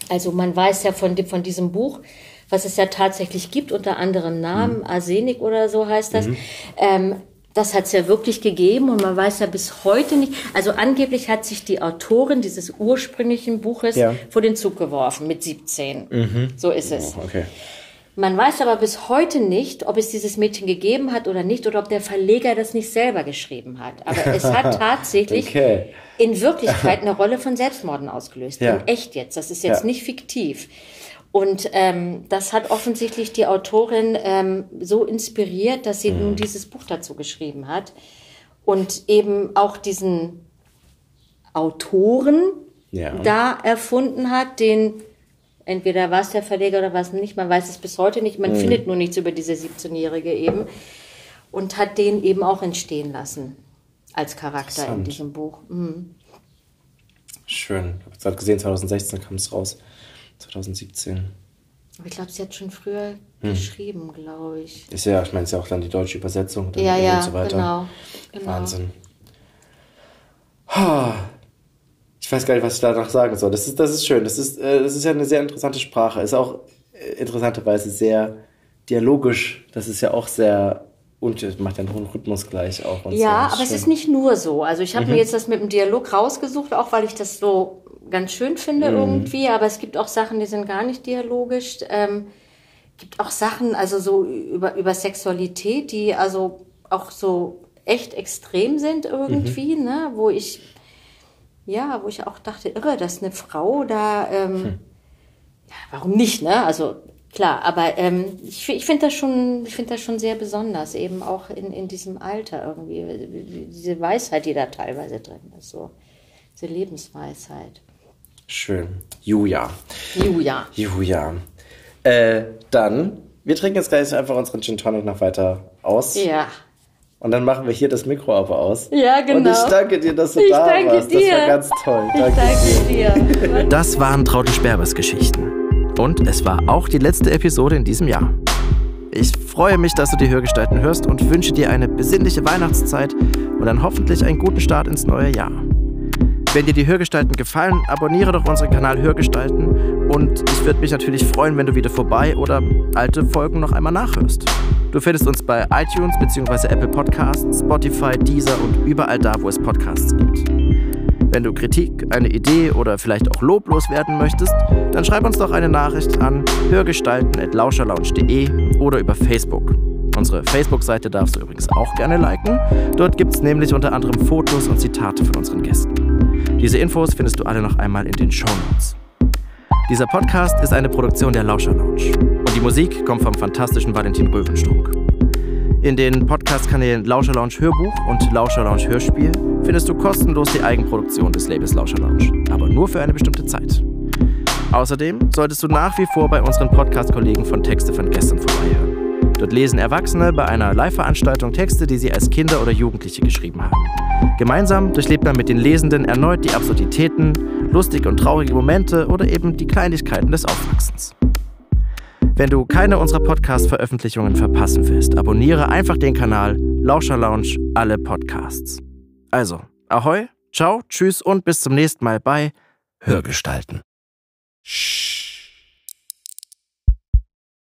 B: Also man weiß ja von, von diesem Buch, was es ja tatsächlich gibt, unter anderem Namen, Arsenik oder so heißt das.
D: Mhm.
B: Ähm, das hat es ja wirklich gegeben und man weiß ja bis heute nicht. Also angeblich hat sich die Autorin dieses ursprünglichen Buches
A: Ja.
B: vor den Zug geworfen mit 17.
A: Mhm.
B: So ist es.
A: Oh, okay.
B: Man weiß aber bis heute nicht, ob es dieses Mädchen gegeben hat oder nicht oder ob der Verleger das nicht selber geschrieben hat. Aber es hat tatsächlich
A: Okay.
B: in Wirklichkeit eine Rolle von Selbstmorden ausgelöst.
A: Ja.
B: In echt jetzt. Das ist jetzt
A: Ja.
B: nicht fiktiv. Und ähm, das hat offensichtlich die Autorin ähm, so inspiriert, dass sie
A: Mhm.
B: nun dieses Buch dazu geschrieben hat. Und eben auch diesen Autoren
A: Ja.
B: da erfunden hat, den entweder war es der Verleger oder war es nicht, man weiß es bis heute nicht, man
A: Mhm.
B: findet nur nichts über diese 17-Jährige eben und hat den eben auch entstehen lassen als Charakter in diesem Buch. Mhm.
A: Schön. Ich habe gerade gesehen, 2016 kam es raus. 2017.
B: Aber ich glaube, sie hat schon früher
A: Hm.
B: geschrieben, glaube ich.
A: Ist ja, ich meine, ist ja auch dann die deutsche Übersetzung dann
B: Ja, ja,
A: und so weiter.
B: genau, genau.
A: Wahnsinn. Ich weiß gar nicht, was ich danach sagen soll. Das ist, das ist schön. Das ist, äh, das ist ja eine sehr interessante Sprache. Ist auch äh, interessanterweise sehr dialogisch. Das ist ja auch sehr und es macht ja einen hohen Rhythmus gleich auch.
B: Ja,
A: so.
B: aber es
A: schön.
B: ist nicht nur so. Also ich habe
A: Mhm.
B: mir jetzt das mit dem Dialog rausgesucht, auch weil ich das so ganz schön finde
A: Mhm.
B: irgendwie. Aber es gibt auch Sachen, die sind gar nicht dialogisch. Ähm, gibt auch Sachen, also so über, über Sexualität, die also auch so echt extrem sind irgendwie, ne? Wo ich, ja, wo ich auch dachte, irre, dass eine Frau da, ähm, ja, warum nicht, ne? Also klar, aber ähm, ich, ich finde das schon, ich finde das schon sehr besonders, eben auch in, in diesem Alter irgendwie, diese Weisheit, die da teilweise drin ist, so diese Lebensweisheit.
A: Schön. Julia.
B: Julia.
A: Julia. Äh, dann, wir trinken jetzt gleich einfach unseren Gin Tonic noch weiter aus.
B: Ja. Und dann machen wir hier das Mikro aber aus.
E: Ja, genau.
B: Und ich danke dir, dass du
E: Ich
B: da
E: danke
B: warst. Das
E: dir.
B: war ganz toll.
E: Ich
B: Danke, dir.
E: danke dir.
A: Das waren Traute Sperbers Geschichten. Und es war auch die letzte Episode in diesem Jahr. Ich freue mich, dass du die Hörgestalten hörst und wünsche dir eine besinnliche Weihnachtszeit und dann hoffentlich einen guten Start ins neue Jahr. Wenn dir die Hörgestalten gefallen, abonniere doch unseren Kanal Hörgestalten und ich würde mich natürlich freuen, wenn du wieder vorbei oder alte Folgen noch einmal nachhörst. Du findest uns bei iTunes bzw. Apple Podcasts, Spotify, Deezer und überall da, wo es Podcasts gibt. Wenn du Kritik, eine Idee oder vielleicht auch loblos werden möchtest, dann schreib uns doch eine Nachricht an hörgestalten.lauscherlounge.de oder über Facebook. Unsere Facebook-Seite darfst du übrigens auch gerne liken. Dort gibt es nämlich unter anderem Fotos und Zitate von unseren Gästen. Diese Infos findest du alle noch einmal in den Show Notes. Dieser Podcast ist eine Produktion der Lauscher Lounge. Und die Musik kommt vom fantastischen Valentin Röwenstrunk. In den Podcast-Kanälen Lauscher Lounge Hörbuch und Lauscher Lounge Hörspiel findest du kostenlos die Eigenproduktion des Labels Lauscher Lounge, aber nur für eine bestimmte Zeit. Außerdem solltest du nach wie vor bei unseren Podcast-Kollegen von Texte von gestern vorbeihören. Dort lesen Erwachsene bei einer Live-Veranstaltung Texte, die sie als Kinder oder Jugendliche geschrieben haben. Gemeinsam durchlebt man mit den Lesenden erneut die Absurditäten, lustige und traurige Momente oder eben die Kleinigkeiten des Aufwachsens. Wenn du keine unserer Podcast-Veröffentlichungen verpassen willst, abonniere einfach den Kanal Lauscher Lounge alle Podcasts. Also, ahoi, ciao, tschüss und bis zum nächsten Mal bei Hörgestalten.
F: Shh.